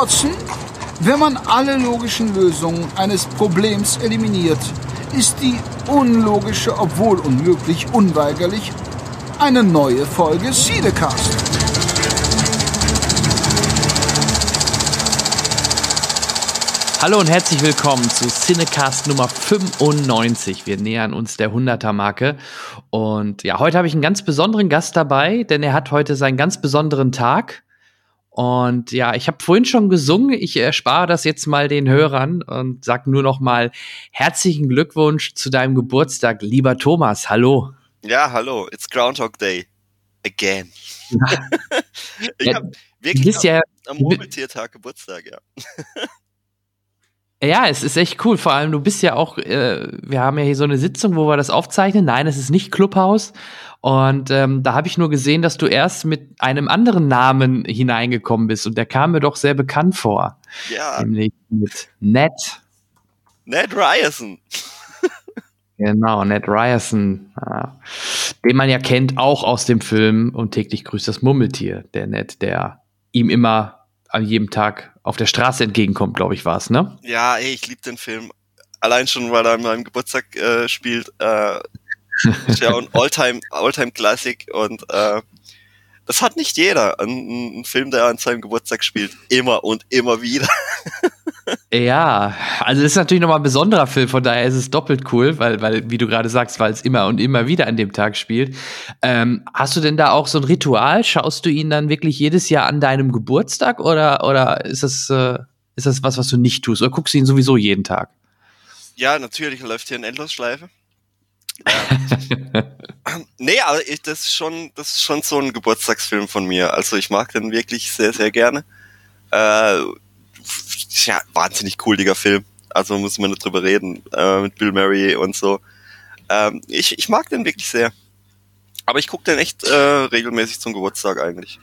Watson, wenn man alle logischen Lösungen eines Problems eliminiert, ist die unlogische, obwohl unmöglich, unweigerlich eine neue Folge Siedecast. Hallo und herzlich willkommen zu Cinecast Nummer 95. Wir nähern uns der 100er Marke. Und ja, heute habe ich einen ganz besonderen Gast dabei, denn er hat heute seinen ganz besonderen Tag. Und ja, ich habe vorhin schon gesungen. Ich erspare das jetzt mal den Hörern und sag nur noch mal herzlichen Glückwunsch zu deinem Geburtstag, lieber Thomas. Hallo. Ja, hallo. It's Groundhog Day. Again. ich Ja, habe wirklich am, ja, am Murmeltiertag Geburtstag, ja. Ja, es ist echt cool. Vor allem, du bist ja auch, äh, wir haben ja hier so eine Sitzung, wo wir das aufzeichnen. Nein, es ist nicht Clubhaus. Und ähm, da habe ich nur gesehen, dass du erst mit einem anderen Namen hineingekommen bist. Und der kam mir doch sehr bekannt vor. Ja, Nämlich mit Ned. Ned Ryerson. Genau, Ned Ryerson. Ja. Den man ja kennt, auch aus dem Film Und täglich grüßt das Murmeltier. Der Ned, der ihm immer an jedem Tag auf der Straße entgegenkommt, glaube ich, war es, ne? Ja, ey, ich liebe den Film. Allein schon, weil er an meinem Geburtstag äh, spielt. Äh, ist ja ein Alltime, Alltime Classic und äh, das hat nicht jeder. Ein, ein Film, der an seinem Geburtstag spielt, immer und immer wieder. Ja, also das ist natürlich nochmal ein besonderer Film, von daher ist es doppelt cool, weil, weil wie du gerade sagst, weil es immer und immer wieder an dem Tag spielt. Ähm, hast du denn da auch so ein Ritual? Schaust du ihn dann wirklich jedes Jahr an deinem Geburtstag oder, oder ist, das, äh, ist das was, was du nicht tust? Oder guckst du ihn sowieso jeden Tag? Ja, natürlich läuft hier eine Endlosschleife. Ja. nee, aber ich, das ist schon, das ist schon so ein Geburtstagsfilm von mir. Also ich mag den wirklich sehr, sehr gerne. Äh, ja wahnsinnig cooliger Film. Also muss man nicht drüber reden äh, mit Bill Murray und so. Ähm, ich, ich mag den wirklich sehr. Aber ich gucke den echt äh, regelmäßig zum Geburtstag eigentlich.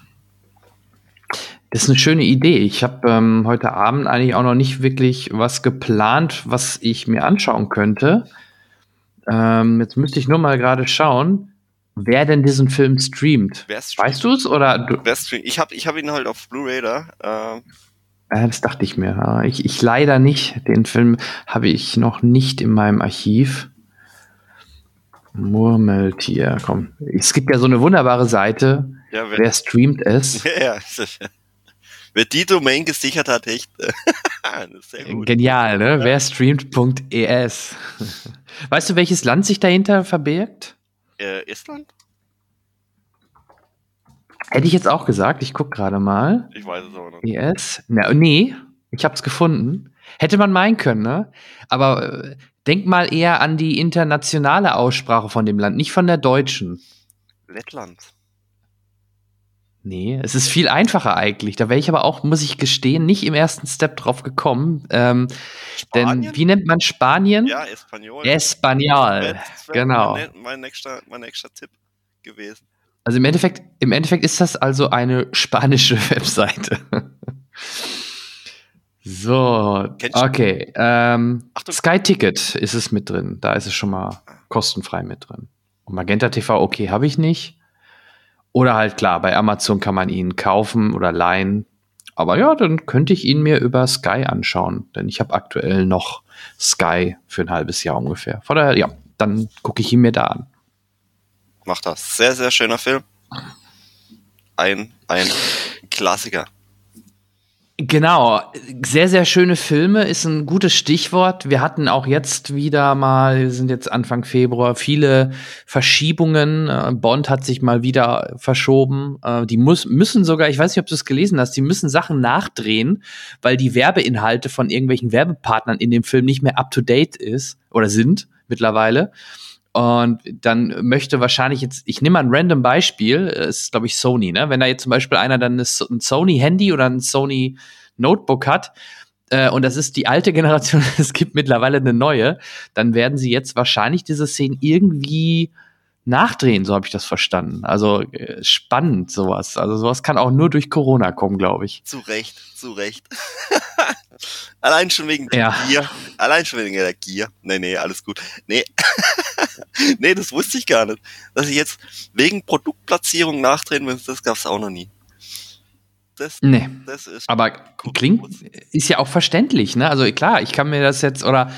Das ist eine schöne Idee. Ich habe ähm, heute Abend eigentlich auch noch nicht wirklich was geplant, was ich mir anschauen könnte. Ähm, jetzt müsste ich nur mal gerade schauen, wer denn diesen Film streamt. Wer streamt? Weißt du es oder du, stream- Ich habe ich hab ihn halt auf Blu-ray da. Äh, Äh, das dachte ich mir. Ja, Ich, ich leider nicht. Den Film habe ich noch nicht in meinem Archiv. Murmeltier, komm. Es gibt ja so eine wunderbare Seite. ja, wer, Wer streamt es? ja, wer die Domain gesichert hat, echt. sehr gut. Genial, ne? Wer streamt.es. Weißt du, welches Land sich dahinter verbirgt? Äh, Estland? Hätte ich jetzt auch gesagt. Ich gucke gerade mal. Ich weiß es aber nicht. ES? Na, nee, ich hab's gefunden. Hätte man meinen können, ne? Aber äh, denk mal eher an die internationale Aussprache von dem Land, nicht von der deutschen. Lettland. Nee, es ist viel einfacher eigentlich. Da wäre ich aber auch, muss ich gestehen, nicht im ersten Step drauf gekommen. Ähm, denn wie nennt man Spanien? Ja, Espanol. Espanol. Das wär genau. Mein, mein, nächster, mein nächster Tipp gewesen. Also im Endeffekt, im Endeffekt ist das also eine spanische Webseite. so, okay. Ähm. Sky Ticket ist es mit drin. Da ist es schon mal kostenfrei mit drin. Und Magenta TV, okay, habe ich nicht. Oder halt klar, bei Amazon kann man ihn kaufen oder leihen. Aber ja, dann könnte ich ihn mir über Sky anschauen, denn ich habe aktuell noch Sky für ein halbes Jahr ungefähr. Von daher, ja, dann gucke ich ihn mir da an. Macht das. Sehr, sehr schöner Film. Ein, ein Klassiker. Genau, sehr, sehr schöne Filme ist ein gutes Stichwort. Wir hatten auch jetzt wieder mal, wir sind jetzt Anfang Februar, viele Verschiebungen. Äh, Bond hat sich mal wieder verschoben. Äh, Die muss, müssen sogar, ich weiß nicht, ob du es gelesen hast, die müssen Sachen nachdrehen, weil die Werbeinhalte von irgendwelchen Werbepartnern in dem Film nicht mehr up-to-date ist oder sind mittlerweile. Und dann möchte wahrscheinlich jetzt, ich nehme mal ein random Beispiel, es ist glaube ich Sony, ne? Wenn da jetzt zum Beispiel einer dann ein Sony-Handy oder ein Sony Notebook hat äh, und das ist die alte Generation, es gibt mittlerweile eine neue, dann werden sie jetzt wahrscheinlich diese Szenen irgendwie nachdrehen, so habe ich das verstanden. Also äh, spannend sowas. Also sowas kann auch nur durch Corona kommen, glaube ich. Zu Recht, zu Recht. Allein schon wegen der Ja. Gier. Allein schon wegen der Gier. Nee, nee, alles gut. Nee. nee, das wusste ich gar nicht. Dass ich jetzt wegen Produktplatzierung nachdrehen muss, das gab's auch noch nie. Das, Nee. das ist Aber klingt, ist ja auch verständlich, ne? Also klar, ich kann mir das jetzt, oder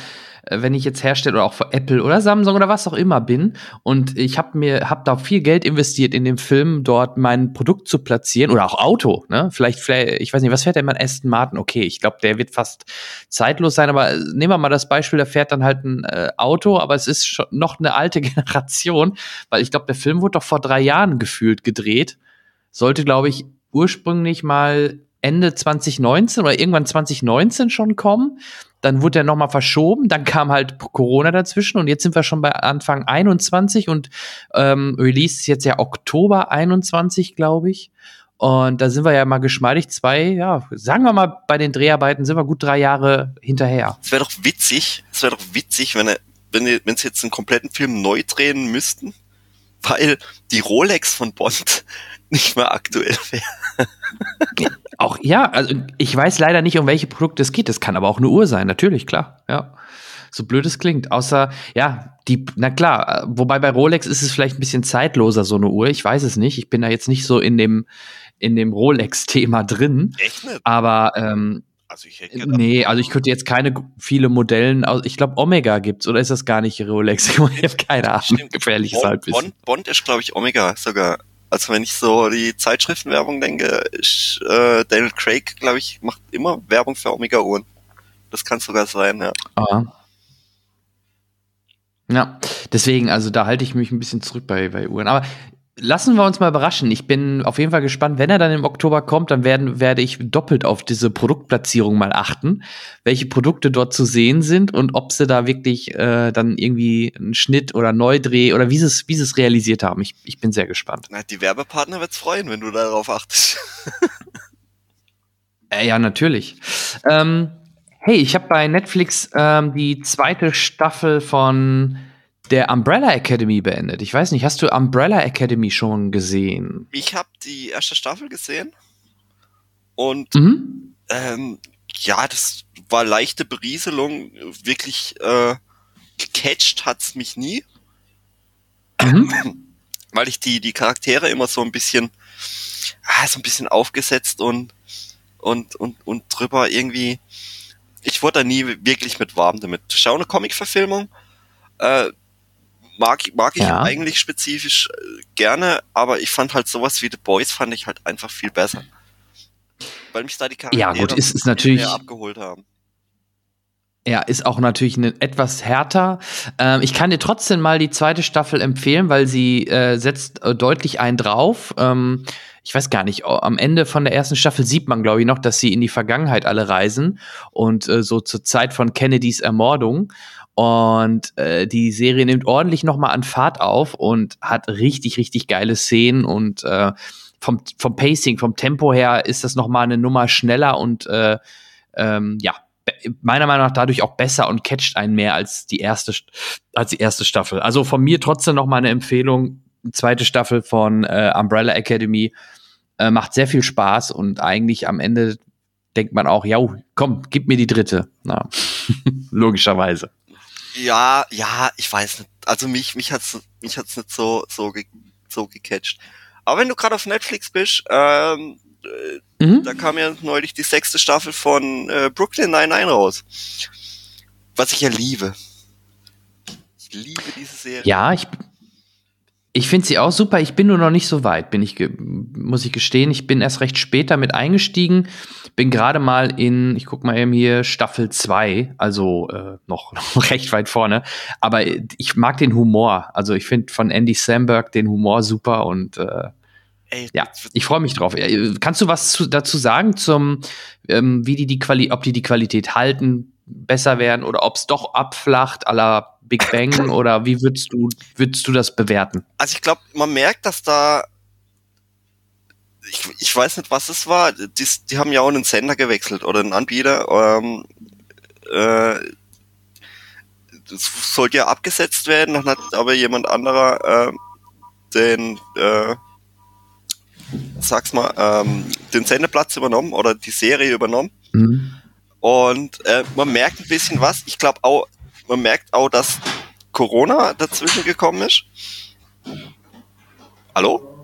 wenn ich jetzt Hersteller oder auch für Apple oder Samsung oder was auch immer bin und ich habe mir, habe da viel Geld investiert in dem Film, dort mein Produkt zu platzieren oder auch Auto, ne? Vielleicht, vielleicht ich weiß nicht, was fährt denn mein Aston Martin? Okay, ich glaube, der wird fast zeitlos sein, aber äh, nehmen wir mal das Beispiel, da fährt dann halt ein äh, Auto, aber es ist schon noch eine alte Generation, weil ich glaube, der Film wurde doch vor drei Jahren gefühlt gedreht. Sollte, glaube ich, ursprünglich mal Ende 2019 oder irgendwann 2019 schon kommen. Dann wurde er nochmal verschoben, dann kam halt Corona dazwischen und jetzt sind wir schon bei Anfang 21 und ähm, Release ist jetzt ja Oktober 21, glaube ich. Und da sind wir ja mal geschmeidig zwei, ja, sagen wir mal, bei den Dreharbeiten sind wir gut drei Jahre hinterher. Es wäre doch witzig, es wäre doch witzig, wenn, wenn, wenn sie jetzt einen kompletten Film neu drehen müssten, weil die Rolex von Bond nicht mehr aktuell wäre. Auch ja, also ich weiß leider nicht, um welche Produkte es geht. Das kann aber auch eine Uhr sein, natürlich, klar. Ja. So blöd es klingt. Außer, ja, die, na klar, wobei bei Rolex ist es vielleicht ein bisschen zeitloser, so eine Uhr. Ich weiß es nicht. Ich bin da jetzt nicht so in dem, in dem Rolex-Thema drin. Echt nicht? Aber ähm, Also ich hätte gedacht, nee, also ich könnte jetzt keine viele Modellen aus. Ich glaube, Omega gibt's, oder ist das gar nicht Rolex? Ich habe keine Ahnung. Stimmt. Gefährliches Bond, Halbwissen. Bond, Bond ist, glaube ich, Omega sogar. Also wenn ich so die Zeitschriftenwerbung denke, ist äh, Daniel Craig, glaube ich, macht immer Werbung für Omega-Uhren. Das kann sogar sein, ja. Ah. Ja, deswegen, also da halte ich mich ein bisschen zurück bei, bei Uhren. Aber lassen wir uns mal überraschen. Ich bin auf jeden Fall gespannt, wenn er dann im Oktober kommt, dann werden, werde ich doppelt auf diese Produktplatzierung mal achten, welche Produkte dort zu sehen sind und ob sie da wirklich äh, dann irgendwie einen Schnitt oder Neudreh oder wie sie es, wie sie es realisiert haben. Ich, ich bin sehr gespannt. Na, die Werbepartner wird's freuen, wenn du darauf achtest. Äh, ja, natürlich. Ähm, hey, ich habe bei Netflix ähm, die zweite Staffel von der Umbrella Academy beendet. Ich weiß nicht, hast du Umbrella Academy schon gesehen? Ich habe die erste Staffel gesehen und Mhm. ähm, ja, das war leichte Berieselung. Wirklich äh, gecatcht hat's mich nie, Mhm. weil ich die die Charaktere immer so ein bisschen ah, so ein bisschen aufgesetzt und und und und drüber irgendwie. Ich wurde da nie wirklich mit warm damit. Schau eine Comic-Verfilmung. Äh, mag, mag ich Ja. eigentlich spezifisch äh, gerne, aber ich fand halt sowas wie The Boys fand ich halt einfach viel besser. Weil mich da die Charaktere Ja, gut, ist- ist natürlich- mehr abgeholt haben. Ja, ist auch natürlich ne, etwas härter. Ähm, ich kann dir trotzdem mal die zweite Staffel empfehlen, weil sie äh, setzt äh, deutlich einen drauf. Ähm, ich weiß gar nicht, am Ende von der ersten Staffel sieht man, glaube ich, noch, dass sie in die Vergangenheit alle reisen und äh, so zur Zeit von Kennedys Ermordung. Und äh, die Serie nimmt ordentlich nochmal an Fahrt auf und hat richtig, richtig geile Szenen und äh, vom, vom Pacing, vom Tempo her ist das nochmal eine Nummer schneller und äh, ähm, ja, meiner Meinung nach dadurch auch besser und catcht einen mehr als die erste, St- als die erste Staffel. Also von mir trotzdem noch mal eine Empfehlung. Zweite Staffel von äh, Umbrella Academy äh, macht sehr viel Spaß und eigentlich am Ende denkt man auch, ja, komm, gib mir die dritte. Na, logischerweise. Ja, ja, ich weiß nicht. Also mich, mich hat's, mich hat's nicht so, so, ge so gecatcht. Aber wenn du gerade auf Netflix bist, ähm, äh, Mhm. da kam ja neulich die sechste Staffel von äh, Brooklyn 99 raus. Was ich ja liebe. Ich liebe diese Serie. Ja, ich, ich finde sie auch super. Ich bin nur noch nicht so weit, bin ich, muss ich gestehen. Ich bin erst recht spät damit eingestiegen. Bin gerade mal in, ich guck mal eben hier, Staffel 2, also äh, noch, noch recht weit vorne. Aber ich mag den Humor. Also ich finde von Andy Samberg den Humor super und äh, Ey, ja, ich freue mich drauf. Äh, Kannst du was zu, dazu sagen zum, ähm, wie die die Quali ob die die Qualität halten, besser werden oder ob es doch abflacht la Big Bang oder wie würdest du würdest du das bewerten? Also ich glaube, man merkt, dass da ich, ich weiß nicht, was es war. Die, die haben ja auch einen Sender gewechselt oder einen Anbieter. Ähm, äh, das sollte ja abgesetzt werden, dann hat aber jemand anderer äh, den, äh, sag's mal, ähm, den Sendeplatz übernommen oder die Serie übernommen. Mhm. Und äh, man merkt ein bisschen was. Ich glaube auch, man merkt auch, dass Corona dazwischen gekommen ist. Hallo?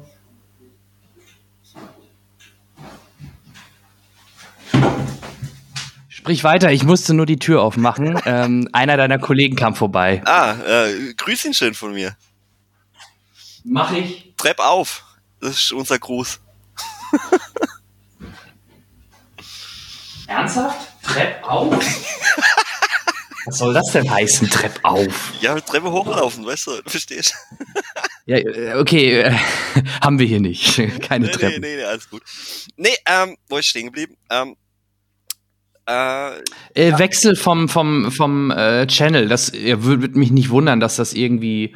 Sprich weiter, ich musste nur die Tür aufmachen. ähm, einer deiner Kollegen kam vorbei. Ah, äh, grüß ihn schön von mir. Mach ich. Trepp auf. Das ist unser Gruß. Ernsthaft? Trepp auf? Was soll das denn heißen, Trepp auf? Ja, Treppe hochlaufen, weißt du, verstehst Ja, äh, okay, äh, haben wir hier nicht. Keine nee, Treppen. Nee, nee, nee, alles gut. Nee, ähm, wo ist stehen geblieben? Ähm, äh, Äh, Wechsel vom, vom, vom äh, Channel, das äh, würde mich nicht wundern, dass das irgendwie,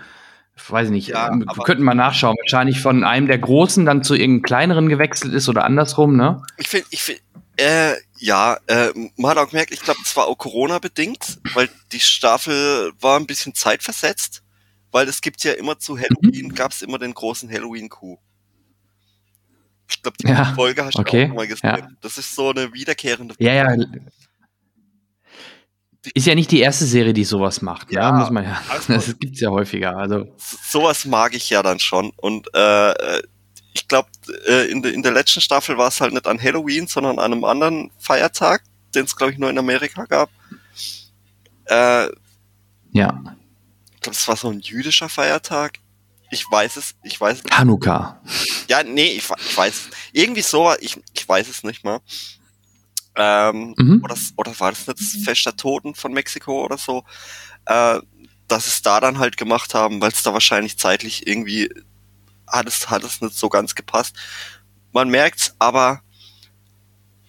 weiß ich nicht, Ja, äh, wir könnten mal nachschauen, wahrscheinlich von einem der Großen dann zu irgendeinem kleineren gewechselt ist oder andersrum, ne? ich finde, ich finde, äh, ja, äh, man hat auch gemerkt, ich glaube, es war auch Corona-bedingt, weil die Staffel war ein bisschen zeitversetzt, weil es gibt ja immer zu Mhm. Halloween, gab es immer den großen Halloween-Coup. Ich glaube, die Ja, Folge hast du okay, auch mal gesehen. ja. Das ist so eine wiederkehrende Ja, ja. Ist ja nicht die erste Serie, die sowas macht, ja, Ja, muss man ja. gut. Das gibt's ja häufiger. Also sowas mag ich ja dann schon. Und äh, ich glaube, äh, in, de, in der letzten Staffel war es halt nicht an Halloween, sondern an einem anderen Feiertag, den es, glaube ich, nur in Amerika gab. Äh, ja, ich glaube, es war so ein jüdischer Feiertag. Ich weiß es, ich weiß es. Hanukkah. Ja, nee, ich, ich weiß es. Irgendwie so, ich, ich weiß es nicht mal. Ähm, Mhm. oder, oder war das nicht das Fest der Toten von Mexiko oder so? Äh, dass es da dann halt gemacht haben, weil es da wahrscheinlich zeitlich irgendwie hat es, hat es nicht so ganz gepasst. Man merkt's, aber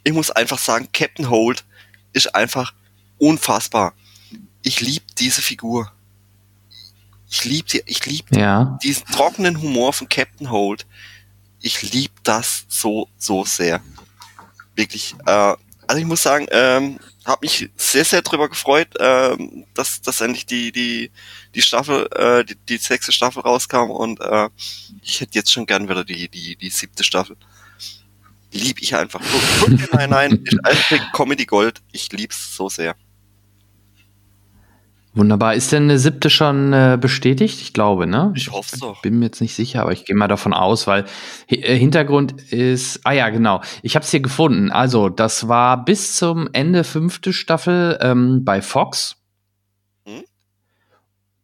ich muss einfach sagen, Captain Holt ist einfach unfassbar. Ich lieb diese Figur. Ich lieb die, ich lieb Ja. diesen trockenen Humor von Captain Holt. Ich lieb das so, so sehr. Wirklich. Äh, also ich muss sagen, ähm, habe mich sehr, sehr drüber gefreut, ähm, dass, dass endlich die, die, die Staffel, äh, die, die sechste Staffel rauskam und äh, ich hätte jetzt schon gern wieder die, die, die siebte Staffel. Lieb ich einfach. Brooklyn Nine-Nine ist einfach Comedy Gold. Ich lieb's so sehr. Wunderbar. Ist denn eine siebte schon äh, bestätigt? Ich glaube, ne? Ich hoffe doch. Bin mir jetzt nicht sicher, aber ich gehe mal davon aus, weil äh, Hintergrund ist, ah ja, genau. Ich habe es hier gefunden. Also, das war bis zum Ende fünfte Staffel ähm, bei Fox. Hm?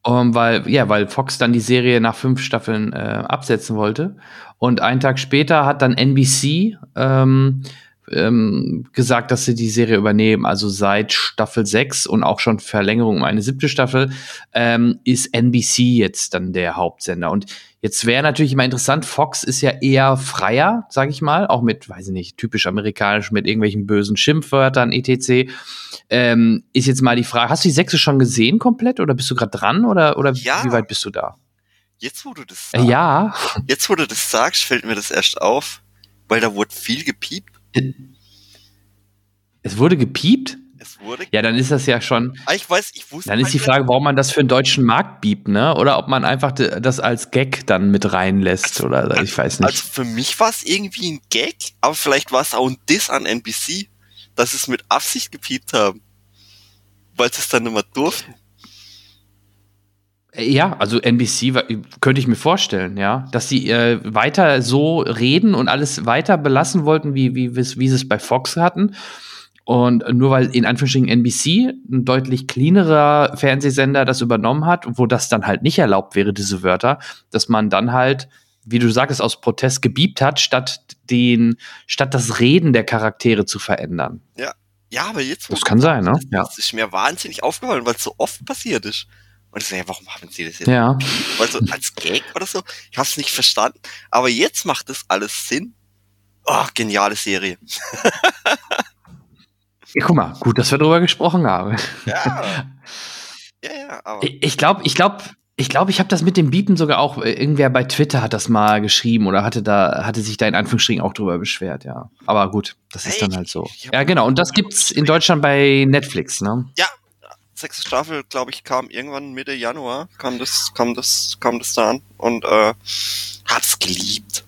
Um, weil, ja, weil Fox dann die Serie nach fünf Staffeln äh, absetzen wollte. Und einen Tag später hat dann NBC ähm, ähm, gesagt, dass sie die Serie übernehmen. Also seit Staffel 6 und auch schon Verlängerung um eine siebte Staffel ähm, ist NBC jetzt dann der Hauptsender. Und jetzt wäre natürlich immer interessant, Fox ist ja eher freier, sage ich mal, auch mit, weiß ich nicht, typisch amerikanisch, mit irgendwelchen bösen Schimpfwörtern, etc. Ähm, ist jetzt mal die Frage, hast du die sechste schon gesehen komplett oder bist du gerade dran oder, oder Ja. wie weit bist du da? Jetzt, wo du das Äh, ja, Jetzt, wo du das sagst, fällt mir das erst auf, weil da wurde viel gepiept. Es wurde gepiept. Es wurde. Ja, dann ist das ja schon, Ah, ich weiß, ich wusste. dann ist die halt Frage, warum man das für den deutschen Markt biebt, ne? Oder ob man einfach das als Gag dann mit reinlässt oder ich weiß nicht. Also für mich war es irgendwie ein Gag, aber vielleicht war es auch ein Diss an NBC, dass sie es mit Absicht gepiept haben. Weil sie es dann mehr durften. Ja, also NBC könnte ich mir vorstellen, ja, dass sie äh, weiter so reden und alles weiter belassen wollten, wie, wie, wie, sie es bei Fox hatten. Und nur weil in Anführungsstrichen NBC, ein deutlich cleanerer Fernsehsender, das übernommen hat, wo das dann halt nicht erlaubt wäre, diese Wörter, dass man dann halt, wie du sagst, aus Protest gebiebt hat, statt den, statt das Reden der Charaktere zu verändern. Ja, aber jetzt. Das kann sein, ne? Ja. Das ist mir wahnsinnig aufgefallen, weil es so oft passiert ist. Und ich so, ja, warum haben sie das jetzt? Ja. Weil so als Gag oder so? Ich hab's nicht verstanden. Aber jetzt macht das alles Sinn. Oh, geniale Serie. ja. Guck mal, gut, dass wir darüber gesprochen haben. Ja. ja, ja, aber. Ich- glaube, ich glaube, ich glaube, ich habe das mit dem Bieten sogar auch, äh, irgendwer bei Twitter hat das mal geschrieben oder hatte da, hatte sich da in Anführungsstrichen auch drüber beschwert, ja. Aber gut, das ist Hey, dann halt so. Ja, genau. Und das gibt's in Deutschland bei Netflix, ne? Sechste Staffel, glaube ich, kam irgendwann Mitte Januar, kam das, kam das, kam das da an und äh, hab's geliebt.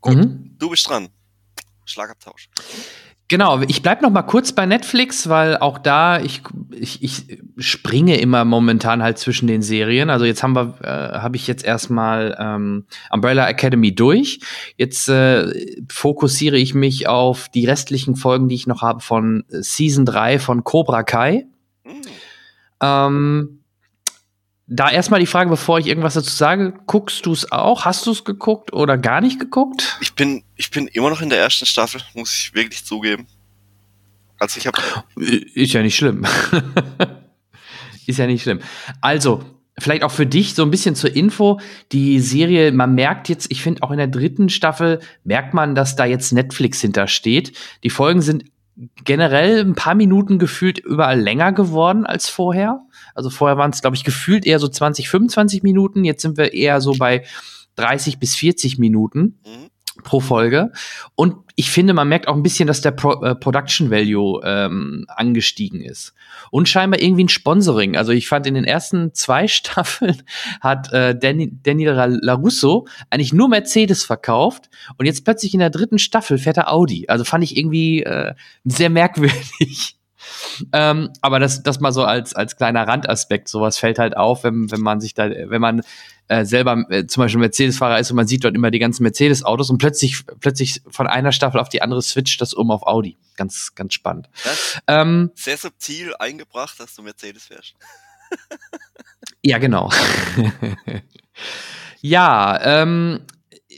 Gut, Mhm. du bist dran. Schlagabtausch. Genau, ich bleib noch mal kurz bei Netflix, weil auch da ich, ich, ich springe immer momentan halt zwischen den Serien. Also jetzt haben wir, äh, habe ich jetzt erstmal ähm, Umbrella Academy durch. Jetzt äh, fokussiere ich mich auf die restlichen Folgen, die ich noch habe von Season 3 von Cobra Kai. Mhm. Ähm, da erstmal die Frage, bevor ich irgendwas dazu sage, guckst du es auch? Hast du es geguckt oder gar nicht geguckt? Ich bin, ich bin immer noch in der ersten Staffel, muss ich wirklich zugeben. Also ich habe. Ist ja nicht schlimm. Ist ja nicht schlimm. Also, vielleicht auch für dich so ein bisschen zur Info. Die Serie, man merkt jetzt, ich finde auch in der dritten Staffel merkt man, dass da jetzt Netflix hintersteht. Die Folgen sind generell ein paar Minuten gefühlt überall länger geworden als vorher. Also vorher waren es, glaube ich, gefühlt eher so 20, 25 Minuten. Jetzt sind wir eher so bei 30 bis 40 Minuten. Mhm pro Folge. Und ich finde, man merkt auch ein bisschen, dass der Pro äh, Production Value ähm, angestiegen ist. Und scheinbar irgendwie ein Sponsoring. Also ich fand in den ersten zwei Staffeln hat äh, Danny, Daniel LaRusso eigentlich nur Mercedes verkauft und jetzt plötzlich in der dritten Staffel fährt er Audi. Also fand ich irgendwie äh, sehr merkwürdig. Ähm, aber das, das mal so als, als kleiner Randaspekt. Sowas fällt halt auf, wenn, wenn man sich da, wenn man äh, selber äh, zum Beispiel Mercedes-Fahrer ist und man sieht dort immer die ganzen Mercedes-Autos und plötzlich, plötzlich von einer Staffel auf die andere switcht das um auf Audi. Ganz, ganz spannend. Ähm, sehr subtil eingebracht, dass du Mercedes fährst. ja, genau. ja, ähm,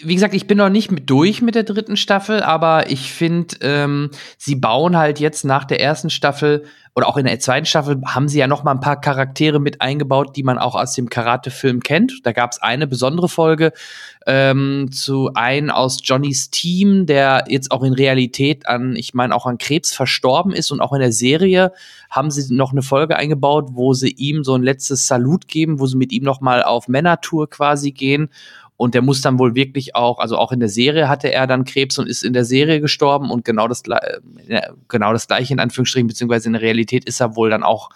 wie gesagt, ich bin noch nicht mit durch mit der dritten Staffel, aber ich finde, ähm, sie bauen halt jetzt nach der ersten Staffel oder auch in der zweiten Staffel haben sie ja noch mal ein paar Charaktere mit eingebaut, die man auch aus dem Karate-Film kennt. Da gab es eine besondere Folge ähm, zu einem aus Johnnys Team, der jetzt auch in Realität an, ich meine auch an Krebs verstorben ist und auch in der Serie haben sie noch eine Folge eingebaut, wo sie ihm so ein letztes Salut geben, wo sie mit ihm noch mal auf Männertour quasi gehen und der muss dann wohl wirklich auch, also auch in der Serie hatte er dann Krebs und ist in der Serie gestorben und genau das, äh, genau das gleiche in Anführungsstrichen, beziehungsweise in der Realität ist er wohl dann auch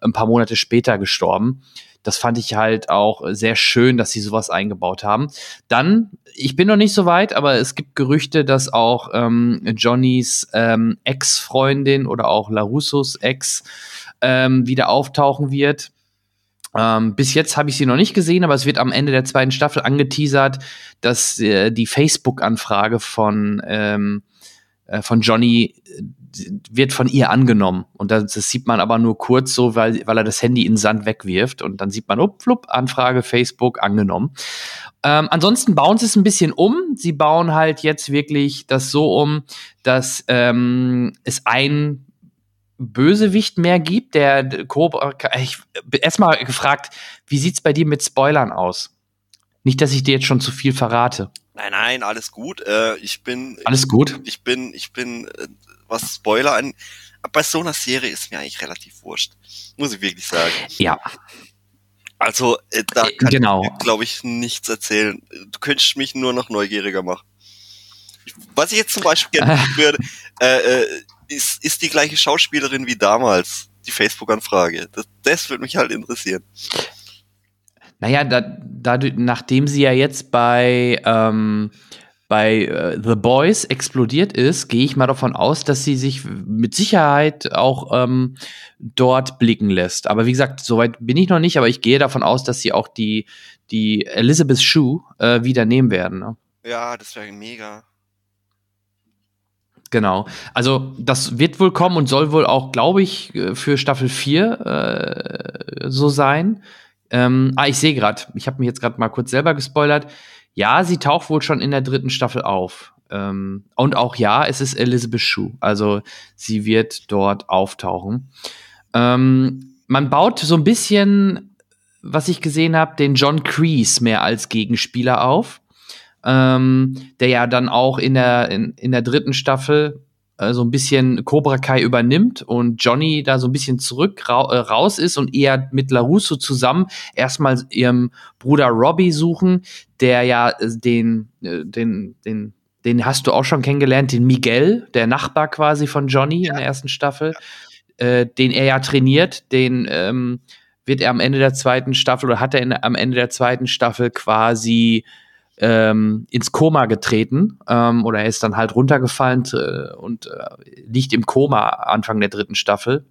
ein paar Monate später gestorben. Das fand ich halt auch sehr schön, dass sie sowas eingebaut haben. Dann, ich bin noch nicht so weit, aber es gibt Gerüchte, dass auch ähm, Johnnys ähm, Ex-Freundin oder auch Larussos Ex ähm, wieder auftauchen wird ähm, bis jetzt habe ich sie noch nicht gesehen, aber es wird am Ende der zweiten Staffel angeteasert, dass äh, die Facebook-Anfrage von, ähm, äh, von Johnny äh, wird von ihr angenommen. Und das, das, sieht man aber nur kurz so, weil, weil er das Handy in den Sand wegwirft. Und dann sieht man, oh, flupp, Anfrage Facebook angenommen. Ähm, ansonsten bauen sie es ein bisschen um. Sie bauen halt jetzt wirklich das so um, dass ähm, es ein Bösewicht mehr gibt, der Cobra. Ich erstmal gefragt, wie sieht's bei dir mit Spoilern aus? Nicht, dass ich dir jetzt schon zu viel verrate. Nein, nein, alles gut. Äh, ich bin. Alles gut. Ich bin, ich bin, äh, was Spoiler an. Bei so einer Serie ist mir eigentlich relativ wurscht. Muss ich wirklich sagen. Ja. Also, äh, da kann genau. ich, glaube ich, nichts erzählen. Du könntest mich nur noch neugieriger machen. Was ich jetzt zum Beispiel gerne würde, äh, äh, ist, ist die gleiche Schauspielerin wie damals, die Facebook-Anfrage. Das, das würde mich halt interessieren. Naja, da, da, nachdem sie ja jetzt bei, ähm, bei äh, The Boys explodiert ist, gehe ich mal davon aus, dass sie sich mit Sicherheit auch ähm, dort blicken lässt. Aber wie gesagt, soweit bin ich noch nicht, aber ich gehe davon aus, dass sie auch die, die Elizabeth Shue äh, wieder nehmen werden. Ne? Ja, das wäre mega. Genau. Also das wird wohl kommen und soll wohl auch, glaube ich, äh, für Staffel 4 äh, so sein. Ähm, ah, ich sehe gerade, ich habe mich jetzt gerade mal kurz selber gespoilert. Ja, sie taucht wohl schon in der dritten Staffel auf. Ähm, und auch ja, es ist Elizabeth Shue. Also sie wird dort auftauchen. Ähm, man baut so ein bisschen, was ich gesehen habe, den John Kreese mehr als Gegenspieler auf ähm, der ja dann auch in der, in, in der dritten Staffel äh, so ein bisschen Cobra Kai übernimmt und Johnny da so ein bisschen zurück ra äh, raus ist und eher mit LaRusso zusammen erstmal ihrem Bruder Robbie suchen, der ja äh, den, äh, den, den, den hast du auch schon kennengelernt, den Miguel, der Nachbar quasi von Johnny ja. in der ersten Staffel, äh, den er ja trainiert, den ähm, wird er am Ende der zweiten Staffel oder hat er in, am Ende der zweiten Staffel quasi ähm, ins Koma getreten ähm, oder er ist dann halt runtergefallen äh, und äh, liegt im Koma Anfang der dritten Staffel.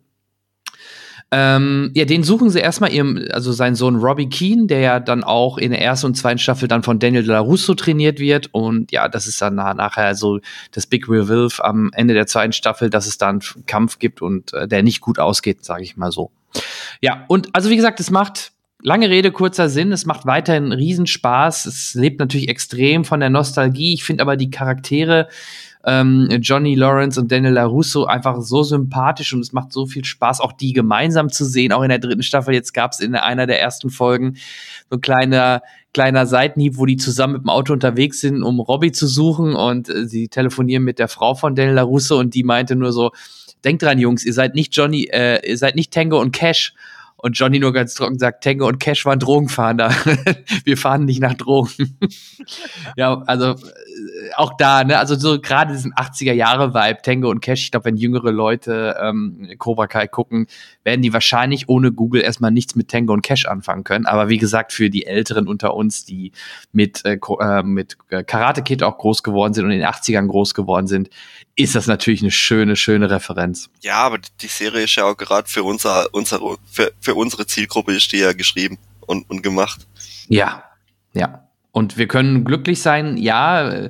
Ähm, ja, den suchen sie erstmal ihrem, also seinen Sohn Robbie Keane, der ja dann auch in der ersten und zweiten Staffel dann von Daniel de la Russo trainiert wird. Und ja, das ist dann nachher so das Big Reveal am Ende der zweiten Staffel, dass es da einen Kampf gibt und äh, der nicht gut ausgeht, sage ich mal so. Ja, und also wie gesagt, es macht lange Rede, kurzer Sinn. Es macht weiterhin Riesenspaß. Es lebt natürlich extrem von der Nostalgie. Ich finde aber die Charaktere ähm, Johnny Lawrence und Daniel LaRusso einfach so sympathisch und es macht so viel Spaß, auch die gemeinsam zu sehen. Auch in der dritten Staffel, jetzt gab es in einer der ersten Folgen so ein kleiner kleiner Seitenhieb, wo die zusammen mit dem Auto unterwegs sind, um Robbie zu suchen und äh, sie telefonieren mit der Frau von Daniel LaRusso und die meinte nur so, denkt dran, Jungs, ihr seid nicht Johnny, äh, ihr seid nicht Tango und Cash. Und Johnny nur ganz trocken sagt, Tango und Cash waren Drogenfahnder. Wir fahren nicht nach Drogen. ja, also auch da, ne, also so gerade diesen 80er Jahre Vibe, Tango und Cash, ich glaube, wenn jüngere Leute ähm, Cobra Kai gucken, werden die wahrscheinlich ohne Google erstmal nichts mit Tango und Cash anfangen können. Aber wie gesagt, für die Älteren unter uns, die mit, äh, äh mit Karate Kid auch groß geworden sind und in den 80ern groß geworden sind, ist das natürlich eine schöne, schöne Referenz. Ja, aber die Serie ist ja auch gerade für unser, unser für, für unsere Zielgruppe ist die ja geschrieben und, und gemacht. Ja, ja. Und wir können glücklich sein, ja, äh,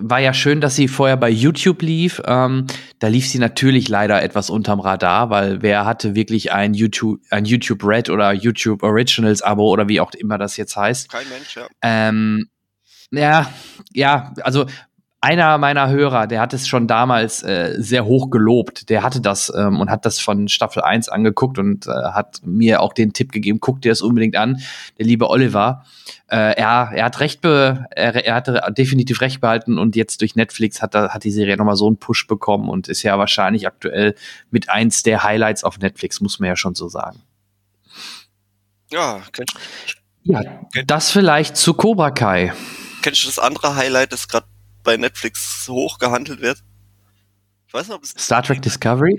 war ja schön, dass sie vorher bei YouTube lief. Ähm, da lief sie natürlich leider etwas unterm Radar, weil wer hatte wirklich ein YouTube, ein YouTube Red oder YouTube Originals Abo oder wie auch immer das jetzt heißt. Kein Mensch, ja. Ähm, ja, ja, also einer meiner Hörer, der hat es schon damals äh, sehr hoch gelobt. Der hatte das ähm, und hat das von Staffel 1 angeguckt und äh, hat mir auch den Tipp gegeben, guck dir das unbedingt an, der liebe Oliver. Äh, er, er hat recht be er, er hatte definitiv recht behalten und jetzt durch Netflix hat, er, hat die Serie nochmal so einen Push bekommen und ist ja wahrscheinlich aktuell mit eins der Highlights auf Netflix, muss man ja schon so sagen. Ja, kennst Ja, das vielleicht zu Cobra Kai. Kennst du das andere Highlight, das gerade bei Netflix hoch gehandelt wird. Ich weiß nicht, ob es. Star Trek Discovery?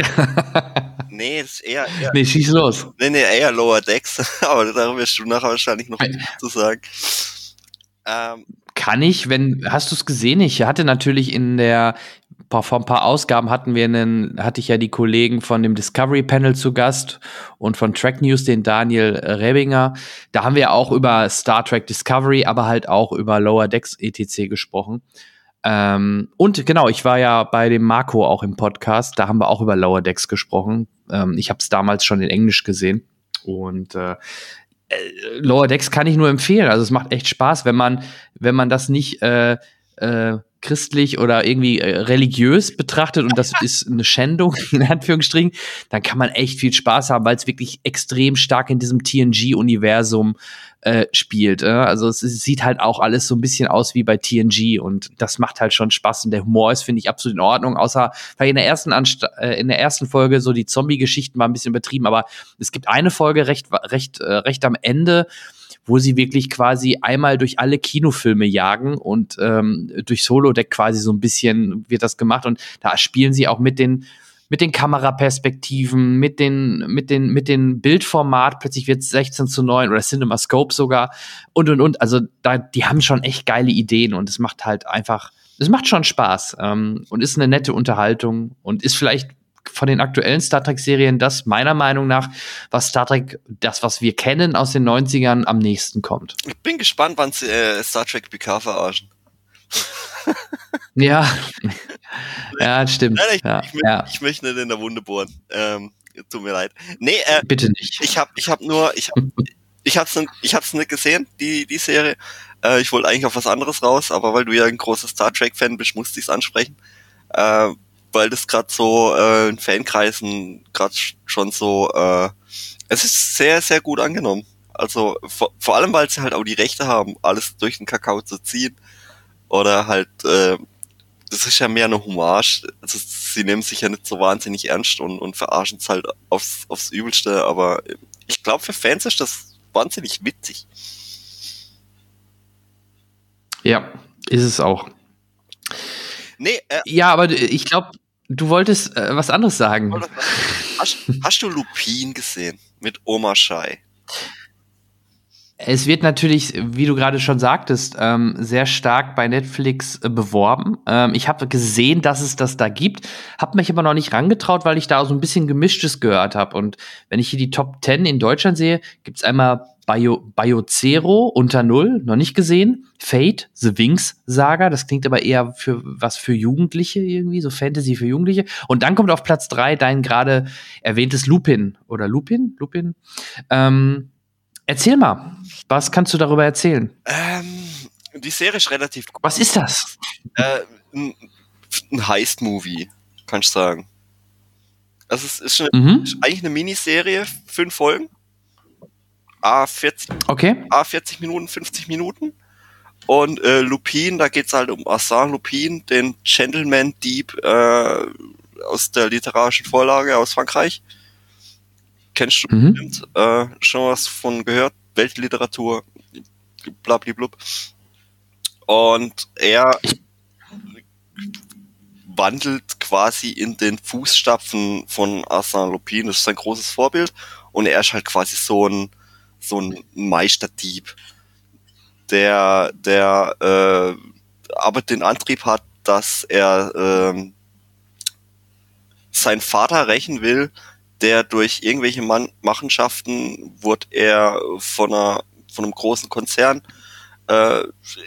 nee, ist eher, eher. Nee, schieß los. Nee, nee, eher Lower Decks. Aber darüber wirst du nachher wahrscheinlich noch zu sagen. Ähm, Kann ich, wenn, hast du es gesehen? Ich hatte natürlich in der, vor ein paar Ausgaben hatten wir einen, hatte ich ja die Kollegen von dem Discovery Panel zu Gast und von Track News, den Daniel Rebinger. Da haben wir auch über Star Trek Discovery, aber halt auch über Lower Decks etc. gesprochen. Ähm, und genau, ich war ja bei dem Marco auch im Podcast, da haben wir auch über Lower Decks gesprochen. Ähm, ich habe es damals schon in Englisch gesehen. Und äh, äh, Lower Decks kann ich nur empfehlen. Also es macht echt Spaß, wenn man, wenn man das nicht äh, äh, christlich oder irgendwie äh, religiös betrachtet und das ist eine Schändung in Anführungsstrichen, dann kann man echt viel Spaß haben, weil es wirklich extrem stark in diesem TNG-Universum äh, spielt. Äh? Also es, es, sieht halt auch alles so ein bisschen aus wie bei TNG und das macht halt schon Spaß und der Humor ist, finde ich, absolut in Ordnung, außer weil in der ersten Anst äh, in der ersten Folge so die Zombie-Geschichten war ein bisschen übertrieben, aber es gibt eine Folge recht, recht, äh, recht am Ende, wo sie wirklich quasi einmal durch alle Kinofilme jagen und ähm, durch Solo-Deck quasi so ein bisschen wird das gemacht und da spielen sie auch mit den mit den Kameraperspektiven, mit den, mit den, mit den Bildformat, plötzlich wird es 16 zu 9 oder CinemaScope sogar und und und. Also da, die haben schon echt geile Ideen und es macht halt einfach, es macht schon Spaß ähm, und ist eine nette Unterhaltung und ist vielleicht von den aktuellen Star Trek-Serien das meiner Meinung nach, was Star Trek, das, was wir kennen aus den 90ern, am nächsten kommt. Ich bin gespannt, wann sie äh, Star Trek PK verarschen. ja, ja, stimmt. Nein, ich, ja, ich, ja. ich, möchte nicht in der Wunde bohren. Ähm, tut mir leid. Nee, äh, bitte nicht. Ich habe ich hab nur, ich hab, ich hab's, ich hab's nicht gesehen, die, die Serie. Äh, ich wollte eigentlich auf was anderes raus, aber weil du ja ein großer Star Trek-Fan bist, musste ich's ansprechen. Äh, weil das gerade so äh, in Fankreisen gerade schon so, äh, es ist sehr, sehr gut angenommen. Also vor, vor allem, weil sie halt auch die Rechte haben, alles durch den Kakao zu ziehen. Oder halt, äh, das ist ja mehr eine Hommage. Also sie nehmen sich ja nicht so wahnsinnig ernst und, und verarschen es halt aufs, aufs Übelste. Aber ich glaube, für Fans ist das wahnsinnig witzig. Ja, ist es auch. Nee, äh, ja, aber ich glaube, du wolltest äh, was anderes sagen. Hast, hast, du Lupin gesehen mit Oma Shai? Es wird natürlich, wie du gerade schon sagtest, ähm, sehr stark bei Netflix äh, beworben. Ähm, ich habe gesehen, dass es das da gibt, habe mich aber noch nicht rangetraut, weil ich da so ein bisschen Gemischtes gehört habe. Und wenn ich hier die Top 10 in Deutschland sehe, gibt's einmal Bio, Biozero unter Null, noch nicht gesehen. Fate, The Wings Saga, das klingt aber eher für was für Jugendliche irgendwie, so Fantasy für Jugendliche. Und dann kommt auf Platz drei dein gerade erwähntes Lupin oder Lupin, Lupin. Ähm, erzähl mal, was kannst du darüber erzählen? Ähm, die Serie ist relativ. Was ist das? Äh, ein, ein Heist-Movie, kannst du sagen. Also es ist, eine, Mhm. ist eigentlich eine Miniserie, fünf Folgen. A 40, Okay. A 40 Minuten, 50 Minuten. Und äh, Lupin, da geht's halt um Arsène Lupin, den Gentleman Dieb äh, aus der literarischen Vorlage aus Frankreich. Kennst du Mhm. bestimmt. Äh, schon was von gehört. Weltliteratur. Blablablub. Und er wandelt quasi in den Fußstapfen von Arsène Lupin. Das ist sein großes Vorbild. Und er ist halt quasi so ein, so ein Meisterdieb, der, der äh, aber den Antrieb hat, dass er ähm, seinen Vater rächen will, der durch irgendwelche Mann Machenschaften wurde er von, einer, von einem großen Konzern äh,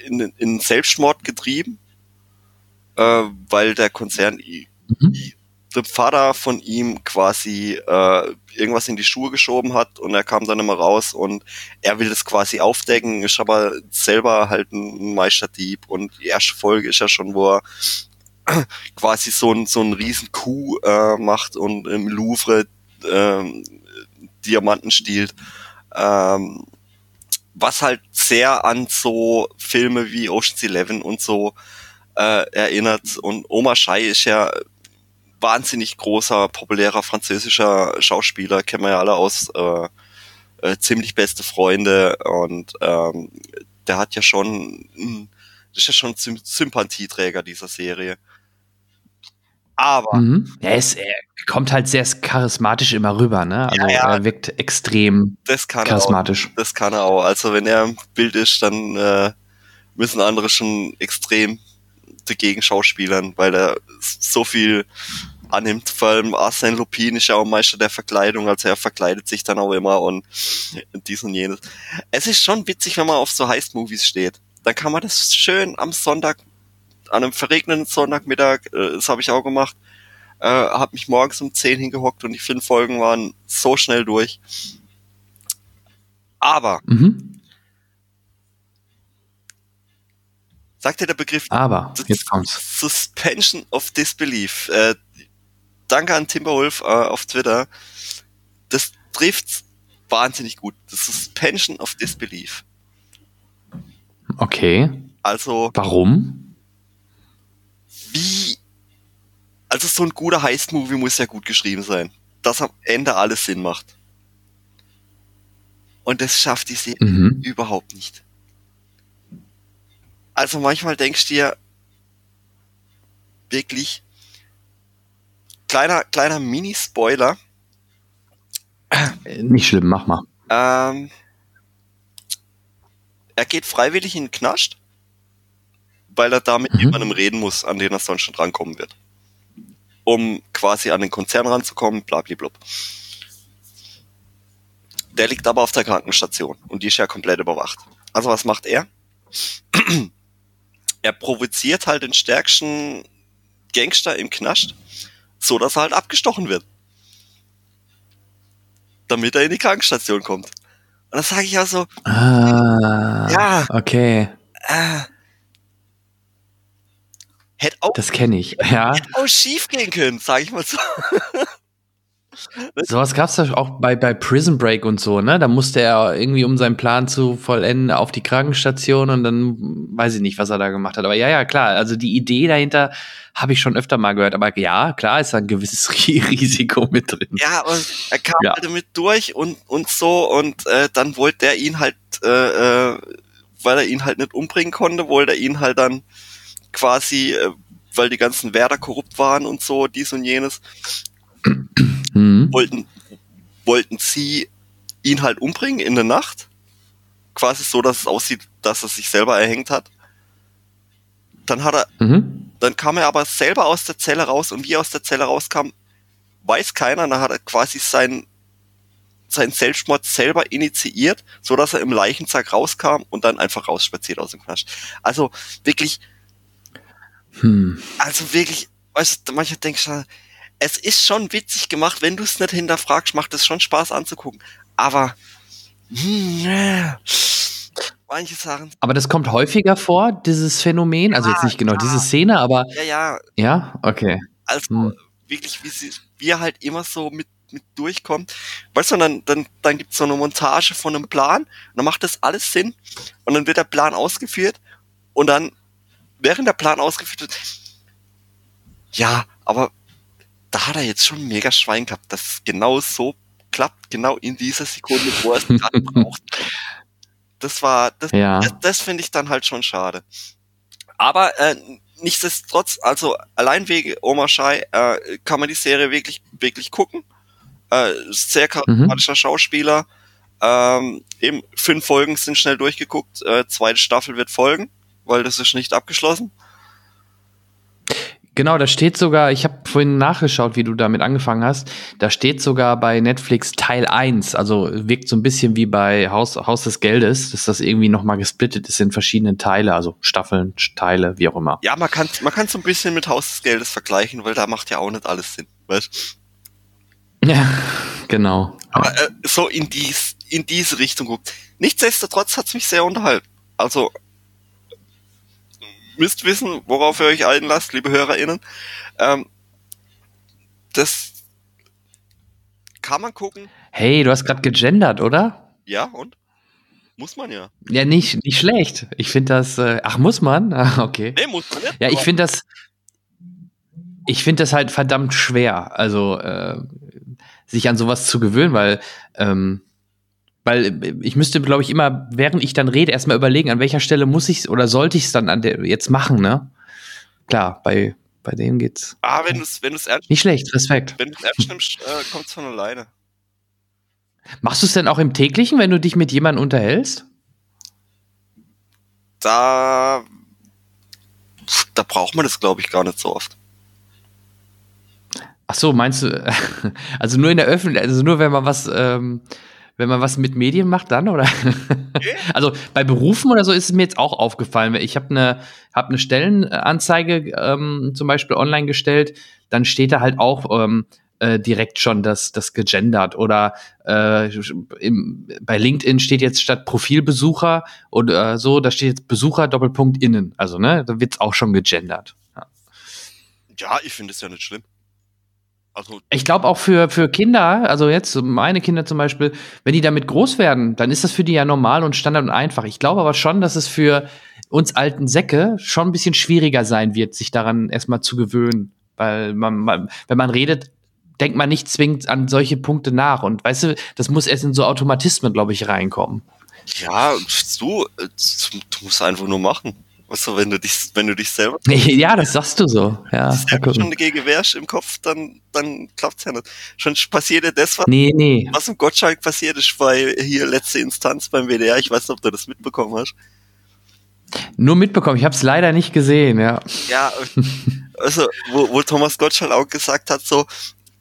in, in Selbstmord getrieben, äh, weil der Konzern Mhm. dem Vater von ihm quasi äh, irgendwas in die Schuhe geschoben hat und er kam dann immer raus und er will das quasi aufdecken, ist aber selber halt ein Meisterdieb und die erste Folge ist ja schon, wo er quasi so ein, so ein riesen Coup äh, macht und im Louvre ähm, Diamanten stiehlt. Ähm, was halt sehr an so Filme wie Ocean's Eleven und so äh, erinnert. Und Omar Shai ist ja wahnsinnig großer, populärer französischer Schauspieler, kennen wir ja alle aus äh, äh, ziemlich beste Freunde und ähm, der hat ja schon, mh, das ist ja schon Sym Sympathieträger dieser Serie. Aber Mhm. Ja, es, er kommt halt sehr charismatisch immer rüber, ne? Also Ja, ja. er wirkt extrem das kann er auch. charismatisch. Das kann er auch. Also wenn er im Bild ist, dann äh, müssen andere schon extrem dagegen schauspielern, weil er so viel annimmt. Vor allem Arsène Lupin ist ja auch Meister der Verkleidung, also er verkleidet sich dann auch immer und dies und jenes. Es ist schon witzig, wenn man auf so Heist-Movies steht. Dann kann man das schön am Sonntag, an einem verregneten Sonntagmittag, äh, das habe ich auch gemacht, äh, habe mich morgens um 10 hingehockt und die fünf Folgen waren so schnell durch. Aber Mhm. sagt dir der Begriff Aber, jetzt kommt's. Suspension of Disbelief. Äh, danke an Timberwolf äh, auf Twitter. Das trifft wahnsinnig gut. Das Suspension of Disbelief. Okay. Also Warum? Wie, also so ein guter Heist-Movie muss ja gut geschrieben sein, dass am Ende alles Sinn macht. Und das schafft die Serie Mhm. überhaupt nicht. Also manchmal denkst du dir wirklich kleiner kleiner Mini-Spoiler. Äh, Nicht schlimm, mach mal. Ähm, er geht freiwillig in den Knast, weil er da mit Mhm. jemandem reden muss, an den er sonst schon drankommen wird. Um quasi an den Konzern ranzukommen, blablablub. Der liegt aber auf der Krankenstation und die ist ja komplett überwacht. Also was macht er? er provoziert halt den stärksten Gangster im Knast, so dass er halt abgestochen wird. Damit er in die Krankenstation kommt. Und das sage ich ja so, Ah. Ja. Okay. äh, hätte auch, Das kenne ich. Ja. auch schief gehen können, sage ich mal so. Sowas gab's ja auch bei, bei Prison Break und so, ne? Da musste er irgendwie, um seinen Plan zu vollenden, auf die Krankenstation und dann weiß ich nicht, was er da gemacht hat. Aber ja, ja, klar. Also die Idee dahinter habe ich schon öfter mal gehört. Aber ja, klar ist da ein gewisses Ri- Risiko mit drin. Ja, und er kam Ja. halt damit durch und, und so und äh, dann wollte er ihn halt, äh, äh, weil er ihn halt nicht umbringen konnte, wollte er ihn halt dann quasi, äh, weil die ganzen Wärter korrupt waren und so, dies und jenes, Mhm. wollten, wollten sie ihn halt umbringen in der Nacht quasi so, dass es aussieht, dass er sich selber erhängt hat. Dann hat er, Mhm. dann kam er aber selber aus der Zelle raus und wie er aus der Zelle rauskam, weiß keiner. Dann hat er quasi seinen seinen Selbstmord selber initiiert, so dass er im Leichensack rauskam und dann einfach rausspaziert aus dem Knast. Also wirklich, Hm. also wirklich, weißt du, manche denken schon, es ist schon witzig gemacht, wenn du es nicht hinterfragst, macht es schon Spaß anzugucken. Aber hm, ja, manche Sachen, Aber das kommt häufiger vor, dieses Phänomen. Also jetzt nicht genau ja. diese Szene, aber ja, ja, ja, okay. also Hm. wirklich, wie, sie, wie er halt immer so mit, mit durchkommt. Weißt du, dann, dann, dann gibt's so eine Montage von einem Plan, und dann macht das alles Sinn, und dann wird der Plan ausgeführt, und dann, während der Plan ausgeführt wird, ja, aber da hat er jetzt schon mega Schwein gehabt, dass es genau so klappt, genau in dieser Sekunde, wo er es gerade braucht. Das war, das, Ja. das, das finde ich dann halt schon schade. Aber äh, nichtsdestotrotz, also allein wegen Omar Shai äh, kann man die Serie wirklich, wirklich gucken. Äh, sehr charismatischer Schauspieler. Ähm, eben fünf Folgen sind schnell durchgeguckt. Äh, zweite Staffel wird folgen, weil das ist nicht abgeschlossen. Genau, da steht sogar, ich habe vorhin nachgeschaut, wie du damit angefangen hast. Da steht sogar bei Netflix Teil 1, also wirkt so ein bisschen wie bei Haus, Haus des Geldes, dass das irgendwie nochmal gesplittet ist in verschiedene Teile, also Staffeln, Teile, wie auch immer. Ja, man kann man kann so ein bisschen mit Haus des Geldes vergleichen, weil da macht ja auch nicht alles Sinn. Weißt? Ja, genau. Aber äh, so in dies in diese Richtung guckt. Nichtsdestotrotz hat's mich sehr unterhalten. Also müsst wissen, worauf ihr euch einlasst, liebe HörerInnen. Ähm, das kann man gucken. Hey, du hast gerade gegendert, oder? Ja, und? Muss man ja. Ja, nicht, nicht schlecht. Ich finde das, äh, ach, muss man? Ah, okay. Nee, muss man nicht. Ja, ich finde das, ich finde das halt verdammt schwer, also äh, sich an sowas zu gewöhnen, weil, ähm, weil äh, ich müsste, glaube ich, immer, während ich dann rede, erstmal überlegen, an welcher Stelle muss ich oder sollte ich es dann an der jetzt machen, ne? Klar, bei, bei denen geht's. Ah, wenn du es wenn du's ernst, Nicht schlecht, Respekt. wenn du's ernst nimmst, äh, kommt's von alleine. Machst du es denn auch im täglichen, wenn du dich mit jemandem unterhältst? Da, da braucht man das, glaube ich, gar nicht so oft. Ach so, meinst du, also nur in der Öffentlichkeit, also nur wenn man was, ähm, wenn man was mit Medien macht, dann oder? also bei Berufen oder so ist es mir jetzt auch aufgefallen. Ich habe eine hab ne Stellenanzeige ähm, zum Beispiel online gestellt, dann steht da halt auch ähm, äh, direkt schon das, das gegendert oder äh, im, bei LinkedIn steht jetzt statt Profilbesucher oder so, da steht jetzt Besucher Doppelpunkt innen. Also ne, da wird's auch schon gegendert. Ja. Ja, ich finde es ja nicht schlimm. Also, Ich glaube auch für, für Kinder, also jetzt meine Kinder zum Beispiel, wenn die damit groß werden, dann ist das für die ja normal und Standard und einfach. Ich glaube aber schon, dass es für uns alten Säcke schon ein bisschen schwieriger sein wird, sich daran erstmal zu gewöhnen. Weil man, man, wenn man redet, denkt man nicht zwingend an solche Punkte nach. Und weißt du, das muss erst in so Automatismen, glaube ich, reinkommen. ja, du, äh, du musst einfach nur machen. Du, wenn du dich, wenn du dich selber ja, das sagst du so. Ja, selber schon dagegen wehrst im Kopf, dann, dann klappt's ja nicht. Schon passiert ja das, was, Nee, nee. was im Gottschalk passiert ist bei hier letzte Instanz beim WDR. Ich weiß nicht, ob du das mitbekommen hast. Nur mitbekommen. Ich habe es leider nicht gesehen, ja. Ja, also, wo, wo Thomas Gottschalk auch gesagt hat, so,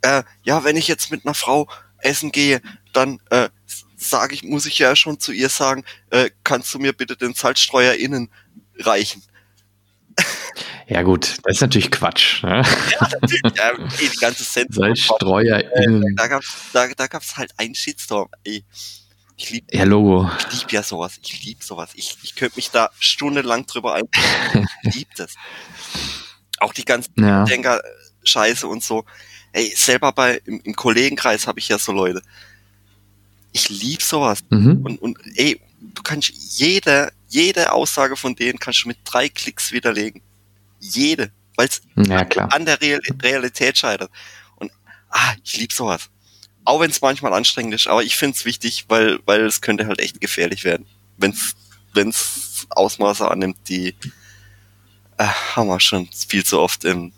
äh, ja, wenn ich jetzt mit einer Frau essen gehe, dann äh, sage ich, muss ich ja schon zu ihr sagen, äh, kannst du mir bitte den Salzstreuer innen reichen? Ja, gut, das ist natürlich Quatsch. Ne? Ja, natürlich, ja, die ganze Sendung. Salzstreuer innen. Da gab's, da, da gab's halt einen Shitstorm. Ey, ich lieb, Ja, Logo. ich ja sowas. Ich lieb sowas. Ich, ich könnte mich da stundenlang drüber ein. Ich lieb das. Auch die ganzen Ja. Denker-Scheiße und so. Ey, selber bei, im, im Kollegenkreis habe ich ja so Leute. Ich lieb sowas. Mhm. Und, und ey, du kannst jede, jede Aussage von denen kannst du mit drei Klicks widerlegen. Jede. Weil es Ja, an der Real Realität scheitert. Und ah, ich lieb sowas. Auch wenn es manchmal anstrengend ist, aber ich finde es wichtig, weil, weil es könnte halt echt gefährlich werden. Wenn's, wenn's Ausmaße annimmt, die äh, haben wir schon viel zu oft in,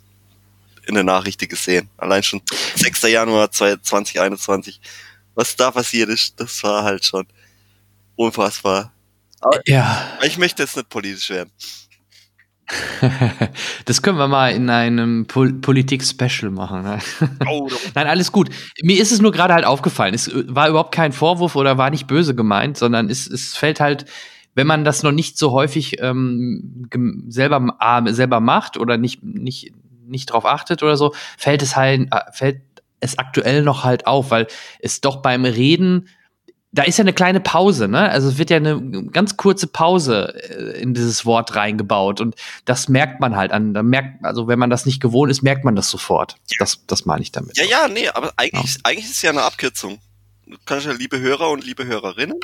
in der Nachrichten gesehen. Allein schon 6. Januar 2021. Was da passiert ist, das war halt schon unfassbar. Ja. Ich möchte jetzt nicht politisch werden. das können wir mal in einem Pol Politik-Special machen. Ne? Oh, Nein, alles gut. Mir ist es nur gerade halt aufgefallen. Es war überhaupt kein Vorwurf oder war nicht böse gemeint, sondern es, es fällt halt, wenn man das noch nicht so häufig ähm, selber, äh, selber macht oder nicht, nicht, nicht drauf achtet oder so, fällt es halt, äh, fällt es aktuell noch halt auf, weil es doch beim Reden da ist ja eine kleine Pause, ne? Also es wird ja eine ganz kurze Pause äh, in dieses Wort reingebaut und das merkt man halt an. Da merkt, also wenn man das nicht gewohnt ist, merkt man das sofort. Das, das meine ich damit. Ja, ja, nee, aber eigentlich, ja. eigentlich ist es ja eine Abkürzung. Du kannst ja liebe Hörer und liebe Hörerinnen.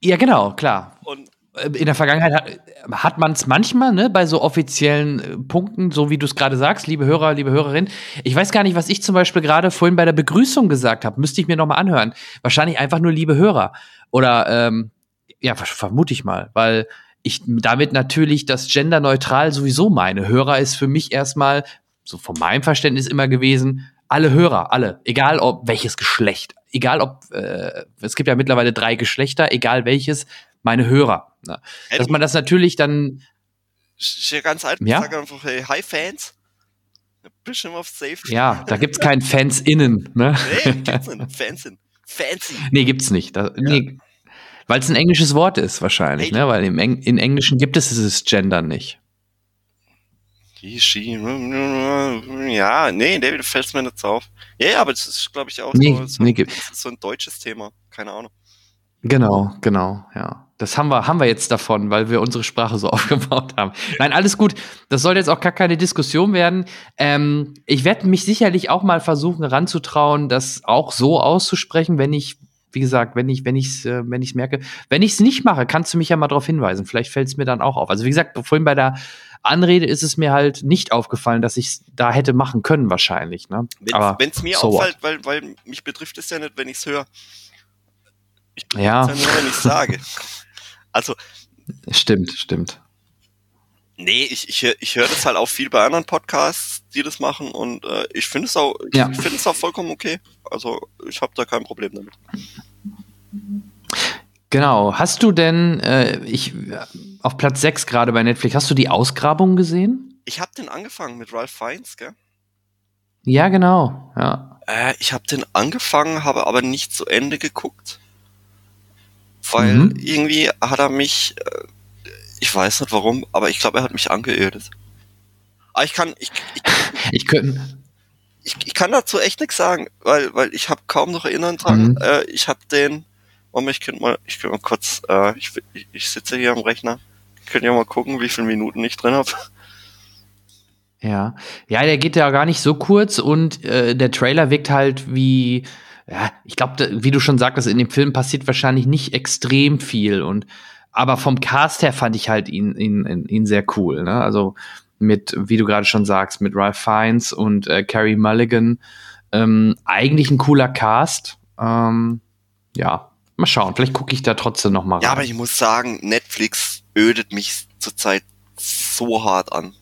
Ja, genau, klar. Und in der Vergangenheit hat, hat man es manchmal, ne, bei so offiziellen äh, Punkten, so wie du es gerade sagst, liebe Hörer, liebe Hörerin. Ich weiß gar nicht, was ich zum Beispiel gerade vorhin bei der Begrüßung gesagt habe. Müsste ich mir noch mal anhören. Wahrscheinlich einfach nur liebe Hörer. Oder ähm, ja, vermute ich mal, weil ich damit natürlich das genderneutral sowieso meine. Hörer ist für mich erstmal, so von meinem Verständnis immer gewesen, alle Hörer, alle, egal ob welches Geschlecht, egal ob, äh, es gibt ja mittlerweile drei Geschlechter, egal welches, meine Hörer. Ne? Dass man das natürlich dann. Ja ganz einfach. Ja? Sag einfach, hey, hi Fans. Bisschen auf Safe. Ja, da gibt's keinen Fans innen. Ne? Nee, gibt's nicht. Fans in. Fancy. Nee, gibt's nicht. Da, ja. nee, Weil es ein englisches Wort ist, wahrscheinlich, hey, ne? Weil im Eng in Englischen gibt es dieses Gender nicht. Ja, nee, David fällt mir nicht auf. Ja, ja, aber das ist, glaube ich, auch nee, so, so, nee, so ein deutsches Thema. Keine Ahnung. Genau, genau, ja. Das haben wir, haben wir jetzt davon, weil wir unsere Sprache so aufgebaut haben. Nein, alles gut. Das soll jetzt auch gar keine Diskussion werden. Ähm, ich werde mich sicherlich auch mal versuchen, ranzutrauen, das auch so auszusprechen, wenn ich, wie gesagt, wenn ich, wenn ich es, äh, wenn ich merke. Wenn ich es nicht mache, kannst du mich ja mal darauf hinweisen. Vielleicht fällt es mir dann auch auf. Also wie gesagt, vorhin bei der Anrede ist es mir halt nicht aufgefallen, dass ich es da hätte machen können, wahrscheinlich. Ne? Wenn es mir so auffällt, weil, weil mich betrifft es ja nicht, wenn ich es höre. Ich bin ja. ja nur, wenn ich sage. Also. Stimmt, stimmt. Nee, ich, ich, ich höre das halt auch viel bei anderen Podcasts, die das machen und äh, ich finde es auch, ja. ich finde es auch vollkommen okay. Also ich habe da kein Problem damit. Genau. Hast du denn, äh, ich auf Platz 6 gerade bei Netflix, hast du die Ausgrabung gesehen? Ich habe den angefangen mit Ralph Fiennes, gell? Ja, genau. Ja. Äh, ich habe den angefangen, habe aber nicht zu Ende geguckt weil mhm. irgendwie hat er mich, äh, ich weiß nicht warum, aber ich glaube, er hat mich angeödet. Aber ich kann, ich, ich, ich, könnte, ich, ich kann dazu echt nichts sagen, weil, weil ich habe kaum noch erinnern dran. Mhm. Äh, ich habe den, Moment, ich könnte mal, ich könnte mal kurz, äh, ich, ich sitze hier am Rechner, könnt ja mal gucken, wie viele Minuten ich drin habe. Ja, ja, der geht ja gar nicht so kurz und äh, der Trailer wirkt halt wie ja, ich glaube, wie du schon sagtest, in dem Film passiert wahrscheinlich nicht extrem viel und aber vom Cast her fand ich halt ihn, ihn, ihn sehr cool. Ne? Also mit, wie du gerade schon sagst, mit Ralph Fiennes und äh, Carrie Mulligan. Ähm, eigentlich ein cooler Cast. Ähm, ja, mal schauen. Vielleicht gucke ich da trotzdem noch mal rein. Ja, aber ich muss sagen, Netflix ödet mich zurzeit so hart an.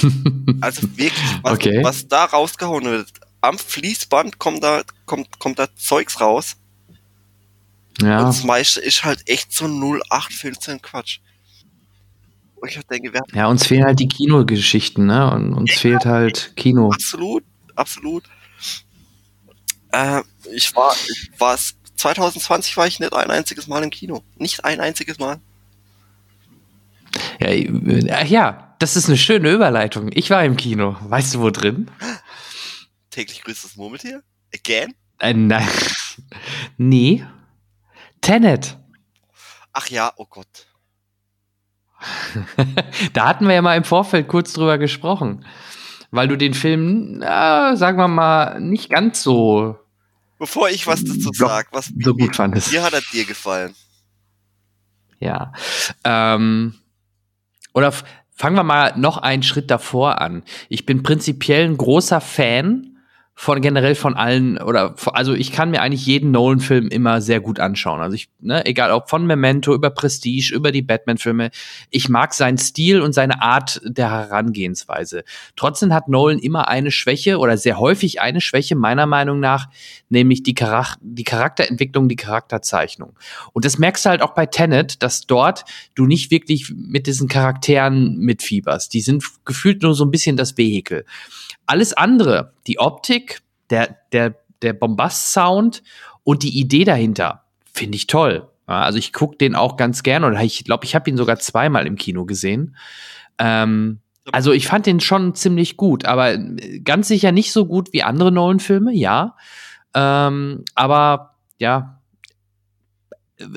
also wirklich, was, okay. was da rausgehauen wird am Fließband kommt da, kommt, kommt da Zeugs raus. Ja. Und das meiste ist halt echt so 0815 Quatsch. Und ich denke, wir ja, uns fehlen halt die Kinogeschichten, ne? Und uns ja, fehlt halt Kino. Absolut, absolut. Äh, ich war, ich war 2020 war ich nicht ein einziges Mal im Kino. Nicht ein einziges Mal. Ja, äh, ja, das ist eine schöne Überleitung. Ich war im Kino. Weißt du, wo drin? Täglich grüßt das Murmeltier? Again? Äh, nein. nee. Tenet. Ach ja, oh Gott. da hatten wir ja mal im Vorfeld kurz drüber gesprochen. Weil du den Film, äh, sagen wir mal, nicht ganz so. Bevor ich was dazu sage, was so gut fandest. Wie hat er dir gefallen? Ja. Ähm, oder fangen wir mal noch einen Schritt davor an. Ich bin prinzipiell ein großer Fan von generell von allen oder also ich kann mir eigentlich jeden Nolan-Film immer sehr gut anschauen. Also ich, ne, egal ob von Memento über Prestige, über die Batman-Filme, ich mag seinen Stil und seine Art der Herangehensweise. Trotzdem hat Nolan immer eine Schwäche oder sehr häufig eine Schwäche meiner Meinung nach, nämlich die, Charak die Charakterentwicklung, die Charakterzeichnung. Und das merkst du halt auch bei Tenet, dass dort du nicht wirklich mit diesen Charakteren mitfieberst. Die sind gefühlt nur so ein bisschen das Vehikel. Alles andere, die Optik, der, der, der Bombast-Sound und die Idee dahinter, finde ich toll. also ich gucke den auch ganz gern oder ich glaube, ich habe ihn sogar zweimal im Kino gesehen. Ähm, also ich fand den schon ziemlich gut, aber ganz sicher nicht so gut wie andere Nolan-Filme, ja. Ähm, aber ja,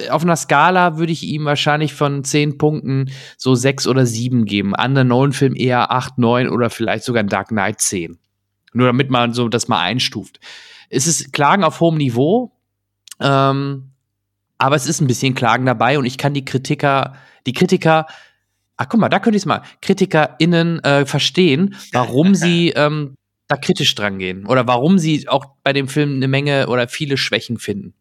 auf einer Skala würde ich ihm wahrscheinlich von zehn Punkten so sechs oder sieben geben. Andere Nolan-Film eher acht, neun oder vielleicht sogar Dark Knight zehn. Nur damit man so das mal einstuft. Es ist Klagen auf hohem Niveau, ähm, aber es ist ein bisschen Klagen dabei und ich kann die Kritiker, die Kritiker, ach guck mal, da könnte ich es mal, KritikerInnen äh, verstehen, warum sie ähm, da kritisch dran gehen oder warum sie auch bei dem Film eine Menge oder viele Schwächen finden.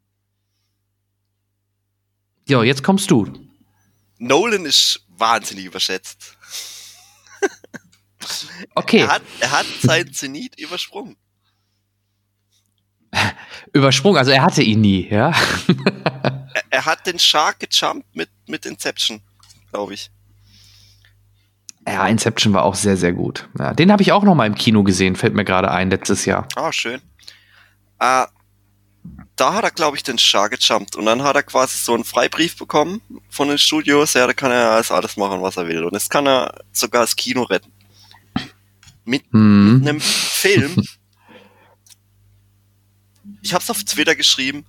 Ja, jetzt kommst du. Nolan ist wahnsinnig überschätzt. Okay. Er hat, er hat seinen Zenit übersprungen. übersprungen, also er hatte ihn nie, ja? er, er, hat den Shark gejumpt mit, mit Inception, glaube ich. Ja, Inception war auch sehr, sehr gut. Ja, den habe ich auch noch mal im Kino gesehen, fällt mir gerade ein, letztes Jahr. Ah, oh, schön. Äh, da hat er, glaube ich, den Char gejumpt und dann hat er quasi so einen Freibrief bekommen von den Studios, ja, da kann er alles, alles machen, was er will. Und jetzt kann er sogar das Kino retten. Mit, hm. mit einem Film. ich habe es auf Twitter geschrieben,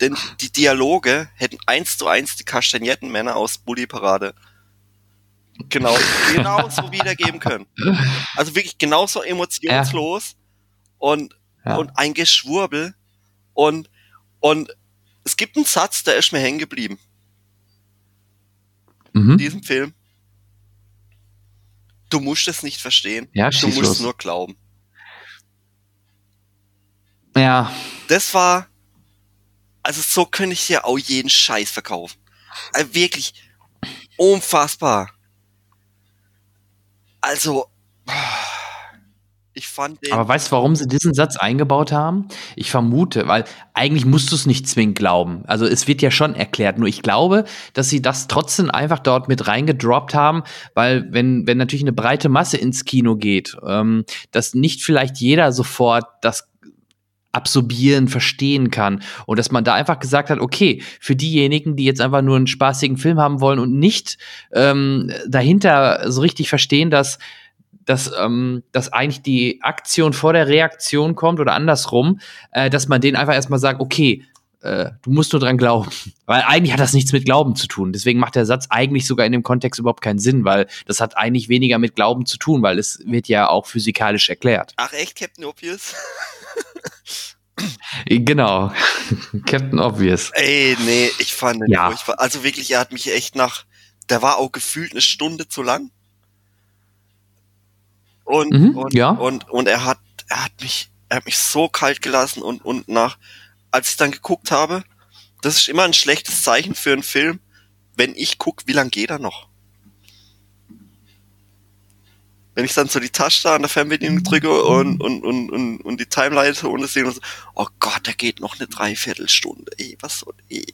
denn die Dialoge hätten eins zu eins die Kastagnettenmänner aus Bully Parade genau, genauso wiedergeben können. Also wirklich genauso emotionslos ja. und, ja. und ein Geschwurbel und und es gibt einen Satz, der ist mir hängen geblieben. Mhm. In diesem Film. Du musst es nicht verstehen. Ja, du musst los. nur glauben. Ja. Das war, also so könnte ich dir auch jeden Scheiß verkaufen. Also wirklich unfassbar. Also, ich fand den. Aber weißt du, warum sie diesen Satz eingebaut haben? Ich vermute, weil eigentlich musst du es nicht zwingend glauben. Also es wird ja schon erklärt. Nur ich glaube, dass sie das trotzdem einfach dort mit reingedroppt haben, weil wenn, wenn natürlich eine breite Masse ins Kino geht, ähm, dass nicht vielleicht jeder sofort das absorbieren, verstehen kann. Und dass man da einfach gesagt hat, okay, für diejenigen, die jetzt einfach nur einen spaßigen Film haben wollen und nicht ähm, dahinter so richtig verstehen, dass dass, ähm, dass eigentlich die Aktion vor der Reaktion kommt oder andersrum, äh, dass man denen einfach erstmal sagt, okay, äh, du musst nur dran glauben. Weil eigentlich hat das nichts mit Glauben zu tun. Deswegen macht der Satz eigentlich sogar in dem Kontext überhaupt keinen Sinn, weil das hat eigentlich weniger mit Glauben zu tun, weil es wird ja auch physikalisch erklärt. Ach echt, Captain Obvious? genau. Captain Obvious. Ey, nee, ich fand den ja. furchtbar. Also wirklich, er hat mich echt nach, der war auch gefühlt eine Stunde zu lang. Und, mhm, und, ja. und, und er hat, er hat mich, er hat mich so kalt gelassen und, und nach, als ich dann geguckt habe, das ist immer ein schlechtes Zeichen für einen Film, wenn ich guck, wie lang geht er noch? Wenn ich dann so die Tasche da an der Fernbedienung drücke und, und, und, und, und die Timeleite und das sehe und so, oh Gott, der geht noch eine Dreiviertelstunde, ey, was soll, ey.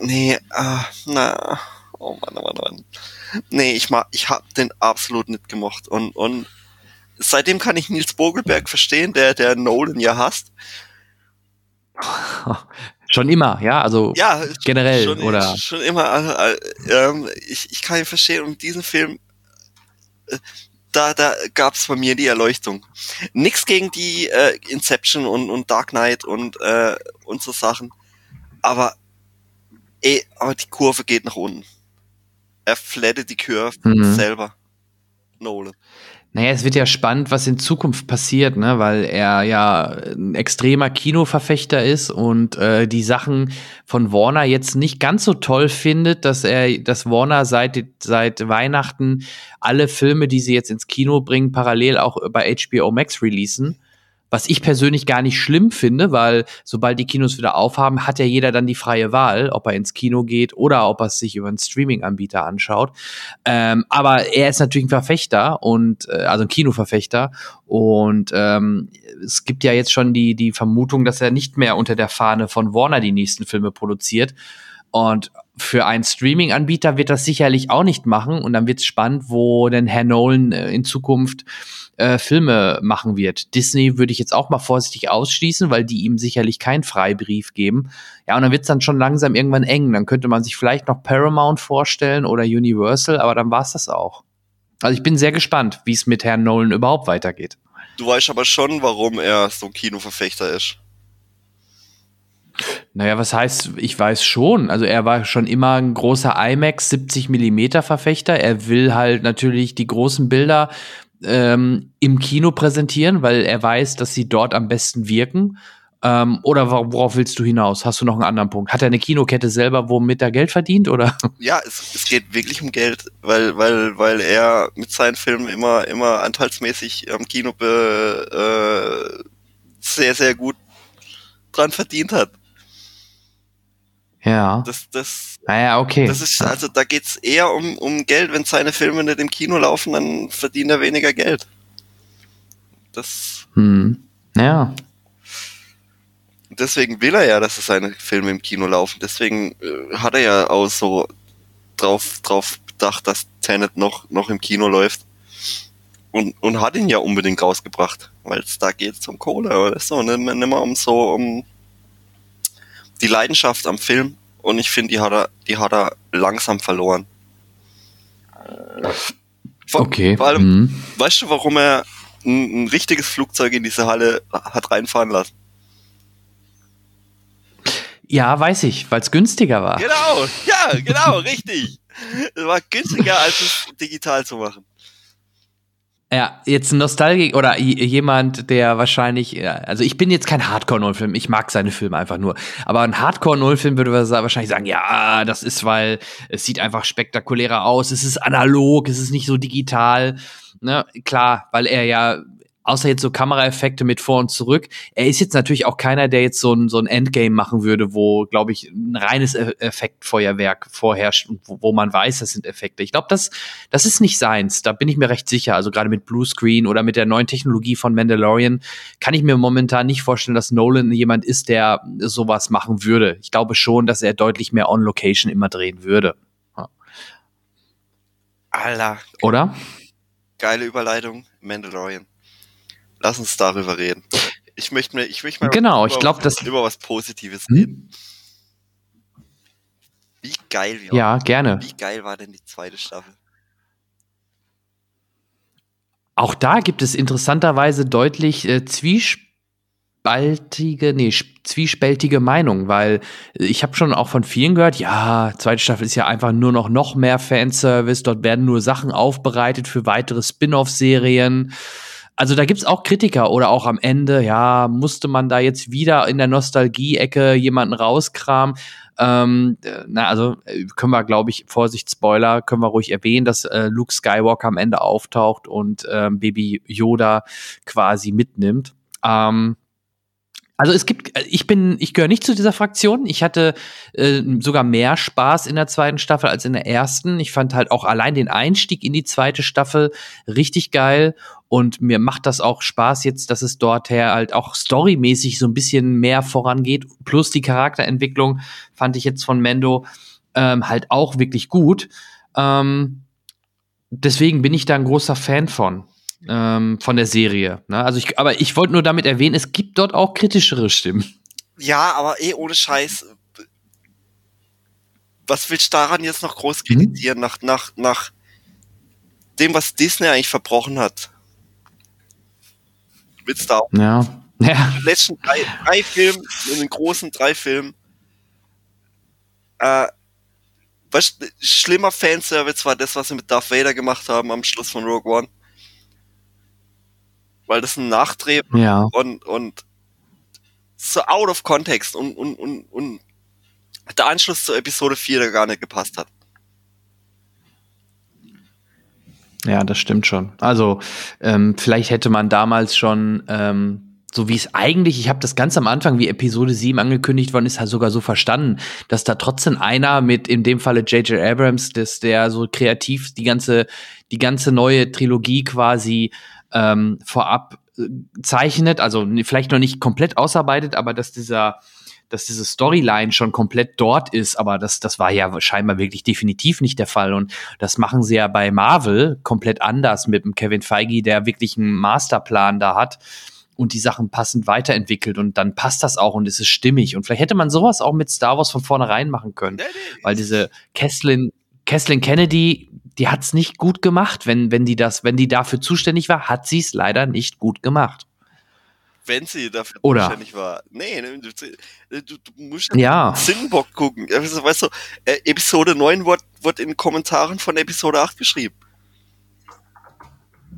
Nee, ah, na, oh Mann, oh Mann, oh Mann. Nee, ich mag, ich hab den absolut nicht gemocht. Und, und seitdem kann ich Nils Bogelberg verstehen, der, der Nolan ja hasst. Schon immer, ja, also ja, generell schon, oder schon immer. Äh, ich, ich kann ihn verstehen und diesen Film, äh, da, da gab's bei mir die Erleuchtung. Nix gegen die äh, Inception und, und Dark Knight und äh, und so Sachen, aber ey, aber die Kurve geht nach unten. Er flattet die Curve mhm. selber. Nolan. Naja, es wird ja spannend, was in Zukunft passiert, ne? weil er ja ein extremer Kinoverfechter ist und äh, die Sachen von Warner jetzt nicht ganz so toll findet, dass er, dass Warner seit, seit Weihnachten alle Filme, die sie jetzt ins Kino bringen, parallel auch bei HBO Max releasen. Was ich persönlich gar nicht schlimm finde, weil sobald die Kinos wieder aufhaben, hat ja jeder dann die freie Wahl, ob er ins Kino geht oder ob er es sich über einen Streaming-Anbieter anschaut. Ähm, aber er ist natürlich ein Verfechter und äh, also ein Kinoverfechter und ähm, es gibt ja jetzt schon die die Vermutung, dass er nicht mehr unter der Fahne von Warner die nächsten Filme produziert. Und für einen Streaming-Anbieter wird das sicherlich auch nicht machen. Und dann wird es spannend, wo denn Herr Nolan äh, in Zukunft äh, Filme machen wird. Disney würde ich jetzt auch mal vorsichtig ausschließen, weil die ihm sicherlich keinen Freibrief geben. Ja, und dann wird es dann schon langsam irgendwann eng. Dann könnte man sich vielleicht noch Paramount vorstellen oder Universal, aber dann war es das auch. Also ich bin sehr gespannt, wie es mit Herrn Nolan überhaupt weitergeht. Du weißt aber schon, warum er so ein Kinoverfechter ist. Naja, was heißt, ich weiß schon. Also er war schon immer ein großer IMAX 70 Millimeter Verfechter. Er will halt natürlich die großen Bilder ähm, im Kino präsentieren, weil er weiß, dass sie dort am besten wirken. Ähm, oder worauf willst du hinaus? Hast du noch einen anderen Punkt? Hat er eine Kinokette selber, womit er Geld verdient, oder? Ja, es, es geht wirklich um Geld, weil, weil, weil er mit seinen Filmen immer, immer anteilsmäßig am Kino be, äh, sehr, sehr gut dran verdient hat. Ja. Das, das, naja, okay. Das ist, also da geht's eher um, um Geld. Wenn seine Filme nicht im Kino laufen, dann verdient er weniger Geld. Das. Hm. Ja. Deswegen will er ja, dass seine Filme im Kino laufen. Deswegen äh, hat er ja auch so drauf, drauf bedacht, dass Tenet noch, noch im Kino läuft. Und, und hat ihn ja unbedingt rausgebracht, weil es da geht um Kohle oder so, nicht nicht mehr um so um die Leidenschaft am Film und ich finde, die hat er, die hat er langsam verloren. Vor, okay. Vor allem, mhm. weißt du, warum er ein, ein, richtiges Flugzeug in diese Halle hat reinfahren lassen? Ja, weiß ich, weil es günstiger war. Genau, ja, genau, richtig. Es war günstiger, als es digital zu machen. Ja, jetzt ein Nostalgik oder jemand, der wahrscheinlich, also ich bin jetzt kein Hardcore-Nullfilm, ich mag seine Filme einfach nur. Aber ein Hardcore-Nullfilm würde wahrscheinlich sagen, ja, das ist, weil es sieht einfach spektakulärer aus, es ist analog, es ist nicht so digital. Ne? Klar, weil er ja außer jetzt so Kameraeffekte mit vor und zurück. Er ist jetzt natürlich auch keiner, der jetzt so ein, so ein Endgame machen würde, wo, glaube ich, ein reines e-, Effektfeuerwerk vorherrscht und wo, wo man weiß, das sind Effekte. Ich glaube, das, das ist nicht seins. Da bin ich mir recht sicher. Also gerade mit Bluescreen oder mit der neuen Technologie von Mandalorian kann ich mir momentan nicht vorstellen, dass Nolan jemand ist, der sowas machen würde. Ich glaube schon, dass er deutlich mehr on Location immer drehen würde. Ja. Alter. Oder? Geile Überleitung, Mandalorian. Lass uns darüber reden. Ich möchte mir, ich möchte mal genau, ich glaube, das über was Positives hm? reden. Wie geil war, Ja, gerne. Wie geil war denn die zweite Staffel? Auch da gibt es interessanterweise deutlich äh, zwiespaltige, nee, zwiespältige Meinungen, weil ich habe schon auch von vielen gehört, ja, zweite Staffel ist ja einfach nur noch noch mehr Fanservice, dort werden nur Sachen aufbereitet für weitere Spin-off-Serien also da gibt's auch Kritiker oder auch am Ende, ja, musste man da jetzt wieder in der Nostalgie-Ecke jemanden rauskramen. Ähm, na, also äh, können wir, glaube ich, Vorsicht, Spoiler, können wir ruhig erwähnen, dass äh, Luke Skywalker am Ende auftaucht und ähm, Baby Yoda quasi mitnimmt. Ähm, also es gibt, äh, ich bin, ich gehöre nicht zu dieser Fraktion. Ich hatte äh, sogar mehr Spaß in der zweiten Staffel als in der ersten. Ich fand halt auch allein den Einstieg in die zweite Staffel richtig geil. Und mir macht das auch Spaß jetzt, dass es dort her halt auch storymäßig so ein bisschen mehr vorangeht. Plus die Charakterentwicklung fand ich jetzt von Mendo ähm, halt auch wirklich gut. Ähm, deswegen bin ich da ein großer Fan von ähm, von der Serie. Ne? Also ich, aber ich wollte nur damit erwähnen, es gibt dort auch kritischere Stimmen. Ja, aber eh ohne Scheiß. Was willst du daran jetzt noch groß mhm. kritisieren, hm? nach, nach, nach dem, was Disney eigentlich verbrochen hat? Willst du auch? Ja. ja. Die letzten drei, drei Filme, in den großen drei Filmen, äh, was schlimmer Fanservice war das, was sie mit Darth Vader gemacht haben am Schluss von Rogue One weil das ein Nachdreh ja. und, und so out of context und, und, und, und der Anschluss zur Episode 4 der gar nicht gepasst hat. Ja, das stimmt schon. Also ähm, vielleicht hätte man damals schon ähm, so wie es eigentlich, ich habe das ganz am Anfang, wie Episode 7 angekündigt worden ist, halt sogar so verstanden, dass da trotzdem einer mit, in dem Falle J.J. Abrams, dass der so kreativ die ganze, die ganze neue Trilogie quasi ähm, vorab äh, zeichnet, also vielleicht noch nicht komplett ausarbeitet, aber dass dieser dass diese Storyline schon komplett dort ist, aber das, das war ja scheinbar wirklich definitiv nicht der Fall. Und das machen sie ja bei Marvel komplett anders mit dem Kevin Feige, der wirklich einen Masterplan da hat und die Sachen passend weiterentwickelt und dann passt das auch und es ist stimmig. Und vielleicht hätte man sowas auch mit Star Wars von vornherein machen können, weil diese Kesslin, Kesslin Kennedy, die hat es nicht gut gemacht. Wenn, wenn die das, wenn die dafür zuständig war, hat sie es leider nicht gut gemacht. Wenn sie dafür Oder? zuständig war. Nee, ne, du, du, musst Ja. Sinnbock gucken. Also, weißt du, äh, Episode 9 wird, wird in Kommentaren von Episode 8 geschrieben.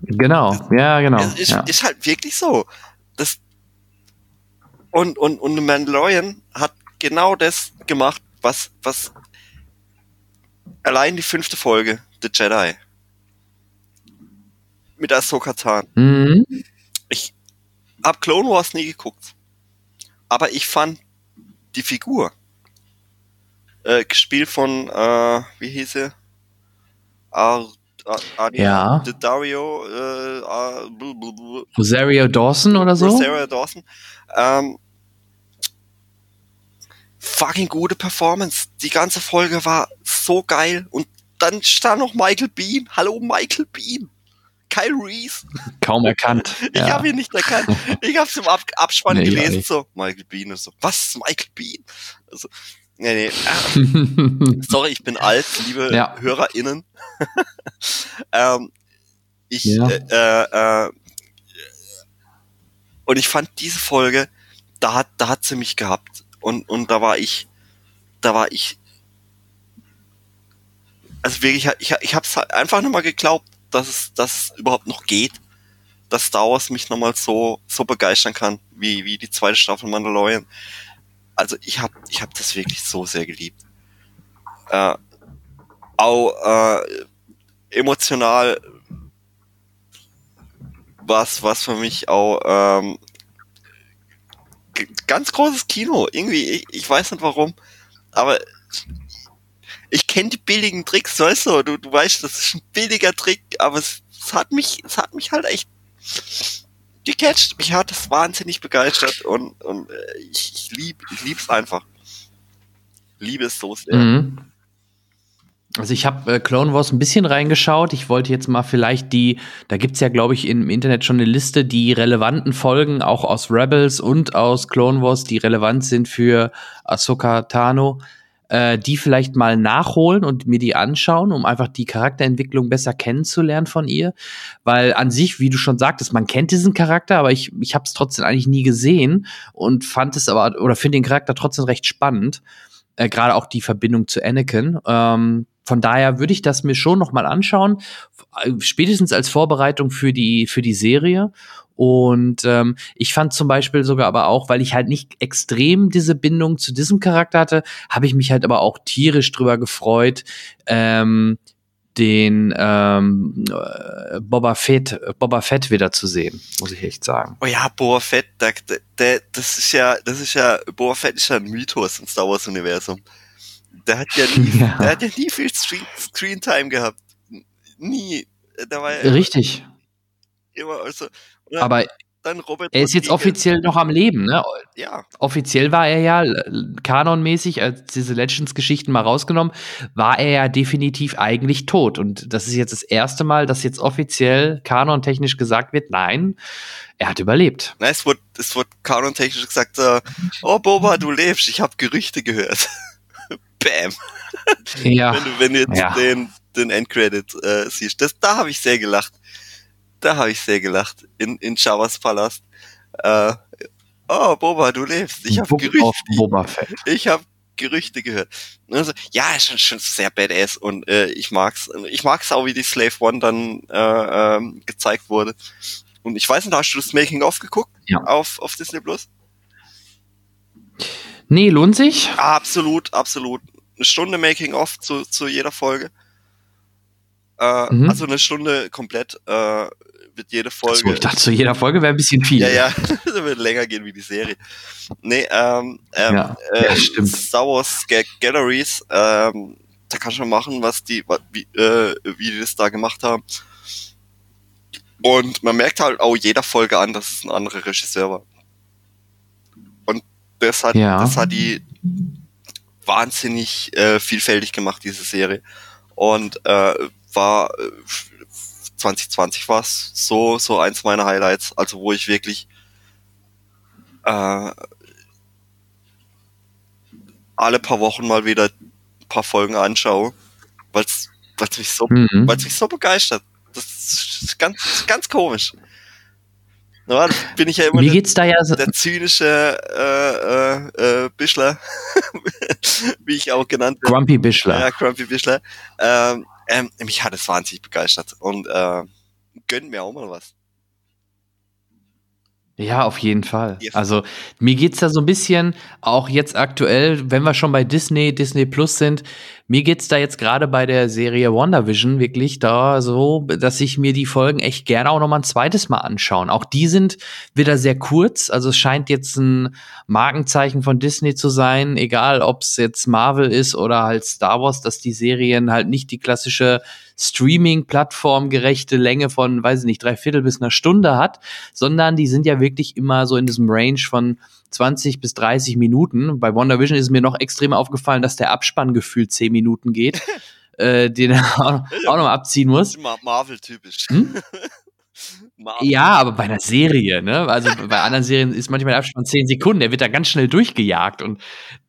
Genau, ja, genau. Ist, ja. ist halt wirklich so. Das und, und, und Mandalorian hat genau das gemacht, was, was allein die fünfte Folge, The Jedi, mit Ahsoka Tano. Mhm. Ich hab Clone Wars nie geguckt. Aber ich fand die Figur, äh, gespielt von, äh, wie hieß sie? Ar Ar Ja. Dario, äh, Ar Rosario Dawson oder so? Rosario Dawson. Ähm, fucking gute Performance. Die ganze Folge war so geil. Und dann stand noch Michael Bean. Hallo Michael Bean. Kyle Reese. Kaum erkannt. Ich ja. habe ihn nicht erkannt. Ich habe es im Ab Abspann Nee, gelesen. So, Michael Bean und so. Was ist Michael Bean? Also, nee, nee. Äh, sorry, ich bin alt, liebe Ja. HörerInnen. ähm, ich, Ja. äh, äh, und ich fand diese Folge, da hat, da hat sie mich gehabt. Und, und da war ich, da war ich, also wirklich, ich, ich hab's halt einfach nicht mal geglaubt, dass es, dass es überhaupt noch geht, dass Star Wars mich nochmal so, so begeistern kann, wie, wie die zweite Staffel Mandalorian. Also ich hab, ich hab das wirklich so sehr geliebt. Äh, auch äh, emotional was, was für mich auch ähm, ganz großes Kino. Irgendwie, ich, ich weiß nicht warum, aber ich kenne die billigen Tricks, weißt du, du, du weißt, das ist ein billiger Trick, aber es, es hat mich, es hat mich halt echt gecatcht. Mich hat es wahnsinnig begeistert und, und äh, ich, ich lieb, ich lieb's einfach. Liebe es so sehr. Mhm. Also ich habe äh, Clone Wars ein bisschen reingeschaut. Ich wollte jetzt mal vielleicht die, da gibt's ja, glaube ich, im Internet schon eine Liste, die relevanten Folgen, auch aus Rebels und aus Clone Wars, die relevant sind für Ahsoka Tano, äh, die vielleicht mal nachholen und mir die anschauen, um einfach die Charakterentwicklung besser kennenzulernen von ihr. Weil an sich, wie du schon sagtest, man kennt diesen Charakter, aber ich, ich habe es trotzdem eigentlich nie gesehen und fand es aber, oder finde den Charakter trotzdem recht spannend äh, gerade auch die Verbindung zu Anakin. Ähm, von daher würde ich das mir schon noch mal anschauen, äh, spätestens als Vorbereitung für die für die Serie. Und ähm, ich fand zum Beispiel sogar aber auch, weil ich halt nicht extrem diese Bindung zu diesem Charakter hatte, habe ich mich halt aber auch tierisch drüber gefreut, ähm, den ähm, äh, Boba Fett, Boba Fett wieder zu sehen, muss ich echt sagen. Oh ja, Boba Fett, der, der, das ist ja, das ist ja, Boba Fett ist ja ein Mythos im Star Wars Universum. Der hat ja nie, Ja. der hat ja nie viel Screen, Screen Time gehabt. Nie. Da war ja Richtig. immer, also, dann, Aber er ist jetzt offiziell noch am Leben, ne? Ja, offiziell war er ja kanonmäßig, als diese Legends-Geschichten mal rausgenommen, war er ja definitiv eigentlich tot. Und das ist jetzt das erste Mal, dass jetzt offiziell kanontechnisch gesagt wird, nein, er hat überlebt. na, es wurde, es wurde kanontechnisch gesagt, äh, oh Boba, du lebst, ich habe Gerüchte gehört. Bam. Ja, Wenn du, wenn du jetzt Ja. den, den Endcredit äh, siehst. Das, da habe ich sehr gelacht. Da habe ich sehr gelacht. In, in Jabba's Palast. Äh, oh, Boba, du lebst. Ich habe Gerüchte, ich hab Gerüchte gehört. Also, ja, ist schon, schon sehr badass und äh, ich mag's. Ich mag's auch, wie die Slave One dann äh, ähm, gezeigt wurde. Und ich weiß nicht, hast du das Making of geguckt? Ja. Auf, auf Disney Plus? Nee, lohnt sich? Absolut, absolut. Eine Stunde Making of zu, zu jeder Folge. Äh, Mhm. Also eine Stunde komplett äh, wird jede Folge. ich dachte, zu jeder Folge wäre ein bisschen viel. ja, ja. würde länger gehen wie die Serie. Nee, ähm, ähm, Ja, äh, ja, stimmt. Star Wars Ga- Galleries, ähm, da kannst du machen, was die, wie, äh, wie die das da gemacht haben. Und man merkt halt auch jeder Folge an, dass es ein anderer Regisseur war. Und das hat, Ja. das hat die wahnsinnig äh, vielfältig gemacht, diese Serie. Und äh, war äh, 2020 war es so, so eins meiner Highlights, also wo ich wirklich äh, alle paar Wochen mal wieder ein paar Folgen anschaue, weil es mich so, Mhm. mich so begeistert. Das ist ganz, ganz komisch. Ja, bin ich ja immer Mir der, geht's da ja so, der zynische äh, äh, äh, Bischler, wie ich auch genannt werde. Grumpy Bischler. Ja, Grumpy Bischler. Ähm, ähm, mich hat es wahnsinnig begeistert und äh, gönnt mir auch mal was. Ja, auf jeden Fall. Also mir geht's da so ein bisschen, auch jetzt aktuell, wenn wir schon bei Disney, Disney Plus sind, mir geht's da jetzt gerade bei der Serie WandaVision wirklich da so, dass ich mir die Folgen echt gerne auch noch mal ein zweites Mal anschauen. Auch die sind wieder sehr kurz, also es scheint jetzt ein Markenzeichen von Disney zu sein, egal ob es jetzt Marvel ist oder halt Star Wars, dass die Serien halt nicht die klassische Streaming-Plattform gerechte Länge von, weiß ich nicht, drei Viertel bis einer Stunde hat, sondern die sind ja wirklich immer so in diesem Range von 20 bis 30 Minuten. Bei WandaVision ist mir noch extrem aufgefallen, dass der Abspann gefühlt 10 Minuten geht, äh, den er auch, auch noch abziehen muss. Ma Marvel-typisch. Hm? Marvel. Ja, aber bei einer Serie, ne? Also bei anderen Serien ist manchmal der Abspann 10 Sekunden, der wird da ganz schnell durchgejagt und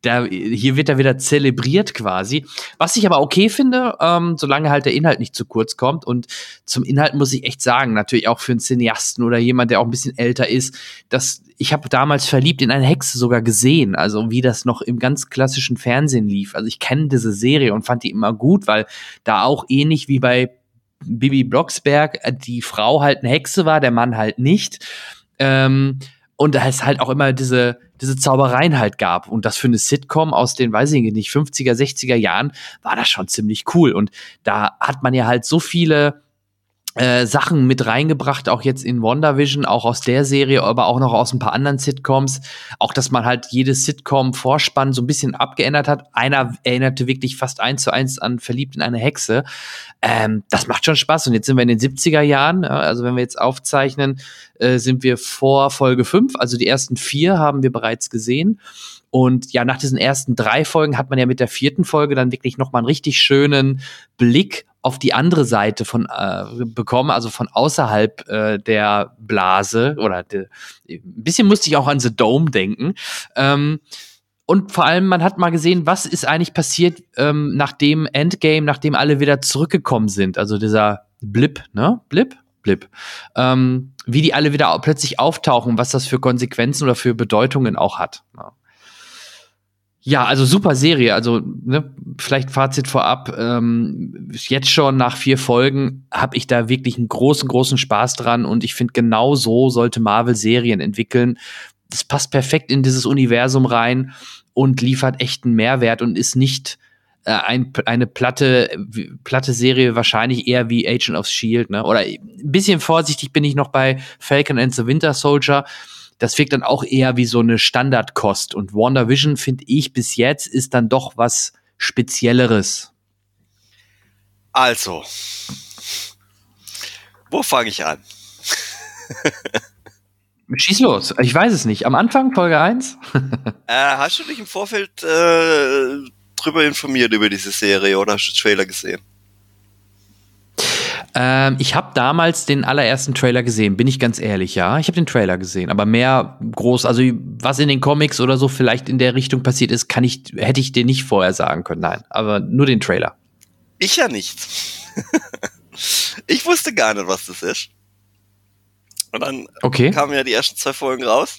da, hier wird er wieder zelebriert quasi. Was ich aber okay finde, ähm, solange halt der Inhalt nicht zu kurz kommt. Und zum Inhalt muss ich echt sagen, natürlich auch für einen Cineasten oder jemand, der auch ein bisschen älter ist, dass ich habe damals verliebt in eine Hexe sogar gesehen, also wie das noch im ganz klassischen Fernsehen lief. Also ich kenne diese Serie und fand die immer gut, weil da auch ähnlich wie bei Bibi Blocksberg äh, die Frau halt eine Hexe war, der Mann halt nicht. Ähm, und da es halt auch immer diese, diese Zaubereien halt gab. Und das für eine Sitcom aus den, weiß ich nicht, 50er, 60er Jahren war das schon ziemlich cool. Und da hat man ja halt so viele äh, Sachen mit reingebracht, auch jetzt in WandaVision, auch aus der Serie, aber auch noch aus ein paar anderen Sitcoms. Auch, dass man halt jedes Sitcom-Vorspann so ein bisschen abgeändert hat. Einer erinnerte wirklich fast eins zu eins an Verliebt in eine Hexe. Ähm, das macht schon Spaß. Und jetzt sind wir in den 70er Jahren. ja, Also wenn wir jetzt aufzeichnen, äh, sind wir vor Folge 5. Also die ersten vier haben wir bereits gesehen. Und ja, nach diesen ersten drei Folgen hat man ja mit der vierten Folge dann wirklich nochmal einen richtig schönen Blick auf die andere Seite von äh, bekommen, also von außerhalb äh, der Blase oder de, ein bisschen musste ich auch an The Dome denken. Ähm, und vor allem, man hat mal gesehen, was ist eigentlich passiert ähm, nach dem Endgame, nachdem alle wieder zurückgekommen sind. Also dieser Blip, ne? Blip? Blip. Ähm, wie die alle wieder plötzlich auftauchen, was das für Konsequenzen oder für Bedeutungen auch hat. Ja. Ja, also super Serie. Also ne, vielleicht Fazit vorab. Ähm, jetzt schon nach vier Folgen habe ich da wirklich einen großen, großen Spaß dran und ich finde, genau so sollte Marvel Serien entwickeln. Das passt perfekt in dieses Universum rein und liefert echten Mehrwert und ist nicht äh, ein, eine platte, platte Serie, wahrscheinlich eher wie Agent of Shield. Ne? Oder ein bisschen vorsichtig bin ich noch bei Falcon and the Winter Soldier das wirkt dann auch eher wie so eine Standardkost. Und WandaVision, finde ich, bis jetzt ist dann doch was Spezielleres. Also, wo fange ich an? Schieß los. Ich weiß es nicht. Am Anfang, Folge 1? Äh, hast du dich im Vorfeld äh, drüber informiert über diese Serie oder hast du den Trailer gesehen? Ähm, ich habe damals den allerersten Trailer gesehen, bin ich ganz ehrlich, ja. Ich habe den Trailer gesehen, aber mehr groß, also was in den Comics oder so vielleicht in der Richtung passiert ist, kann ich, hätte ich dir nicht vorher sagen können. Nein, aber nur den Trailer. Ich ja nicht. ich wusste gar nicht, was das ist. Und dann Okay. kamen ja die ersten zwei Folgen raus.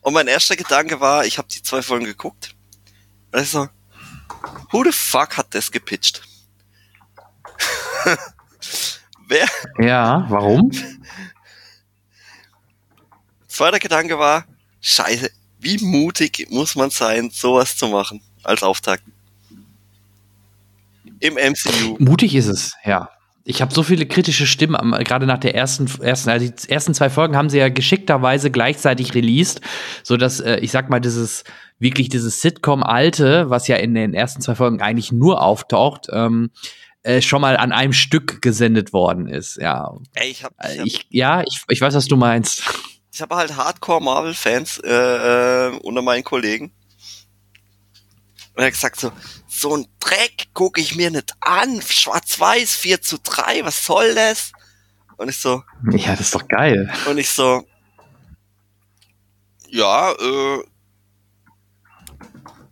Und mein erster Gedanke war, ich habe die zwei Folgen geguckt. Und ich so, who the fuck hat das gepitcht? Wer? Ja, warum? Zweiter Gedanke war, scheiße, wie mutig muss man sein, sowas zu machen als Auftakt? Im MCU. Mutig ist es, ja. Ich habe so viele kritische Stimmen, gerade nach der ersten, ersten, also die ersten zwei Folgen haben sie ja geschickterweise gleichzeitig released, so dass äh, ich sag mal dieses wirklich dieses Sitcom-Alte, was ja in den ersten zwei Folgen eigentlich nur auftaucht, ähm, äh, schon mal an einem Stück gesendet worden ist. Ja, Ey, ich hab, ich Äh, hab, ich, ja, ich, ich weiß, was du meinst. ich hab halt Hardcore-Marvel-Fans äh, äh, unter meinen Kollegen. Und er hat gesagt so, so ein Dreck gucke ich mir nicht an. Schwarz-Weiß, 4 zu 3, was soll das? Und ich so, Ja, das ist doch geil. und ich so, ja, äh,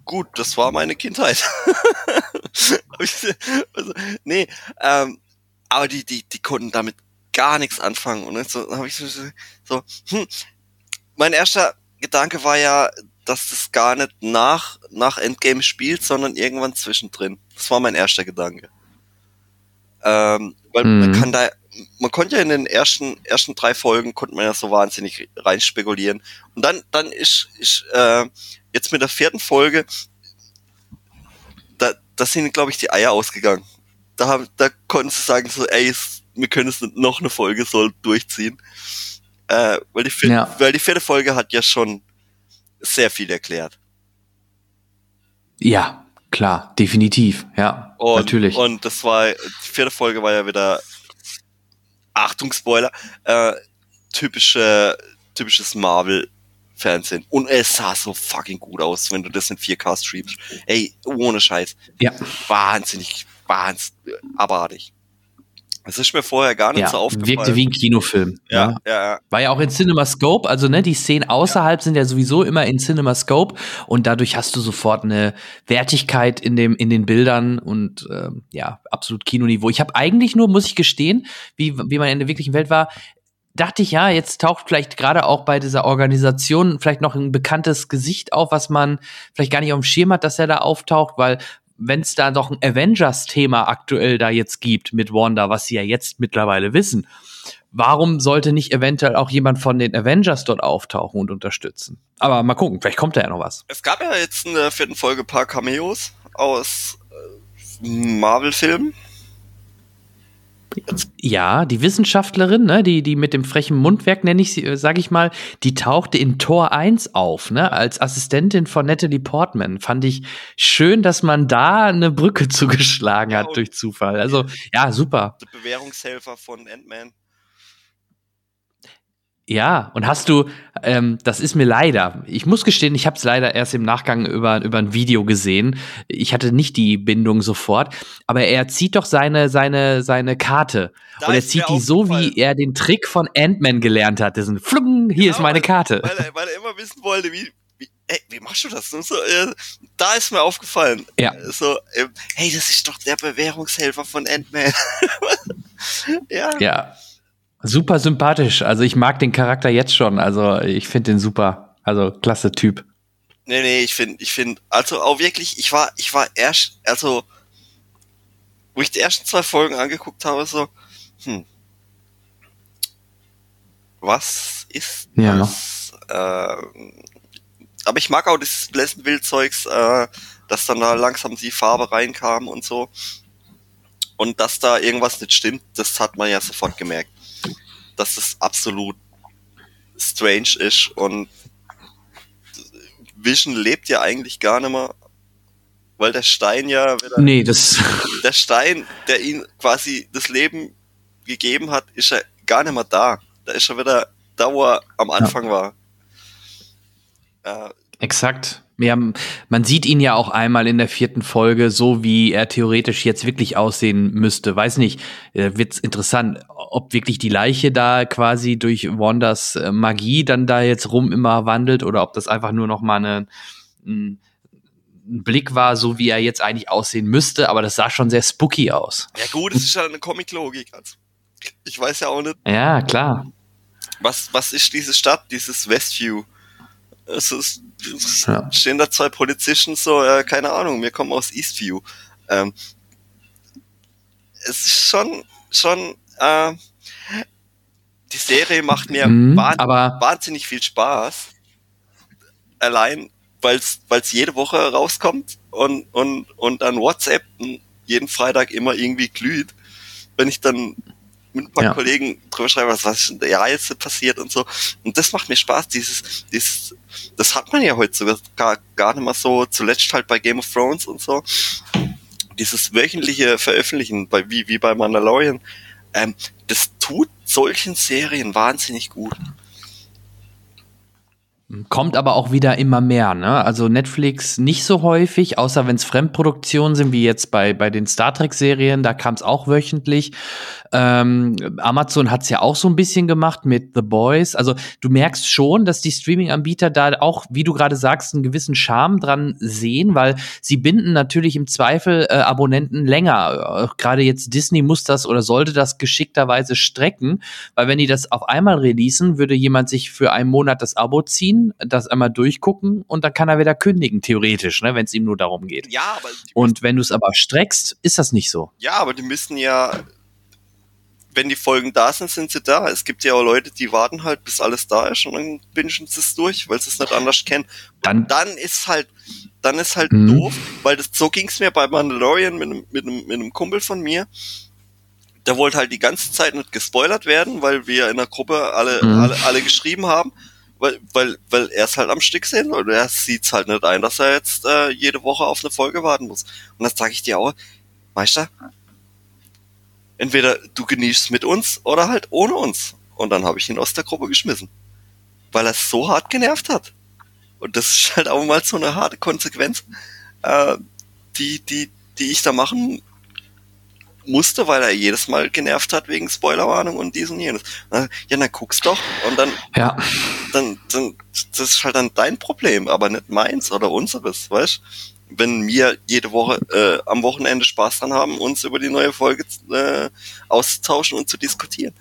gut, das war meine Kindheit. Also, nee, ähm, aber die, die, die konnten damit gar nichts anfangen. Und dann so, habe ich so, so, hm, mein erster Gedanke war ja, dass das gar nicht nach, nach Endgame spielt, sondern irgendwann zwischendrin. Das war mein erster Gedanke. Ähm, weil man Mhm. kann da, man konnte ja in den ersten, ersten drei Folgen konnte man ja so wahnsinnig rein spekulieren. Und dann, dann ist, ist äh, jetzt mit der vierten Folge, da, sind, glaube ich, die Eier ausgegangen. Da haben, da konnten sie sagen so, ey, wir können es noch eine Folge soll durchziehen. Äh, weil die vierte, Ja. weil die vierte Folge hat ja schon sehr viel erklärt. Ja, klar, definitiv. Ja, Und, natürlich. Und das war, die vierte Folge war ja wieder, Achtung, Spoiler, äh, typische, typisches Marvel-Fernsehen. Und es sah so fucking gut aus, wenn du das in 4K streamst. Ey, ohne Scheiß. ja, Wahnsinnig, wahnsinnig, abartig. Das ist mir vorher gar nicht ja, so aufgefallen. wirkte wie ein Kinofilm. ja, ja, ja. War ja auch in CinemaScope, also ne, die Szenen außerhalb sind ja sowieso immer in CinemaScope und dadurch hast du sofort eine Wertigkeit in dem in den Bildern und ähm, ja absolut Kinoniveau. Ich habe eigentlich nur, muss ich gestehen, wie wie man in der wirklichen Welt war, dachte ich ja, jetzt taucht vielleicht gerade auch bei dieser Organisation vielleicht noch ein bekanntes Gesicht auf, was man vielleicht gar nicht auf dem Schirm hat, dass er da auftaucht, weil wenn es da doch ein Avengers-Thema aktuell da jetzt gibt mit Wanda, was sie ja jetzt mittlerweile wissen, warum sollte nicht eventuell auch jemand von den Avengers dort auftauchen und unterstützen? Aber mal gucken, vielleicht kommt da ja noch was. Es gab ja jetzt in der vierten Folge ein paar Cameos aus äh, Marvel-Filmen. Ja, die Wissenschaftlerin, ne, die, die mit dem frechen Mundwerk, nenne ich sie, äh, sag ich mal, die tauchte in Tor 1 auf, ne, als Assistentin von Natalie Portman. Fand ich schön, dass man da eine Brücke zugeschlagen hat durch Zufall. Also, ja, super. Der Bewährungshelfer von Ant-Man. Ja, und hast du, ähm, das ist mir leider, ich muss gestehen, ich habe es leider erst im Nachgang über, über ein Video gesehen. Ich hatte nicht die Bindung sofort, aber er zieht doch seine, seine, seine Karte. Da und er ist zieht die so, wie er den Trick von Ant-Man gelernt hat. Diesen Flung, hier ist Genau, meine Karte. Weil er, weil er immer wissen wollte, wie, wie, ey, wie machst du das? Und so, äh, da ist mir aufgefallen. Ja. So, ähm, hey, das ist doch der Bewährungshelfer von Ant-Man. ja. Ja. Super sympathisch. Also ich mag den Charakter jetzt schon. Also ich finde den super. Also klasse Typ. Nee, nee, ich finde, ich finde, also auch wirklich, ich war, ich war erst, also, wo ich die ersten zwei Folgen angeguckt habe, so, hm, was ist Ja. das? Ähm, aber ich mag auch dieses Pleasantville-Zeugs, äh, dass dann da langsam die Farbe reinkam und so. Und dass da irgendwas nicht stimmt, das hat man ja sofort gemerkt. Dass das absolut strange ist und Vision lebt ja eigentlich gar nicht mehr, weil der Stein ja wieder, Nee, das. der Stein, der ihn quasi das Leben gegeben hat, ist er gar nicht mehr da. Da ist er wieder da, wo er am Anfang war. Äh, Exakt. Ja, man sieht ihn ja auch einmal in der vierten Folge, so wie er theoretisch jetzt wirklich aussehen müsste. Weiß nicht, äh, wird's interessant, ob wirklich die Leiche da quasi durch Wandas äh, Magie dann da jetzt rum immer wandelt oder ob das einfach nur noch mal eine, ein, Blick war, so wie er jetzt eigentlich aussehen müsste. Aber das sah schon sehr spooky aus. ja gut, es ist ja eine Comic-Logik. Also, ich weiß ja auch nicht, Ja, klar. was, was ist diese Stadt, dieses Westview? Es ist, Ja. stehen da zwei Polizisten so, äh, keine Ahnung, wir kommen aus Eastview. Ähm, es ist schon, schon, äh, die Serie macht mir Mhm, wahn wahnsinnig viel Spaß. Allein, weil es jede Woche rauskommt und, und, und dann WhatsApp jeden Freitag immer irgendwie glüht. wenn ich dann mit ein paar ja. Kollegen drüber schreibe, was, was in der Reise passiert und so. Und das macht mir Spaß, dieses, dieses, das hat man ja heute sogar gar, gar nicht mal so, zuletzt halt bei Game of Thrones und so. Dieses wöchentliche Veröffentlichen, bei, wie, wie bei Mandalorian, ähm, das tut solchen Serien wahnsinnig gut. Kommt aber auch wieder immer mehr, ne? Also Netflix nicht so häufig, außer wenn es Fremdproduktionen sind, wie jetzt bei, bei den Star Trek-Serien, da kam es auch wöchentlich. Ähm, Amazon hat es ja auch so ein bisschen gemacht mit The Boys. Also du merkst schon, dass die Streaming-Anbieter da auch, wie du gerade sagst, einen gewissen Charme dran sehen, weil sie binden natürlich im Zweifel äh, Abonnenten länger. Äh, gerade jetzt Disney muss das oder sollte das geschickterweise strecken, weil wenn die das auf einmal releasen, würde jemand sich für einen Monat das Abo ziehen ziehen, das einmal durchgucken und dann kann er wieder kündigen, theoretisch, ne, wenn es ihm nur darum geht. Ja, aber. Und wenn du es aber streckst, ist das nicht so. Ja, aber die müssen ja, wenn die Folgen da sind, sind sie da. Es gibt ja auch Leute, die warten halt, bis alles da ist und dann bingen sie es durch, weil sie es nicht anders kennen. Dann, dann ist halt, dann ist halt mhm. doof, weil das, so ging's mir bei Mandalorian mit einem, mit einem, mit einem Kumpel von mir der wollte halt die ganze Zeit nicht gespoilert werden, weil wir in der Gruppe alle, mhm. alle, alle geschrieben haben weil, weil, weil er es halt am Stück sehen will. Er sieht es halt nicht ein, dass er jetzt äh, jede Woche auf eine Folge warten muss. Und das sage ich dir auch, Meister, entweder du genießt mit uns oder halt ohne uns. Und dann habe ich ihn aus der Gruppe geschmissen. Weil er es so hart genervt hat. Und das ist halt auch mal so eine harte Konsequenz, äh, die, die, die ich da machen musste, weil er jedes Mal genervt hat wegen Spoilerwarnung und dies und jenes. Ja, dann guckst doch und dann, ja. dann, dann, das ist halt dann dein Problem, aber nicht meins oder unseres, weißt? Wenn wir jede Woche äh, am Wochenende Spaß dran haben, uns über die neue Folge äh, auszutauschen und zu diskutieren.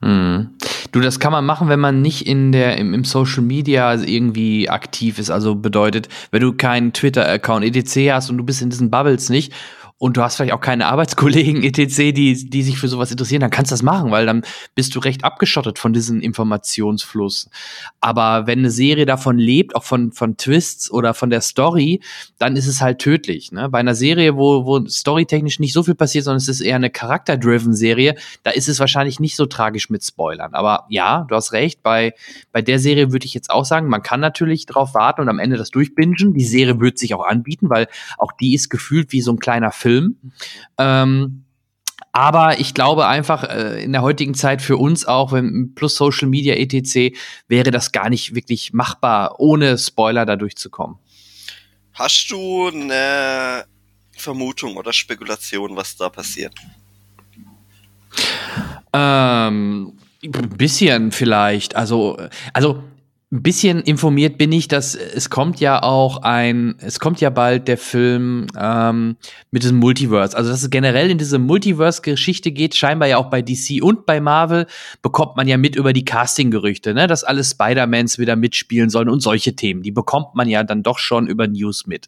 Mhm. Du, das kann man machen, wenn man nicht in der im, im Social Media irgendwie aktiv ist. Also bedeutet, wenn du keinen Twitter-Account etc. hast und du bist in diesen Bubbles nicht und du hast vielleicht auch keine Arbeitskollegen etc., die, die sich für sowas interessieren, dann kannst du das machen, weil dann bist du recht abgeschottet von diesem Informationsfluss. Aber wenn eine Serie davon lebt, auch von, von Twists oder von der Story, dann ist es halt tödlich. Ne? Bei einer Serie, wo, wo storytechnisch nicht so viel passiert, sondern es ist eher eine charakter-driven Serie, da ist es wahrscheinlich nicht so tragisch mit Spoilern. Aber ja, du hast recht, bei, bei der Serie würde ich jetzt auch sagen, man kann natürlich drauf warten und am Ende das durchbingen. Die Serie wird sich auch anbieten, weil auch die ist gefühlt wie so ein kleiner Film Film. Ähm, aber ich glaube einfach, äh, in der heutigen Zeit für uns auch, wenn plus Social Media etc., wäre das gar nicht wirklich machbar, ohne Spoiler da durchzukommen. Hast du eine Vermutung oder Spekulation, was da passiert? Ähm, ein bisschen vielleicht. Also, also ein bisschen informiert bin ich, dass es kommt ja auch ein, es kommt ja bald der Film ähm, mit diesem Multiverse. Also dass es generell in diese Multiverse-Geschichte geht, scheinbar ja auch bei DC und bei Marvel, bekommt man ja mit über die Casting-Gerüchte, ne? dass alle Spider-Mans wieder mitspielen sollen und solche Themen. Die bekommt man ja dann doch schon über News mit.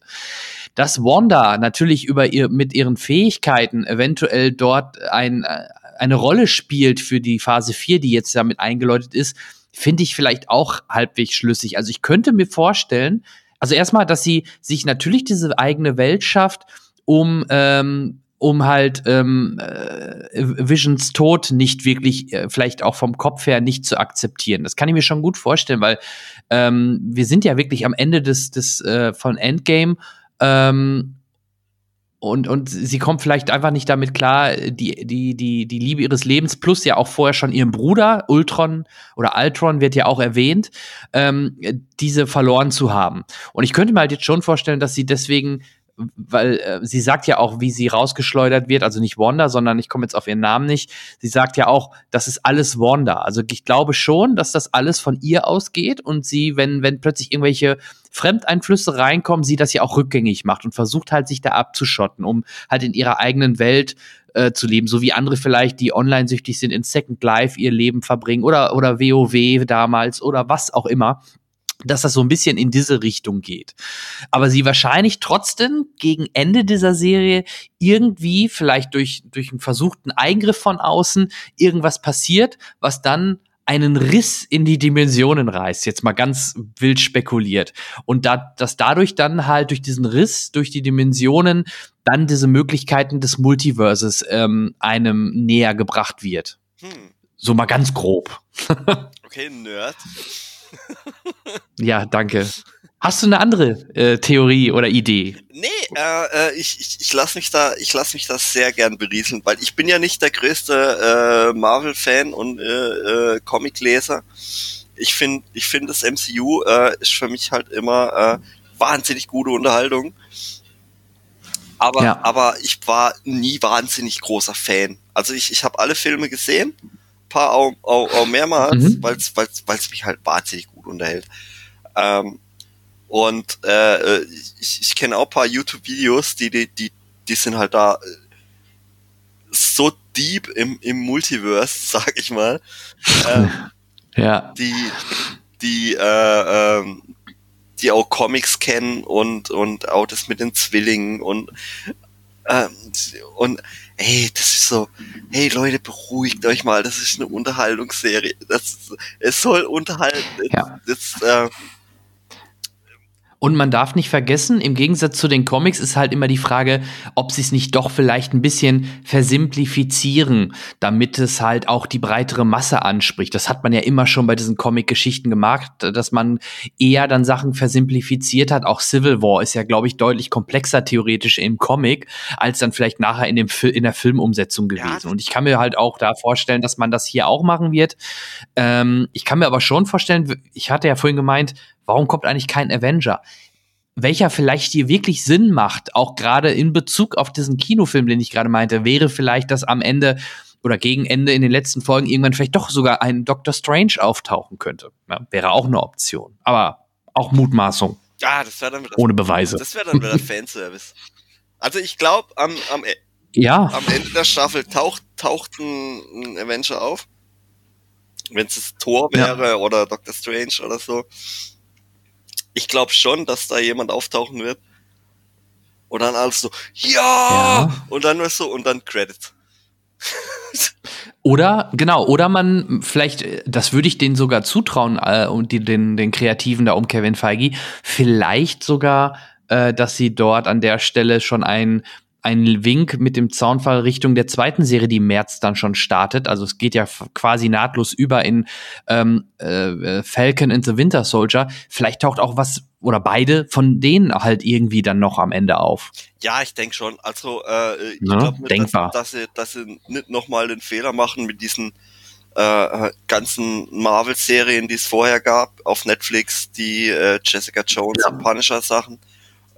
Dass Wanda natürlich über ihr, mit ihren Fähigkeiten eventuell dort ein, äh, eine Rolle spielt für die Phase 4, die jetzt damit eingeläutet ist, finde ich vielleicht auch halbwegs schlüssig. Also ich könnte mir vorstellen, also erstmal, dass sie sich natürlich diese eigene Welt schafft, um ähm, um halt ähm, äh, Visions Tod nicht wirklich, äh, vielleicht auch vom Kopf her nicht zu akzeptieren. Das kann ich mir schon gut vorstellen, weil ähm, wir sind ja wirklich am Ende des, des äh, von Endgame ähm, und, und sie kommt vielleicht einfach nicht damit klar, die, die, die, die Liebe ihres Lebens, plus ja auch vorher schon ihren Bruder, Ultron oder Ultron wird ja auch erwähnt, ähm, diese verloren zu haben. Und ich könnte mir halt jetzt schon vorstellen, dass sie deswegen weil äh, sie sagt ja auch, wie sie rausgeschleudert wird, also nicht Wanda, sondern ich komme jetzt auf ihren Namen nicht. Sie sagt ja auch, das ist alles Wanda. Also ich glaube schon, dass das alles von ihr ausgeht und sie, wenn, wenn plötzlich irgendwelche Fremdeinflüsse reinkommen, sie das ja auch rückgängig macht und versucht halt, sich da abzuschotten, um halt in ihrer eigenen Welt äh, zu leben, so wie andere vielleicht, die online süchtig sind, in Second Life ihr Leben verbringen oder, oder WoW damals oder was auch immer dass das so ein bisschen in diese Richtung geht. Aber sie wahrscheinlich trotzdem gegen Ende dieser Serie irgendwie vielleicht durch, durch einen versuchten Eingriff von außen irgendwas passiert, was dann einen Riss in die Dimensionen reißt, jetzt mal ganz wild spekuliert. Und da, dass dadurch dann halt durch diesen Riss, durch die Dimensionen, dann diese Möglichkeiten des Multiverses ähm, einem näher gebracht wird. Hm. So mal ganz grob. okay, Nerd. ja, danke. Hast du eine andere äh, Theorie oder Idee? Nee, äh, äh, ich, ich, ich lasse mich da, ich lasse mich das sehr gern berieseln, weil ich bin ja nicht der größte äh, Marvel-Fan und äh, äh, Comic-Leser. Ich finde, ich finde das MCU äh, ist für mich halt immer äh, wahnsinnig gute Unterhaltung. Aber, ja. aber ich war nie wahnsinnig großer Fan. Also ich, ich habe alle Filme gesehen, paar auch, auch, auch mehrmals, mhm. weil es mich halt wahnsinnig gut unterhält. Ähm, und äh, ich, ich kenne auch paar YouTube-Videos, die, die, die, die sind halt da äh, so deep im, im Multiverse, sag ich mal. Äh, ja. Die, die, äh, ähm, die auch Comics kennen und, und auch das mit den Zwillingen und, äh, und ey, das ist so, hey Leute, beruhigt euch mal, das ist eine Unterhaltungsserie. Das, es soll unterhalten. Ja. Das, äh, und man darf nicht vergessen, im Gegensatz zu den Comics ist halt immer die Frage, ob sie es nicht doch vielleicht ein bisschen versimplifizieren, damit es halt auch die breitere Masse anspricht. Das hat man ja immer schon bei diesen Comic-Geschichten gemacht, dass man eher dann Sachen versimplifiziert hat. Auch Civil War ist ja, glaube ich, deutlich komplexer theoretisch im Comic, als dann vielleicht nachher in, dem in der Filmumsetzung gewesen. Ja. Und ich kann mir halt auch da vorstellen, dass man das hier auch machen wird. Ähm, ich kann mir aber schon vorstellen, ich hatte ja vorhin gemeint, Warum kommt eigentlich kein Avenger? Welcher vielleicht hier wirklich Sinn macht, auch gerade in Bezug auf diesen Kinofilm, den ich gerade meinte, wäre vielleicht, dass am Ende oder gegen Ende in den letzten Folgen irgendwann vielleicht doch sogar ein Doctor Strange auftauchen könnte. Ja, wäre auch eine Option. Aber auch Mutmaßung. Ja, das wäre dann wieder, ohne Beweise. Das wäre dann wieder Fanservice. Also ich glaube, am, am, e- ja. am Ende der Staffel taucht, taucht ein, ein Avenger auf. Wenn es Thor wäre ja. oder Doctor Strange oder so ich glaube schon, dass da jemand auftauchen wird. Und dann alles so, ja! ja. Und dann so, und dann Credits. Oder, genau, oder man, vielleicht, das würde ich denen sogar zutrauen, äh, und die, den, den Kreativen da um Kevin Feige, vielleicht sogar, äh, dass sie dort an der Stelle schon ein ein Wink mit dem Zaunfall Richtung der zweiten Serie, die im März dann schon startet. Also es geht ja quasi nahtlos über in ähm, äh, Falcon and the Winter Soldier. Vielleicht taucht auch was oder beide von denen halt irgendwie dann noch am Ende auf. Ja, ich denke schon. Also äh, ich ne? glaube, dass, dass, sie, dass sie nicht nochmal den Fehler machen mit diesen äh, ganzen Marvel-Serien, die es vorher gab auf Netflix, die äh, Jessica Jones ja. und Punisher-Sachen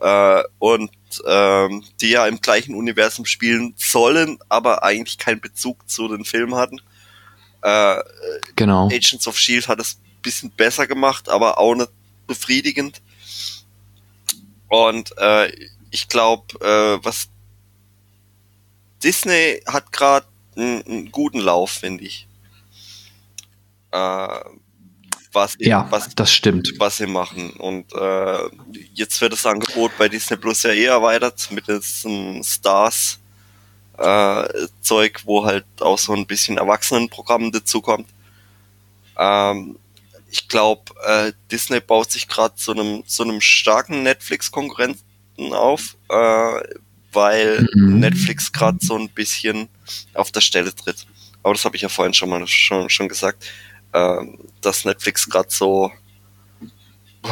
äh, und ähm, die ja im gleichen Universum spielen sollen, aber eigentlich keinen Bezug zu den Filmen hatten. Äh, genau. Agents of Shield hat es ein bisschen besser gemacht, aber auch nicht befriedigend. Und äh, ich glaube, äh, was Disney hat gerade einen guten Lauf, finde ich. Äh, was, ja, was, das stimmt. was sie machen. Und äh, jetzt wird das Angebot bei Disney Plus ja eh erweitert mit diesem Stars äh, Zeug, wo halt auch so ein bisschen Erwachsenenprogramm dazukommt. Ähm, ich glaube, äh, Disney baut sich gerade zu einem zu einem starken Netflix-Konkurrenten auf, äh, weil mhm. Netflix gerade so ein bisschen auf der Stelle tritt. Aber das habe ich ja vorhin schon mal schon, schon gesagt ähm, dass Netflix gerade so. Oh.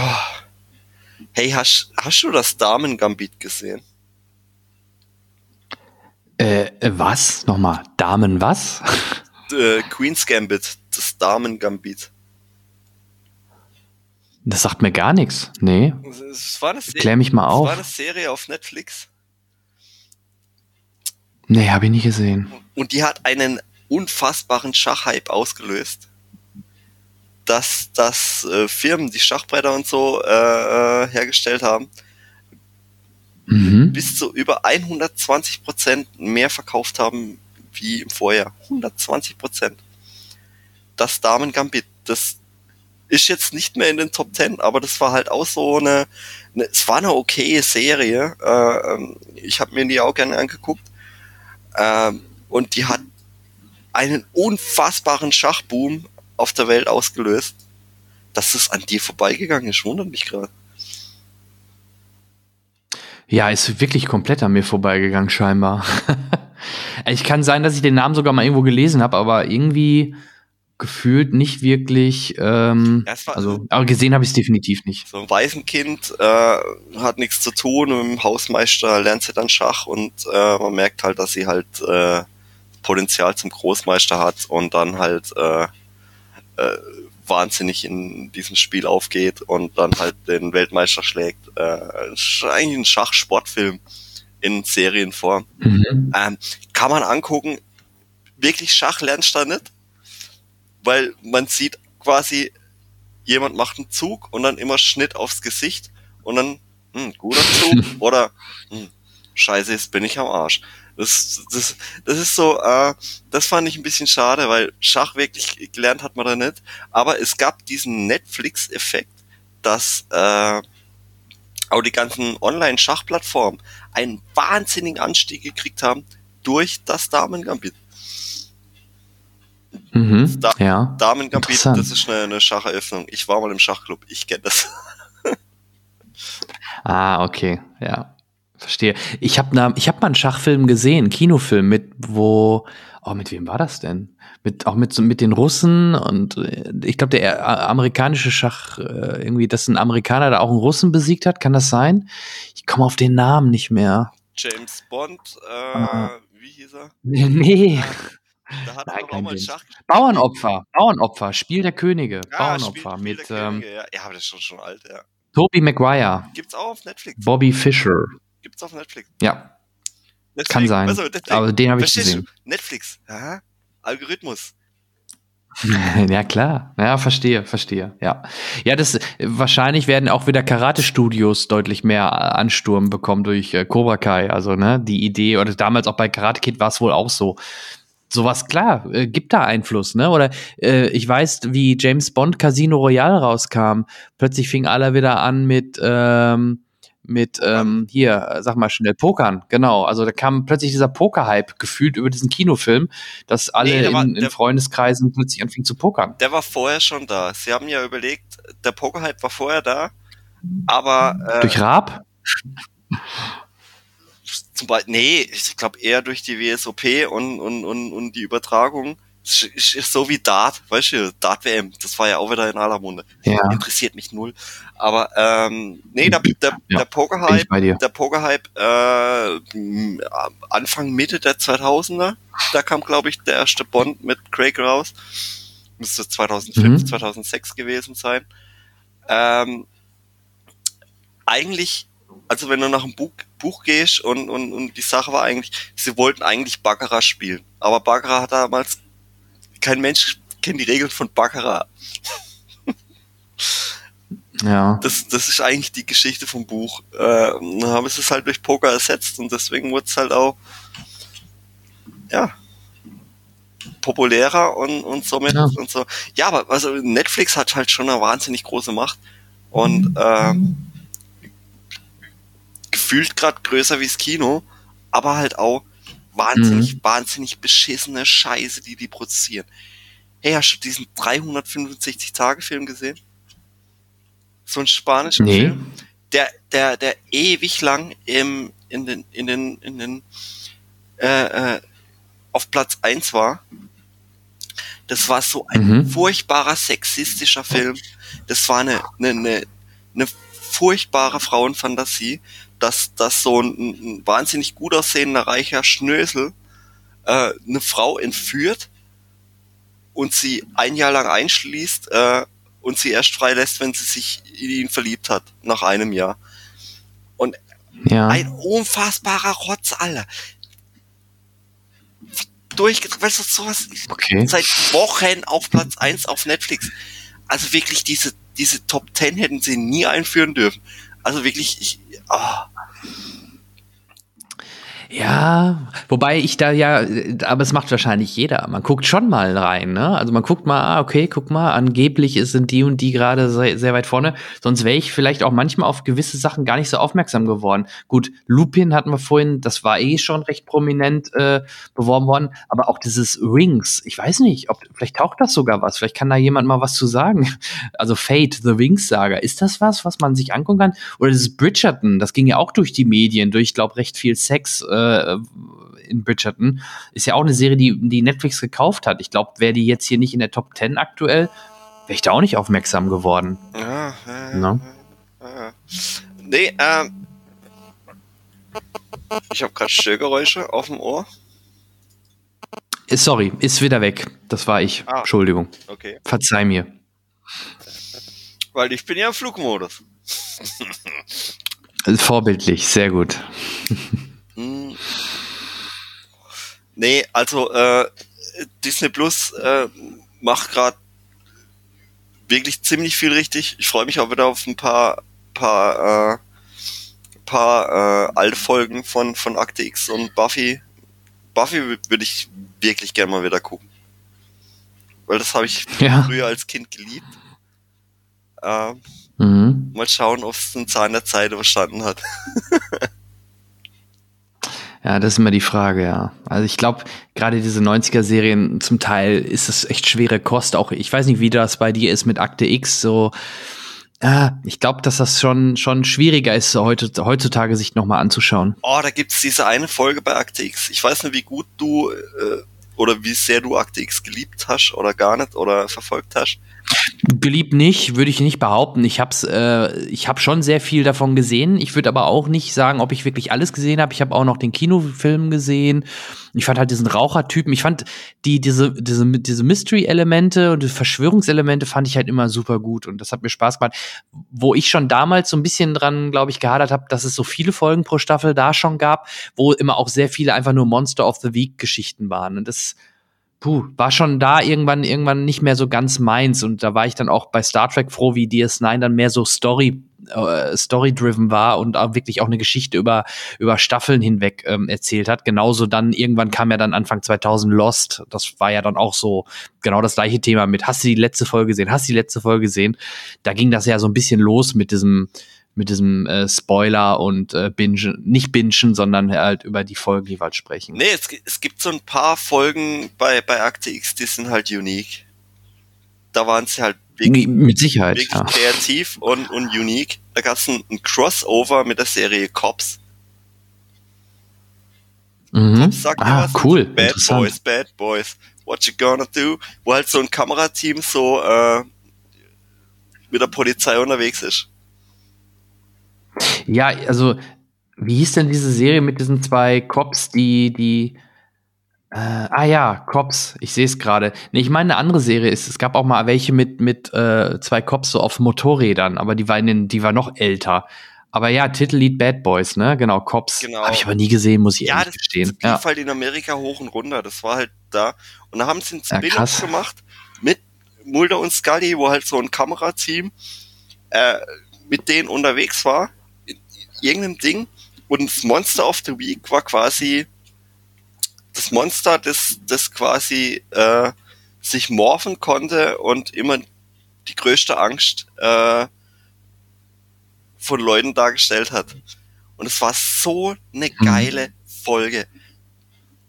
Hey, hast, hast du das Damen-Gambit gesehen? Äh, äh, was? Nochmal, Damen was? Äh, Queen's Gambit, das Damen-Gambit. Das sagt mir gar nichts. Nee. Es war eine Klär mich mal auf. Es war eine Serie auf Netflix. Nee, habe ich nicht gesehen. Und die hat einen unfassbaren Schachhype ausgelöst dass, dass äh, Firmen, die Schachbretter und so äh, äh hergestellt haben, mhm. bis zu über 120 Prozent mehr verkauft haben wie im Vorjahr. 120 Prozent. Das Damen Gambit, das ist jetzt nicht mehr in den Top 10, aber das war halt auch so eine, eine es war eine okaye Serie. Äh, ähm, ich habe mir die auch gerne angeguckt. Äh, und die hat einen unfassbaren Schachboom auf der Welt ausgelöst. Dass es an dir vorbeigegangen ist, wundert mich gerade. Ja, ist wirklich komplett an mir vorbeigegangen, scheinbar. ich kann sein, dass ich den Namen sogar mal irgendwo gelesen habe, aber irgendwie gefühlt nicht wirklich. Ähm, ja, also, aber gesehen habe ich es definitiv nicht. So ein Waisenkind äh, hat nichts zu tun mit dem Hausmeister lernt sie dann Schach und äh, man merkt halt, dass sie halt äh, Potenzial zum Großmeister hat und dann halt äh, äh, wahnsinnig in diesem Spiel aufgeht und dann halt den Weltmeister schlägt. Äh, eigentlich ein Schachsportfilm in Serienform. Mhm. Ähm, kann man angucken. Wirklich Schach lernst du da nicht weil man sieht quasi, jemand macht einen Zug und dann immer Schnitt aufs Gesicht und dann, hm, guter Zug oder hm, scheiße, jetzt bin ich am Arsch. Das, das, das ist so, äh, das fand ich ein bisschen schade, weil Schach wirklich gelernt hat man da nicht. Aber es gab diesen Netflix-Effekt, dass äh, auch die ganzen Online-Schachplattformen einen wahnsinnigen Anstieg gekriegt haben durch das Damen-Gambit. Mhm, da ja. Damen-Gambit, das ist eine, eine Schacheröffnung. Ich war mal im Schachclub, ich kenne das. ah, okay, ja. Verstehe. Ich habe ich hab mal einen Schachfilm gesehen, Kinofilm mit, wo, oh, mit wem war das denn? Mit, auch mit, mit den Russen und äh, ich glaube, der äh, amerikanische Schach, äh, irgendwie, dass ein Amerikaner da auch einen Russen besiegt hat, kann das sein? Ich komme auf den Namen nicht mehr. James Bond, äh, ah. wie hieß er? Nee. Da hat Nein, auch mal Schach Bauernopfer, Bauernopfer, Spiel der Könige, ja, Bauernopfer Spiel, mit. ähm, ja. ja, aber das ist schon, schon alt, ja. Toby Maguire. Gibt's auch auf Netflix. Bobby Fischer. Gibt's auf Netflix. Ja. Netflix. Kann sein. Also, aber den habe ich gesehen. Netflix. Aha. Algorithmus. ja, klar. Ja, verstehe, verstehe. Ja. Ja, das wahrscheinlich werden auch wieder Karate-Studios deutlich mehr Ansturm bekommen durch äh, Cobra Kai. Also, ne, die Idee, oder damals auch bei Karate Kid war es wohl auch so sowas klar, äh, gibt da Einfluss, ne? Oder äh, ich weiß, wie James Bond Casino Royale rauskam. Plötzlich fing alle wieder an mit ähm, mit ähm, hier, sag mal schnell, Pokern, genau. Also da kam plötzlich dieser Poker-Hype gefühlt über diesen Kinofilm, dass alle nee, war, in, in Freundeskreisen plötzlich anfingen zu pokern. Der war vorher schon da. Sie haben ja überlegt, der Poker-Hype war vorher da, aber äh, durch Raab? zum Beispiel, nee, ich glaube eher durch die WSOP und, und, und, und die Übertragung. So wie Dart, weißt du, Dart WM, das war ja auch wieder in aller Munde. Ja. Interessiert mich null. Aber ähm, nee, der, der, ja, der Pokerhype, der Pokerhype äh, Anfang Mitte der 2000er, da kam glaube ich der erste Bond mit Craig raus. Müsste 2005, mhm. 2006 gewesen sein. Ähm, eigentlich also wenn du nach dem Buch, Buch gehst und, und, und die Sache war eigentlich, sie wollten eigentlich Baccarat spielen. Aber Baccarat hat damals, kein Mensch kennt die Regeln von Baccarat. ja. Das, das ist eigentlich die Geschichte vom Buch. Äh, dann haben sie es halt durch Poker ersetzt und deswegen wurde es halt auch, ja, populärer und, und somit ja. und so. Ja, aber also Netflix hat halt schon eine wahnsinnig große Macht und ähm, gefühlt gerade größer wie das Kino, aber halt auch wahnsinnig, mhm. wahnsinnig beschissene Scheiße, die die produzieren. Hey, hast du diesen 365-Tage-Film gesehen? So ein spanischer nee. Film, der, der, der ewig lang im, in den, in den, in den, äh, äh, auf Platz eins war. Das war so ein mhm. furchtbarer sexistischer Film. Das war eine, eine, eine, eine furchtbare Frauenfantasie dass, dass so ein, ein wahnsinnig gut aussehender reicher Schnösel äh, eine Frau entführt und sie ein Jahr lang einschließt äh, und sie erst freilässt, wenn sie sich in ihn verliebt hat, nach einem Jahr. Und ja. ein unfassbarer Rotz, Alter. Durch, weißt du, sowas okay. seit Wochen auf Platz eins auf Netflix. Also wirklich, diese, diese Top 10 hätten sie nie einführen dürfen. Also wirklich, ich, oh. Ja, wobei ich da ja, aber es macht wahrscheinlich jeder. Man guckt schon mal rein, ne? Also man guckt mal, ah, okay, guck mal, angeblich sind die und die gerade sehr, sehr weit vorne. Sonst wäre ich vielleicht auch manchmal auf gewisse Sachen gar nicht so aufmerksam geworden. Gut, Lupin hatten wir vorhin, das war eh schon recht prominent äh, beworben worden, aber auch dieses Rings, ich weiß nicht, ob vielleicht taucht das sogar was. Vielleicht kann da jemand mal was zu sagen. Also Fate, The Wings Saga, ist das was, was man sich angucken kann? Oder dieses Bridgerton, das ging ja auch durch die Medien, durch, glaube recht viel Sex. Äh, äh, in Bridgerton. Ist ja auch eine Serie, die, die Netflix gekauft hat. Ich glaube, wäre die jetzt hier nicht in der Top 10 aktuell, wäre ich da auch nicht aufmerksam geworden. Ja, ja, no? ja. Nee, ähm. Ich habe gerade Störgeräusche auf dem Ohr. Äh, sorry, ist wieder weg. Das war ich. Ah, Entschuldigung. Okay. Verzeih mir. Weil ich bin ja im Flugmodus. Vorbildlich, sehr gut. Nee, also äh, Disney Plus äh, macht gerade wirklich ziemlich viel richtig. Ich freue mich auch wieder auf ein paar paar äh, paar äh, alte Folgen von von Akte X und Buffy. Buffy würde ich wirklich gerne mal wieder gucken. Weil das habe ich ja. früher als Kind geliebt. Äh, mhm. Mal schauen, ob es den Zahn der Zeit überstanden hat. Ja, das ist immer die Frage, ja. Also ich glaube, gerade diese 90er-Serien, zum Teil ist es echt schwere Kost. Auch ich weiß nicht, wie das bei dir ist mit Akte X. So, äh, ich glaube, dass das schon, schon schwieriger ist, heute, heutzutage sich nochmal anzuschauen. Oh, da gibt's diese eine Folge bei Akte X. Ich weiß nicht, wie gut du äh, oder wie sehr du Akte X geliebt hast oder gar nicht oder verfolgt hast. Beliebt nicht, würde ich nicht behaupten. Ich habe äh, ich hab schon sehr viel davon gesehen. Ich würde aber auch nicht sagen, ob ich wirklich alles gesehen habe. Ich habe auch noch den Kinofilm gesehen. Ich fand halt diesen Rauchertypen. Ich fand die diese diese diese Mystery-Elemente und die Verschwörungselemente fand ich halt immer super gut und das hat mir Spaß gemacht. Wo ich schon damals so ein bisschen dran, glaube ich, gehadert habe, dass es so viele Folgen pro Staffel da schon gab, wo immer auch sehr viele einfach nur Monster of the Week Geschichten waren und das puh, war schon da irgendwann, irgendwann nicht mehr so ganz meins. Und da war ich dann auch bei Star Trek froh, wie DS9 dann mehr so Story, äh, Story-driven war und auch wirklich auch eine Geschichte über, über Staffeln hinweg ähm, erzählt hat. Genauso dann, irgendwann kam ja dann Anfang 2000 Lost. Das war ja dann auch so genau das gleiche Thema mit, hast du die letzte Folge gesehen? Hast du die letzte Folge gesehen? Da ging das ja so ein bisschen los mit diesem, mit diesem äh, Spoiler und äh, Bingen, nicht bingen, sondern halt über die Folgen jeweils sprechen. Nee, es, es gibt so ein paar Folgen bei, bei Akte X, die sind halt unique. Da waren sie halt wirklich, mit Sicherheit, wirklich ja. kreativ und, und unique. Da gab es ein, ein, Crossover mit der Serie Cops. Mhm. Cops sagt ah, was, cool. Bad Boys, Bad Boys. What you gonna do? Wo halt so ein Kamerateam so äh, mit der Polizei unterwegs ist. Ja, also, wie hieß denn diese Serie mit diesen zwei Cops, die, die, äh, ah ja, Cops, ich sehe es gerade. Nee, ich meine, eine andere Serie ist, es gab auch mal welche mit, mit äh, zwei Cops so auf Motorrädern, aber die war, in den, die war noch älter. Aber ja, Titellied Bad Boys, ne? Genau, Cops. Genau. Habe ich aber nie gesehen, muss ich ja, ehrlich gestehen. Das ja. halt in Amerika hoch und runter. Das war halt da. Und da haben sie einen spin ja, gemacht mit Mulder und Scully, wo halt so ein Kamerateam äh, mit denen unterwegs war irgendeinem Ding und das Monster of the Week war quasi das Monster, das, das quasi äh, sich morphen konnte und immer die größte Angst äh, von Leuten dargestellt hat. Und es war so eine mhm. geile Folge.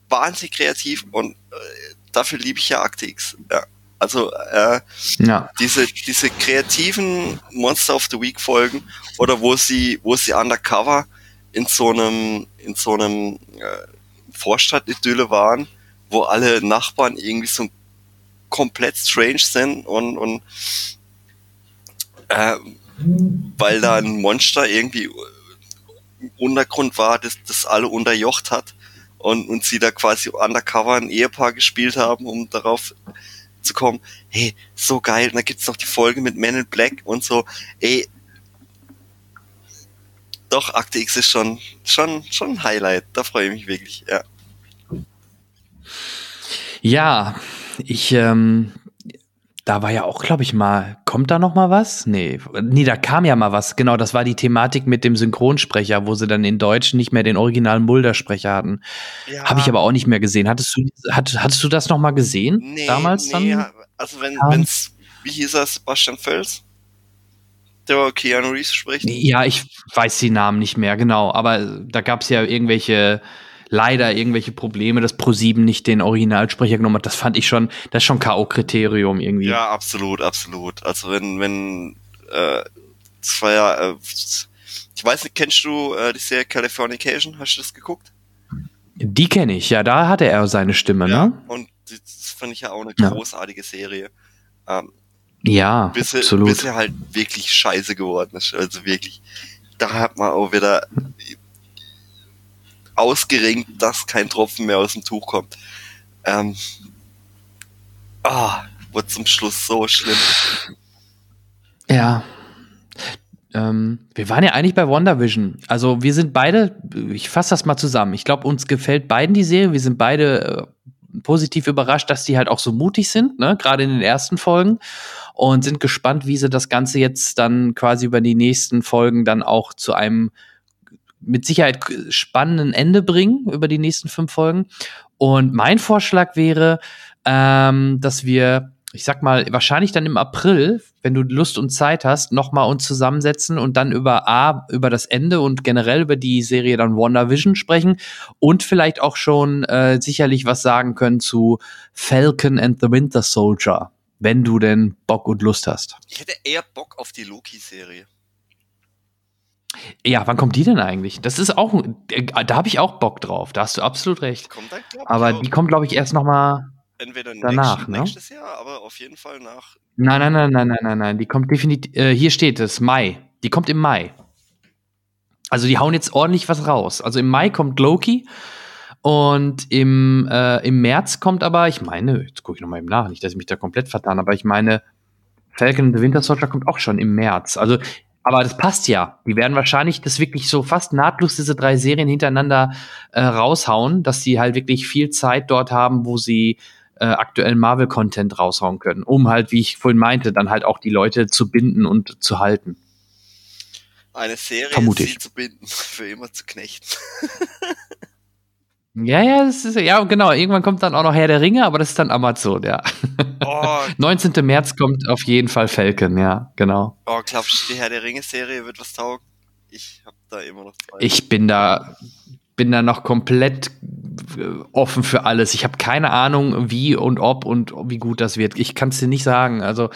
Wahnsinnig kreativ und äh, dafür liebe ich ja Actix. Ja. Also äh, ja. diese, diese kreativen Monster of the Week Folgen oder wo sie, wo sie undercover in so einem, in so einem äh, Vorstadtidylle waren, wo alle Nachbarn irgendwie so komplett strange sind und, und äh, weil da ein Monster irgendwie im Untergrund war, das, das alle unterjocht hat und, und sie da quasi undercover ein Ehepaar gespielt haben, um darauf zu kommen, hey, so geil, und da gibt's noch die Folge mit Men in Black und so, ey, doch, Akte X ist schon, schon, schon ein Highlight, da freue ich mich wirklich, ja. Ja, ich, ähm, da war ja auch, glaube ich, mal, kommt da noch mal was? Nee, nee, da kam ja mal was. Genau, das war die Thematik mit dem Synchronsprecher, wo sie dann in Deutsch nicht mehr den originalen Mulder-Sprecher hatten. Ja. Habe ich aber auch nicht mehr gesehen. Hattest du, hat, hattest du das noch mal gesehen? Nee, damals nee, dann? also wenn, ja. wenn's, wie hieß er, Sebastian Fels? Der Keanu Reeves spricht? Ja, ich weiß die Namen nicht mehr, genau. Aber da gab es ja irgendwelche leider irgendwelche Probleme, dass Pro7 nicht den Originalsprecher genommen hat. Das fand ich schon, das ist schon K.O.-Kriterium irgendwie. Ja, absolut, absolut. Also wenn, wenn, äh, das war ja, äh, ich weiß nicht, kennst du äh, die Serie Californication? Hast du das geguckt? Die kenne ich, ja, da hatte er seine Stimme, ja, ne? Und das fand ich ja auch eine großartige ja. Serie. Ähm, ja, bis absolut. Bis er halt wirklich scheiße geworden ist. Also wirklich, da hat man auch wieder ausgerenkt, dass kein Tropfen mehr aus dem Tuch kommt. Ähm, ah, wurde zum Schluss so schlimm. Ja. Ähm, wir waren ja eigentlich bei WandaVision. Also wir sind beide, ich fasse das mal zusammen. Ich glaube, uns gefällt beiden die Serie. Wir sind beide äh, positiv überrascht, dass die halt auch so mutig sind, ne? gerade in den ersten Folgen. Und sind gespannt, wie sie das Ganze jetzt dann quasi über die nächsten Folgen dann auch zu einem mit Sicherheit spannenden Ende bringen über die nächsten fünf Folgen. Und mein Vorschlag wäre, ähm, dass wir, ich sag mal, wahrscheinlich dann im April, wenn du Lust und Zeit hast, nochmal uns zusammensetzen und dann über A, über das Ende und generell über die Serie dann WandaVision sprechen und vielleicht auch schon äh, sicherlich was sagen können zu Falcon and the Winter Soldier, wenn du denn Bock und Lust hast. Ich hätte eher Bock auf die Loki-Serie. Ja, wann kommt die denn eigentlich? Das ist auch, äh, da habe ich auch Bock drauf. Da hast du absolut recht. Kommt dann, aber die kommt, glaube ich, erst noch mal Entweder danach, nächstes, ne? nächstes Jahr, aber auf jeden Fall nach. Nein, nein, nein, nein, nein, nein, nein. Die kommt definitiv. Äh, hier steht es Mai. Die kommt im Mai. Also die hauen jetzt ordentlich was raus. Also im Mai kommt Loki und im, äh, im März kommt aber, ich meine, jetzt gucke ich noch mal eben nach, nicht, dass ich mich da komplett vertan, aber ich meine, Falcon and the Winter Soldier kommt auch schon im März. Also aber das passt ja. Die werden wahrscheinlich das wirklich so fast nahtlos diese drei Serien hintereinander äh, raushauen, dass sie halt wirklich viel Zeit dort haben, wo sie äh, aktuellen Marvel-Content raushauen können, um halt, wie ich vorhin meinte, dann halt auch die Leute zu binden und zu halten. Eine Serie Vermute sie zu binden, für immer zu knechten. Ja, ja, das ist, ja, genau. Irgendwann kommt dann auch noch Herr der Ringe, aber das ist dann Amazon, ja. Oh. 19. März kommt auf jeden Fall Falcon, ja, genau. Oh, glaubst du, die Herr der Ringe-Serie wird was taugen? Ich hab da immer noch Zeit. Ich bin da, bin da noch komplett äh, offen für alles. Ich habe keine Ahnung, wie und ob und wie gut das wird. Ich kann es dir nicht sagen. Also,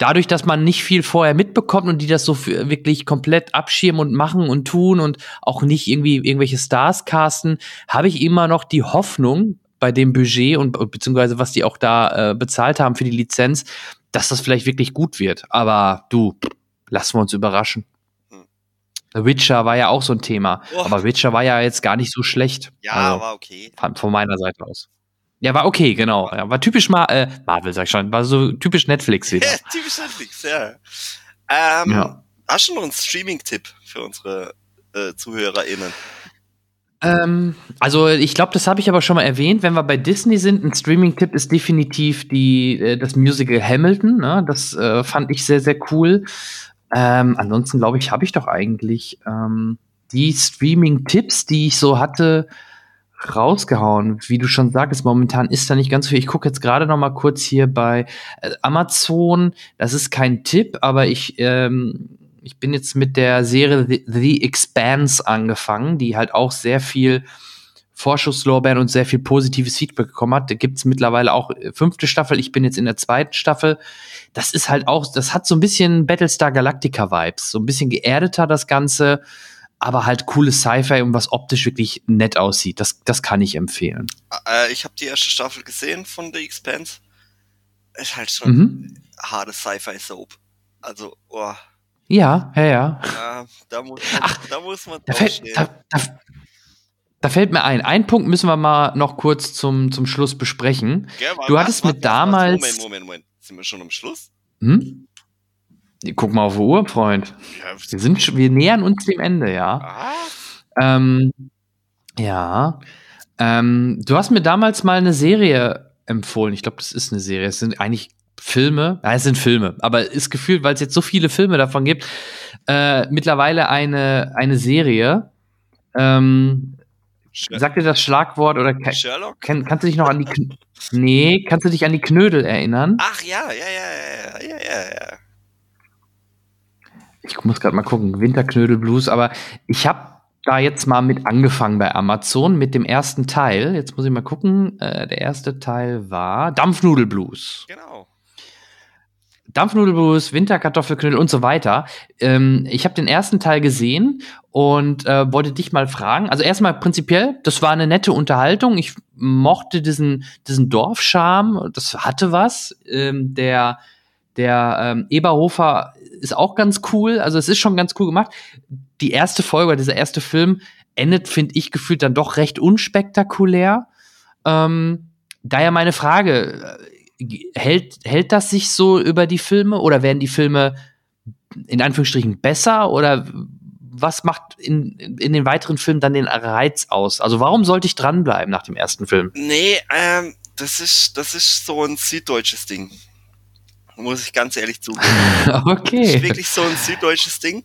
dadurch, dass man nicht viel vorher mitbekommt und die das so wirklich komplett abschirmen und machen und tun und auch nicht irgendwie irgendwelche Stars casten, habe ich immer noch die Hoffnung bei dem Budget und beziehungsweise was die auch da äh, bezahlt haben für die Lizenz, dass das vielleicht wirklich gut wird. Aber du, lassen wir uns überraschen. Hm. The Witcher war ja auch so ein Thema. Oh. Aber Witcher war ja jetzt gar nicht so schlecht. Ja, also, war okay. Von meiner Seite aus. Ja, war okay, genau. Ja, war typisch Ma äh, Marvel, sag ich schon. War so typisch Netflix wieder. typisch Netflix, ja. Ähm, ja. Hast du noch einen Streaming-Tipp für unsere äh, ZuhörerInnen? Ähm, also ich glaube, das habe ich aber schon mal erwähnt. Wenn wir bei Disney sind, ein Streaming-Tipp ist definitiv die, äh, das Musical Hamilton. Ne? Das äh, fand ich sehr, sehr cool. Ähm, ansonsten glaube ich, habe ich doch eigentlich ähm, die Streaming-Tipps, die ich so hatte, rausgehauen. Wie du schon sagst, momentan ist da nicht ganz viel. Ich gucke jetzt gerade noch mal kurz hier bei äh, Amazon. Das ist kein Tipp, aber ich ähm, ich bin jetzt mit der Serie The, The Expanse angefangen, die halt auch sehr viel Vorschusslorbeeren und sehr viel positives Feedback bekommen hat. Da gibt's mittlerweile auch äh, fünfte Staffel. Ich bin jetzt in der zweiten Staffel. Das ist halt auch, das hat so ein bisschen Battlestar Galactica Vibes. So ein bisschen geerdeter das Ganze aber halt cooles Sci-Fi und was optisch wirklich nett aussieht. Das, das kann ich empfehlen. Äh, ich habe die erste Staffel gesehen von The Expanse. Ist halt schon mhm. harte Sci-Fi-Soap. Also, oh. Ja, ja, ja. ja da, muss man, Ach, da muss man da fällt, da, da, da, fällt mir ein, ein Punkt müssen wir mal noch kurz zum, zum Schluss besprechen. Ja, du hattest mit damals. Moment, Moment, Moment. Sind wir schon am Schluss? Hm? Guck mal auf die Uhr, Freund. Wir, sind, wir nähern uns dem Ende, ja. Ähm, ja. Ähm, du hast mir damals mal eine Serie empfohlen. Ich glaube, das ist eine Serie. Es sind eigentlich Filme, ja, es sind Filme, aber ist gefühlt, weil es jetzt so viele Filme davon gibt, äh, mittlerweile eine, eine Serie. Ähm, sagt dir das Schlagwort oder Sherlock? Kann, kannst du dich noch an die Kn Nee, kannst du dich an die Knödel erinnern? Ach ja, ja, ja, ja, ja, ja, ja. Ich muss gerade mal gucken, Winterknödel Blues, aber ich habe da jetzt mal mit angefangen bei Amazon mit dem ersten Teil. Jetzt muss ich mal gucken. Äh, der erste Teil war Dampfnudelblues. Genau. Dampfnudelblues, Winterkartoffelknödel und so weiter. Ähm, ich habe den ersten Teil gesehen und äh, wollte dich mal fragen. Also erstmal prinzipiell, das war eine nette Unterhaltung. Ich mochte diesen, diesen Dorfscharme, das hatte was. Ähm, der der ähm, Eberhofer ist auch ganz cool. Also es ist schon ganz cool gemacht. Die erste Folge, dieser erste Film endet, finde ich, gefühlt dann doch recht unspektakulär. Ähm, daher meine Frage, hält, hält das sich so über die Filme oder werden die Filme in Anführungsstrichen besser oder was macht in, in den weiteren Filmen dann den Reiz aus? Also warum sollte ich dranbleiben nach dem ersten Film? Nee, ähm, das ist, das ist so ein süddeutsches Ding. Muss ich ganz ehrlich zugeben. okay. Das ist wirklich so ein süddeutsches Ding,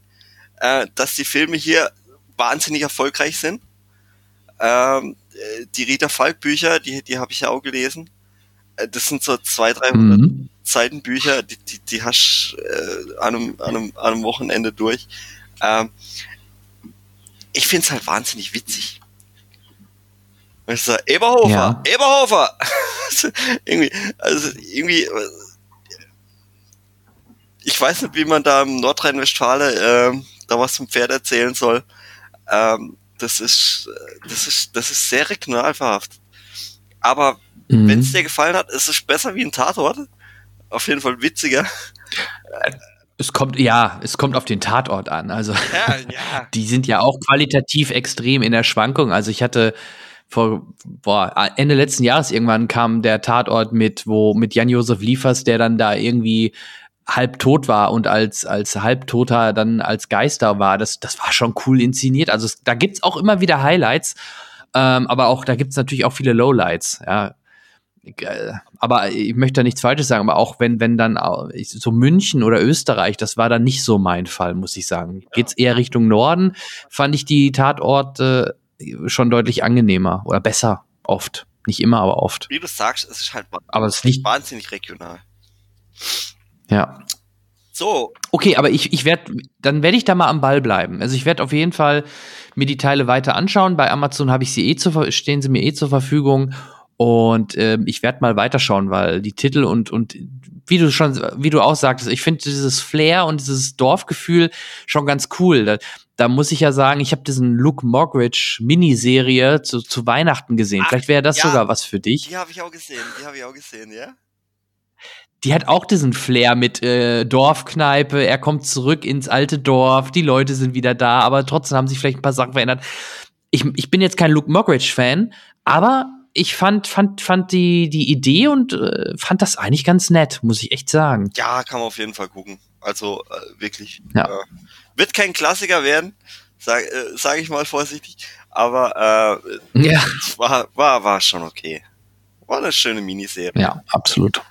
äh, dass die Filme hier wahnsinnig erfolgreich sind. Ähm, äh, die Rita Falk Bücher, die, die habe ich ja auch gelesen. Äh, das sind so 200, 300 mhm. Seiten Bücher, die, die, die hast äh, an, einem, an, einem, an einem Wochenende durch. Ähm, ich find's halt wahnsinnig witzig. ich sage, Eberhofer, ja. Eberhofer! irgendwie, also irgendwie, ich weiß nicht, wie man da im Nordrhein-Westfalen äh, da was zum Pferd erzählen soll. Ähm, das ist, das ist, das ist sehr regional verhaftet. Aber mhm. wenn es dir gefallen hat, ist es besser wie ein Tatort. Auf jeden Fall witziger. Es kommt, ja, es kommt auf den Tatort an. Also, ja, ja. die sind ja auch qualitativ extrem in der Schwankung. Also, ich hatte vor, boah, Ende letzten Jahres irgendwann kam der Tatort mit, wo, mit Jan-Josef Liefers, der dann da irgendwie halb tot war und als, als halbtoter dann als Geister war. Das, das war schon cool inszeniert. Also, es, da gibt's auch immer wieder Highlights. Ähm, aber auch, da gibt's natürlich auch viele Lowlights, ja aber ich möchte da nichts Falsches sagen, aber auch wenn, wenn dann so München oder Österreich, das war dann nicht so mein Fall, muss ich sagen. Geht's eher Richtung Norden, fand ich die Tatorte schon deutlich angenehmer oder besser, oft. Nicht immer, aber oft. Wie du sagst, es ist halt aber es liegt wahnsinnig regional. Ja. So. Okay, aber ich, ich werde, dann werde ich da mal am Ball bleiben. Also ich werde auf jeden Fall mir die Teile weiter anschauen. Bei Amazon habe ich sie eh zur, stehen sie mir eh zur Verfügung und äh, ich werde mal weiterschauen, weil die Titel und, und wie du schon, wie du auch sagtest, ich finde dieses Flair und dieses Dorfgefühl schon ganz cool. Da, da muss ich ja sagen, ich habe diesen Luke Moggridge Miniserie zu, zu Weihnachten gesehen. Ach, Vielleicht wäre das ja, sogar was für dich. Die habe ich auch gesehen, die habe ich auch gesehen, ja. Die hat auch diesen Flair mit äh, Dorfkneipe, er kommt zurück ins alte Dorf, die Leute sind wieder da, aber trotzdem haben sich vielleicht ein paar Sachen verändert. Ich, ich bin jetzt kein Luke Moggridge-Fan, aber ich fand, fand, fand die, die Idee und äh, fand das eigentlich ganz nett, muss ich echt sagen. Ja, kann man auf jeden Fall gucken. Also äh, wirklich. Ja. Äh, wird kein Klassiker werden, sage äh, sag ich mal vorsichtig. Aber äh, ja. war, war, war schon okay. War eine schöne Miniserie. Ja, absolut.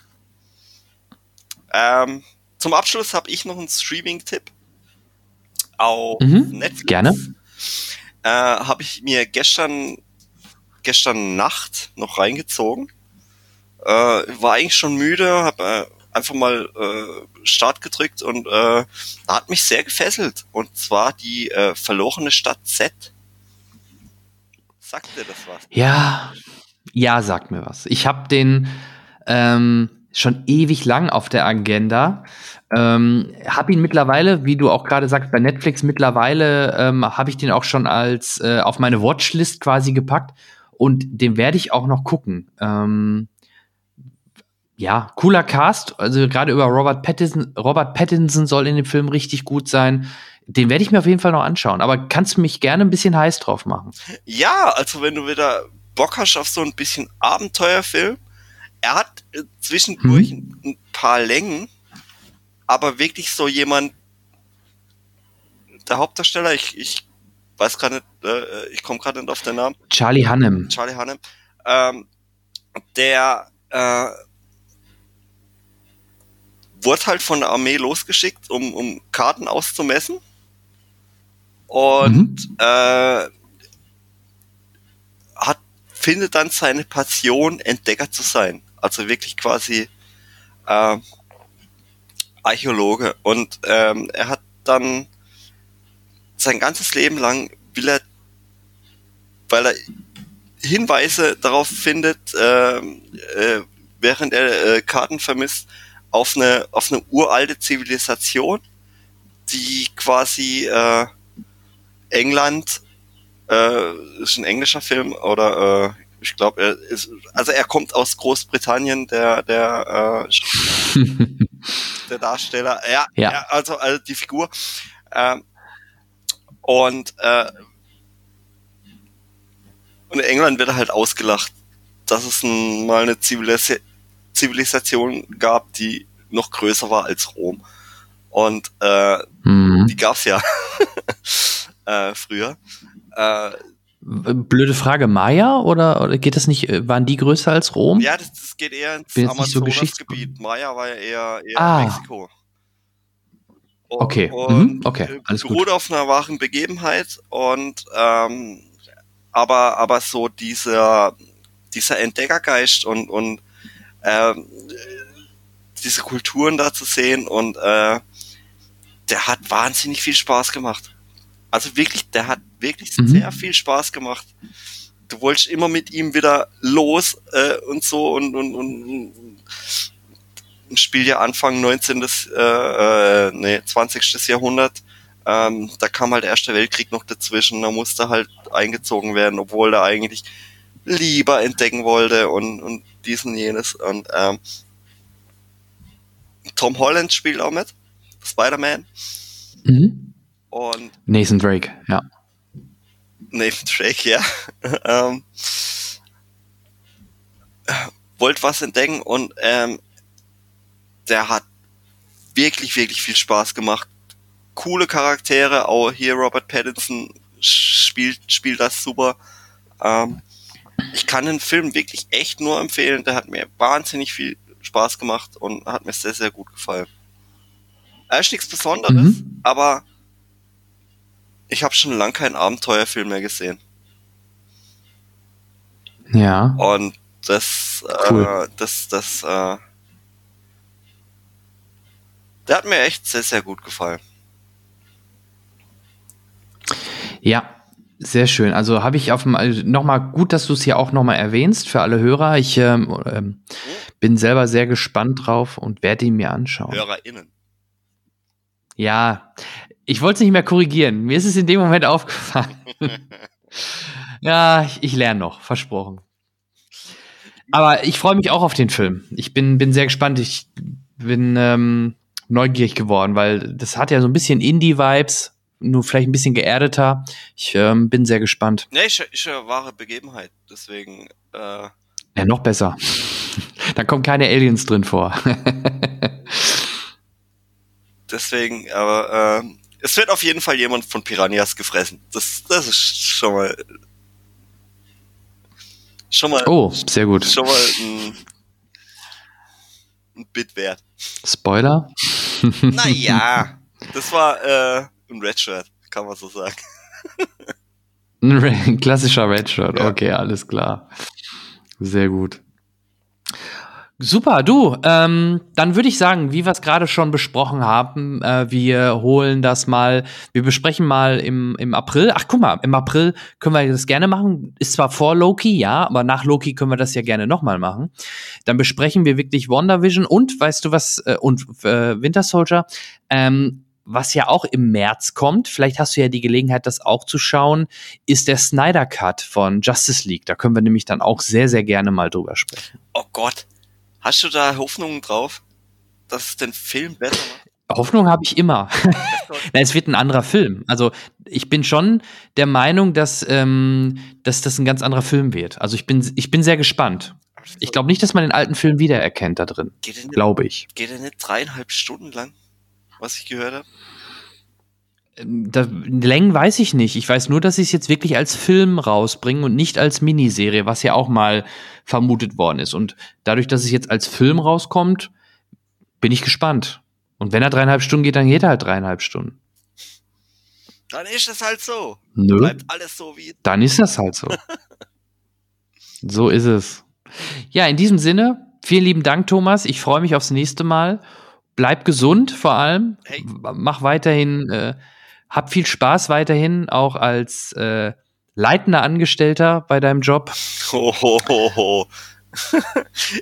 Ähm, zum Abschluss habe ich noch einen Streaming-Tipp. Auf mhm, Netflix. Gerne. Äh, habe ich mir gestern gestern Nacht noch reingezogen. Äh, war eigentlich schon müde, habe äh, einfach mal äh, Start gedrückt und äh, hat mich sehr gefesselt. Und zwar die äh, verlorene Stadt Z. Sagt dir das was? Ja, ja, sagt mir was. Ich habe den ähm, schon ewig lang auf der Agenda. Ähm, habe ihn mittlerweile, wie du auch gerade sagst, bei Netflix mittlerweile ähm, habe ich den auch schon als äh, auf meine Watchlist quasi gepackt und den werde ich auch noch gucken. Ähm, ja, cooler Cast. Also gerade über Robert Pattinson, Robert Pattinson soll in dem Film richtig gut sein. Den werde ich mir auf jeden Fall noch anschauen. Aber kannst du mich gerne ein bisschen heiß drauf machen? Ja, also wenn du wieder Bock hast auf so ein bisschen Abenteuerfilm. Er hat äh, zwischendurch hm. ein paar Längen, aber wirklich so jemand, der Hauptdarsteller, ich, ich weiß gerade nicht, äh, ich komme gerade nicht auf den Namen. Charlie Hannem. Charlie Hannem. Ähm, der äh, wurde halt von der Armee losgeschickt, um, um Karten auszumessen. Und mhm. äh, hat, findet dann seine Passion, Entdecker zu sein. Also wirklich quasi äh, Archäologe. Und ähm, er hat dann sein ganzes Leben lang will er, weil er Hinweise darauf findet, äh, äh, während er äh, Karten vermisst, auf eine, auf eine uralte Zivilisation, die quasi äh, England, äh, ist ein englischer Film oder äh, ich glaube, er ist, also er kommt aus Großbritannien, der der äh, der Darsteller, ja, ja. ja also, also die Figur ähm, und äh, und in England wird er halt ausgelacht, dass es ein, mal eine Zivilis Zivilisation gab, die noch größer war als Rom. Und äh, mhm. die gab's ja äh, früher. Äh, Blöde Frage, Maya oder, oder geht das nicht, äh, waren die größer als Rom? Ja, das, das geht eher ins Amazonasgebiet. So Maya war ja eher, eher ah. Mexiko. Und, okay, mhm. okay, alles beruht gut. auf einer wahren Begebenheit und ähm, aber aber so dieser dieser Entdeckergeist und und ähm, diese Kulturen da zu sehen und äh, der hat wahnsinnig viel Spaß gemacht. Also wirklich, der hat wirklich mhm. sehr viel Spaß gemacht. Du wolltest immer mit ihm wieder los äh, und so und, und, und, und Spiel ja Anfang 19. Äh, äh, nee, 20. Jahrhundert. Ähm, da kam halt der Erste Weltkrieg noch dazwischen, da musste halt eingezogen werden, obwohl er eigentlich lieber entdecken wollte und, und dies und jenes. Und ähm, Tom Holland spielt auch mit, Spider-Man. Mhm. Und Nathan Drake, ja. Nathan Drake, ja. ähm, wollte was entdecken und ähm, der hat wirklich, wirklich viel Spaß gemacht. Coole Charaktere, auch hier Robert Pattinson spielt, spielt das super. Ähm, ich kann den Film wirklich echt nur empfehlen. Der hat mir wahnsinnig viel Spaß gemacht und hat mir sehr, sehr gut gefallen. Er ist nichts Besonderes, mhm. aber ich habe schon lange keinen Abenteuerfilm mehr gesehen. Ja. Und das, cool. äh, das, das, äh, der hat mir echt sehr, sehr gut gefallen. Ja, sehr schön. Also habe ich auf dem also nochmal gut, dass du es hier auch nochmal erwähnst für alle Hörer. Ich ähm, ähm, bin selber sehr gespannt drauf und werde ihn mir anschauen. HörerInnen. Ja, ich wollte es nicht mehr korrigieren. Mir ist es in dem Moment aufgefallen. ja, ich, ich lerne noch, versprochen. Aber ich freue mich auch auf den Film. Ich bin, bin sehr gespannt. Ich bin ähm, neugierig geworden, weil das hat ja so ein bisschen Indie-Vibes nur vielleicht ein bisschen geerdeter. Ich ähm, bin sehr gespannt. Nee, ist, ist eine wahre Begebenheit, deswegen. Äh ja, noch besser. da kommen keine Aliens drin vor. deswegen, aber äh, es wird auf jeden Fall jemand von Piranhas gefressen. Das, das ist schon mal. Schon mal. Oh, sehr gut. Schon mal ein, ein Bit wert. Spoiler? naja, das war äh, ein Redshirt, kann man so sagen. Ein klassischer Redshirt, ja. okay, alles klar. Sehr gut. Super, du. Ähm, dann würde ich sagen, wie wir es gerade schon besprochen haben, äh, wir holen das mal, wir besprechen mal im, im April. Ach, guck mal, im April können wir das gerne machen. Ist zwar vor Loki, ja, aber nach Loki können wir das ja gerne nochmal machen. Dann besprechen wir wirklich WandaVision und, weißt du was, äh, und äh, Winter Soldier. Ähm, was ja auch im März kommt, vielleicht hast du ja die Gelegenheit, das auch zu schauen, ist der Snyder Cut von Justice League. Da können wir nämlich dann auch sehr, sehr gerne mal drüber sprechen. Oh Gott. Hast du da Hoffnungen drauf, dass es den Film besser macht? Hoffnung habe ich immer. Es wird ein anderer Film. Also ich bin schon der Meinung, dass, ähm, dass das ein ganz anderer Film wird. Also ich bin, ich bin sehr gespannt. Ich glaube nicht, dass man den alten Film wiedererkennt da drin. Glaube ich. Geht er nicht dreieinhalb Stunden lang? was ich gehört habe? Da, Längen weiß ich nicht. Ich weiß nur, dass sie es jetzt wirklich als Film rausbringen und nicht als Miniserie, was ja auch mal vermutet worden ist. Und dadurch, dass es jetzt als Film rauskommt, bin ich gespannt. Und wenn er dreieinhalb Stunden geht, dann geht er halt dreieinhalb Stunden. Dann ist es halt so. Nö. Bleibt alles so wie. Dann ist das halt so. so ist es. Ja, in diesem Sinne, vielen lieben Dank, Thomas. Ich freue mich aufs nächste Mal. Bleib gesund vor allem. Hey. Mach weiterhin, äh, hab viel Spaß weiterhin, auch als äh, leitender Angestellter bei deinem Job. Ho, ho, ho, ho.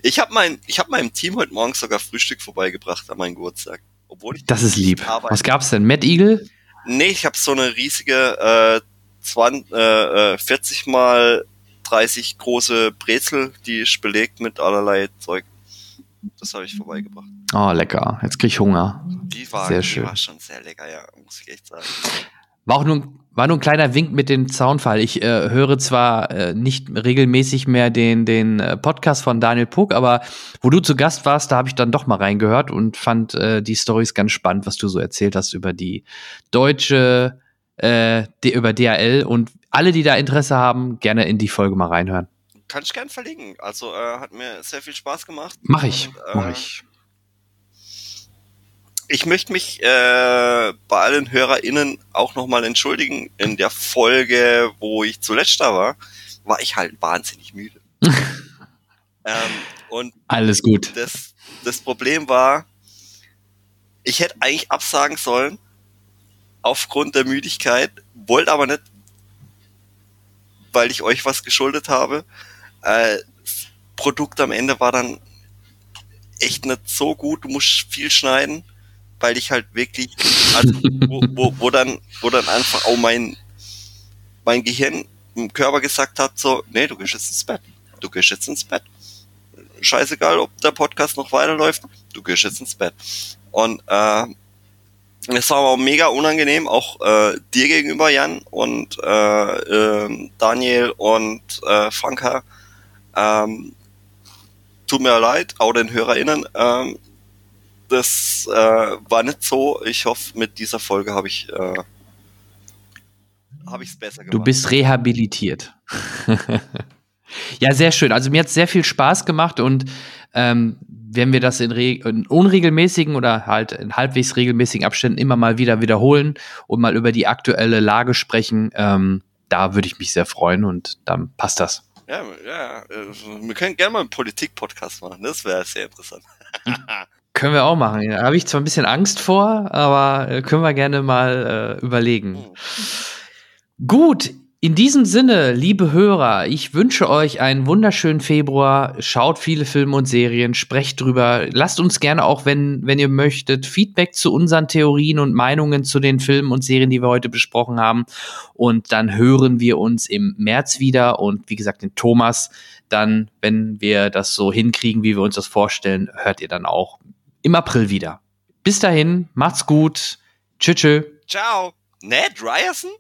ich habe mein, ich hab meinem Team heute Morgen sogar Frühstück vorbeigebracht an meinen Geburtstag. Obwohl ich Das ist lieb. arbeite. Was gab's denn? Mad Eagle? Nee, ich habe so eine riesige äh, 20, äh, äh, 40 mal 30 große Brezel, die ist belegt mit allerlei Zeug. Das habe ich vorbeigebracht. Oh, lecker. Jetzt krieg ich Hunger. Die war, Sehr die schön. war schon sehr lecker, ja, muss ich echt sagen. War auch nur, war nur ein kleiner Wink mit dem Zaunfall. Ich äh, höre zwar äh, nicht regelmäßig mehr den, den äh, Podcast von Daniel Puck, aber wo du zu Gast warst, da habe ich dann doch mal reingehört und fand äh, die Stories ganz spannend, was du so erzählt hast über die deutsche, äh, über DHL und alle, die da Interesse haben, gerne in die Folge mal reinhören. Kann ich gern verlinken. Also äh, hat mir sehr viel Spaß gemacht. Mach ich, Und, äh, mach ich. Ich möchte mich äh, bei allen HörerInnen auch nochmal entschuldigen. In der Folge, wo ich zuletzt da war, war ich halt wahnsinnig müde. ähm, und Alles gut. das, das Problem war, ich hätte eigentlich absagen sollen aufgrund der Müdigkeit, wollte aber nicht, weil ich euch was geschuldet habe. Äh, Produkt am Ende war dann echt nicht so gut. Du musst viel schneiden, weil ich halt wirklich, also, wo, wo, wo dann, wo dann einfach auch mein, mein Gehirn im Körper gesagt hat, so, nee, du gehst jetzt ins Bett. Du gehst jetzt ins Bett. Scheißegal, ob der Podcast noch weiterläuft, du gehst jetzt ins Bett. Und äh, es war aber mega unangenehm, auch äh, dir gegenüber, Jan, und äh, ähm, Daniel und äh, Franka. Ähm, tut mir leid, auch den HörerInnen. Ähm, das äh, war nicht so. Ich hoffe, mit dieser Folge habe ich äh, habe ich es besser gemacht. Du bist rehabilitiert. ja, sehr schön. Also mir hat sehr viel Spaß gemacht und ähm, wenn wir das in, in unregelmäßigen oder halt in halbwegs regelmäßigen Abständen immer mal wieder wiederholen und mal über die aktuelle Lage sprechen, ähm, da würde ich mich sehr freuen und dann passt das. Ja, ja, äh, wir können gerne mal einen Politik-Podcast machen. Das wäre sehr interessant. Können wir auch machen. Da habe ich zwar ein bisschen Angst vor, aber äh, können wir gerne mal äh, überlegen. Hm. Gut, in diesem Sinne, liebe Hörer, ich wünsche euch einen wunderschönen Februar. Schaut viele Filme und Serien, sprecht drüber. Lasst uns gerne auch, wenn, wenn ihr möchtet, Feedback zu unseren Theorien und Meinungen zu den Filmen und Serien, die wir heute besprochen haben. Und dann hören wir uns im März wieder. Und wie gesagt, den Thomas, dann, wenn wir das so hinkriegen, wie wir uns das vorstellen, hört ihr dann auch im April wieder. Bis dahin, macht's gut. Tschüss. tschüss. Ciao. Ned Ryerson?